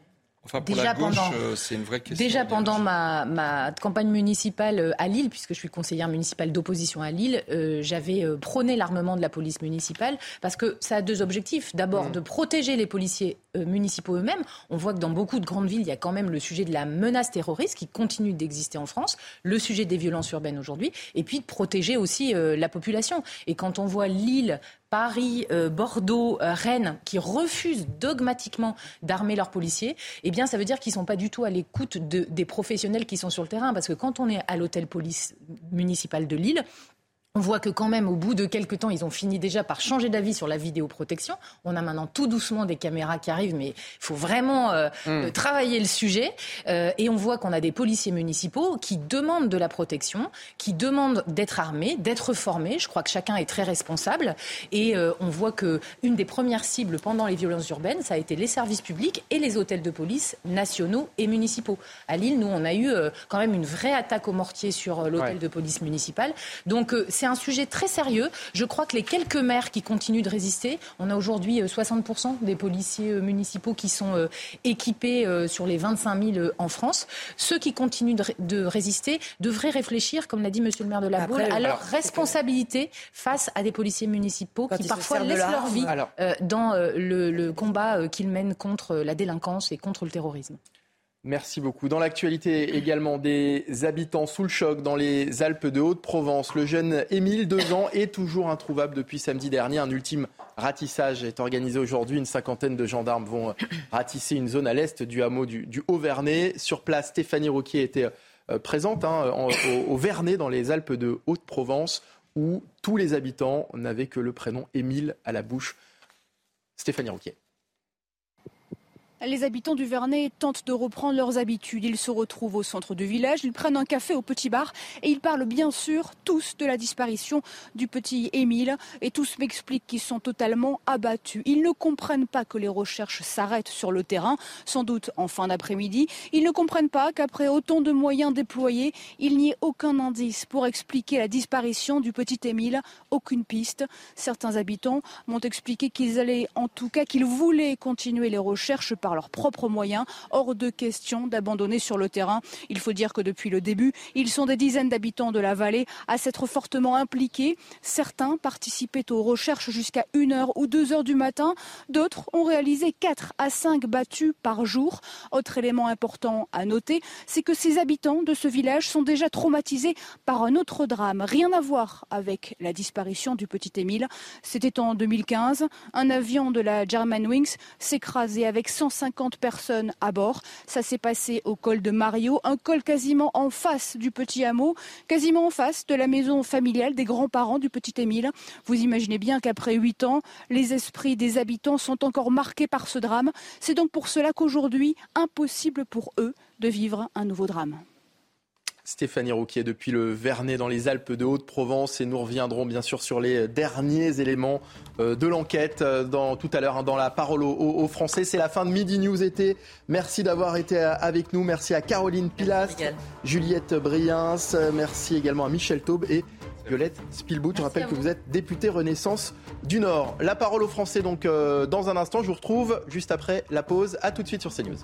déjà pendant, euh, c'est une vraie question. Déjà pendant ma, ma, campagne municipale euh, à Lille, puisque je suis conseillère municipale d'opposition à Lille, euh, j'avais prôné l'armement de la police municipale parce que ça a deux objectifs. D'abord, mmh. de protéger les policiers municipaux eux-mêmes. On voit que dans beaucoup de grandes villes, il y a quand même le sujet de la menace terroriste qui continue d'exister en France, le sujet des violences urbaines aujourd'hui, et puis de protéger aussi la population. Et quand on voit Lille Paris, euh, Bordeaux, euh, Rennes, qui refusent dogmatiquement d'armer leurs policiers, eh bien, ça veut dire qu'ils ne sont pas du tout à l'écoute des professionnels qui sont sur le terrain. Parce que quand on est à l'hôtel police municipal de Lille, on voit que quand même, au bout de quelques temps, ils ont fini déjà par changer d'avis sur la vidéoprotection. On a maintenant tout doucement des caméras qui arrivent, mais il faut vraiment euh, hmm. euh, travailler le sujet. Euh, et on voit qu'on a des policiers municipaux qui demandent de la protection, qui demandent d'être armés, d'être formés. Je crois que chacun est très responsable. Et on voit que une des premières cibles pendant les violences urbaines, ça a été les services publics et les hôtels de police nationaux et municipaux. À Lille, nous, on a eu quand même une vraie attaque au mortier sur l'hôtel de police municipal. Donc, c'est un sujet très sérieux. Je crois que les quelques maires qui continuent de résister, on a aujourd'hui 60% euh, des policiers euh, municipaux qui sont euh, équipés sur les 25 000 en France. Ceux qui continuent de, résister devraient réfléchir, comme l'a dit Monsieur le maire de la Baule, à leur responsabilité face à des policiers municipaux qui parfois laissent leur vie dans le, le combat qu'ils mènent contre la délinquance et contre le terrorisme. Merci beaucoup. Dans l'actualité également, des habitants sous le choc dans les Alpes de Haute-Provence. Le jeune Émile, deux ans, est toujours introuvable depuis samedi dernier. Un ultime ratissage est organisé aujourd'hui. Une cinquantaine de gendarmes vont ratisser une zone à l'est du hameau du, Haut-Vernay. Sur place, Stéphanie Roquier était euh, présente hein, au, Vernay, dans les Alpes de Haute-Provence, où tous les habitants n'avaient que le prénom Émile à la bouche. Stéphanie Roquier. Les habitants du Vernet tentent de reprendre leurs habitudes. Ils se retrouvent au centre du village, ils prennent un café au petit bar et ils parlent bien sûr tous de la disparition du petit Émile. Et tous m'expliquent qu'ils sont totalement abattus. Ils ne comprennent pas que les recherches s'arrêtent sur le terrain, sans doute en fin d'après-midi. Ils ne comprennent pas qu'après autant de moyens déployés, il n'y ait aucun indice pour expliquer la disparition du petit Émile, aucune piste. Certains habitants m'ont expliqué qu'ils allaient, en tout cas, qu'ils voulaient continuer les recherches par leurs propres moyens. Hors de question d'abandonner sur le terrain. Il faut dire que depuis le début, ils sont des dizaines d'habitants de la vallée à s'être fortement impliqués. Certains participaient aux recherches jusqu'à 1h ou 2h du matin. D'autres ont réalisé 4 à 5 battues par jour. Autre élément important à noter, c'est que ces habitants de ce village sont déjà traumatisés par un autre drame. Rien à voir avec la disparition du petit Émile. C'était en 2015. Un avion de la Germanwings s'écrasait avec 150 50 personnes à bord. Ça s'est passé au col de Mario, un col quasiment en face du petit hameau, quasiment en face de la maison familiale des grands-parents du petit Émile. Vous imaginez bien qu'après huit ans, les esprits des habitants sont encore marqués par ce drame. C'est donc pour cela qu'aujourd'hui, impossible pour eux de vivre un nouveau drame. Stéphanie Rouquier depuis le Vernet dans les Alpes de Haute-Provence et nous reviendrons bien sûr sur les derniers éléments euh, de l'enquête euh, dans, tout à l'heure hein, dans la parole aux, Français. C'est la fin de Midi News été. Merci d'avoir été euh, avec nous. Merci à Caroline Pilas, Juliette Briens. Merci également à Michel Taube et Violette Spilbout. Je rappelle que vous êtes députée Renaissance du Nord. La parole aux Français donc dans un instant. Je vous retrouve juste après la pause. À tout de suite sur CNews.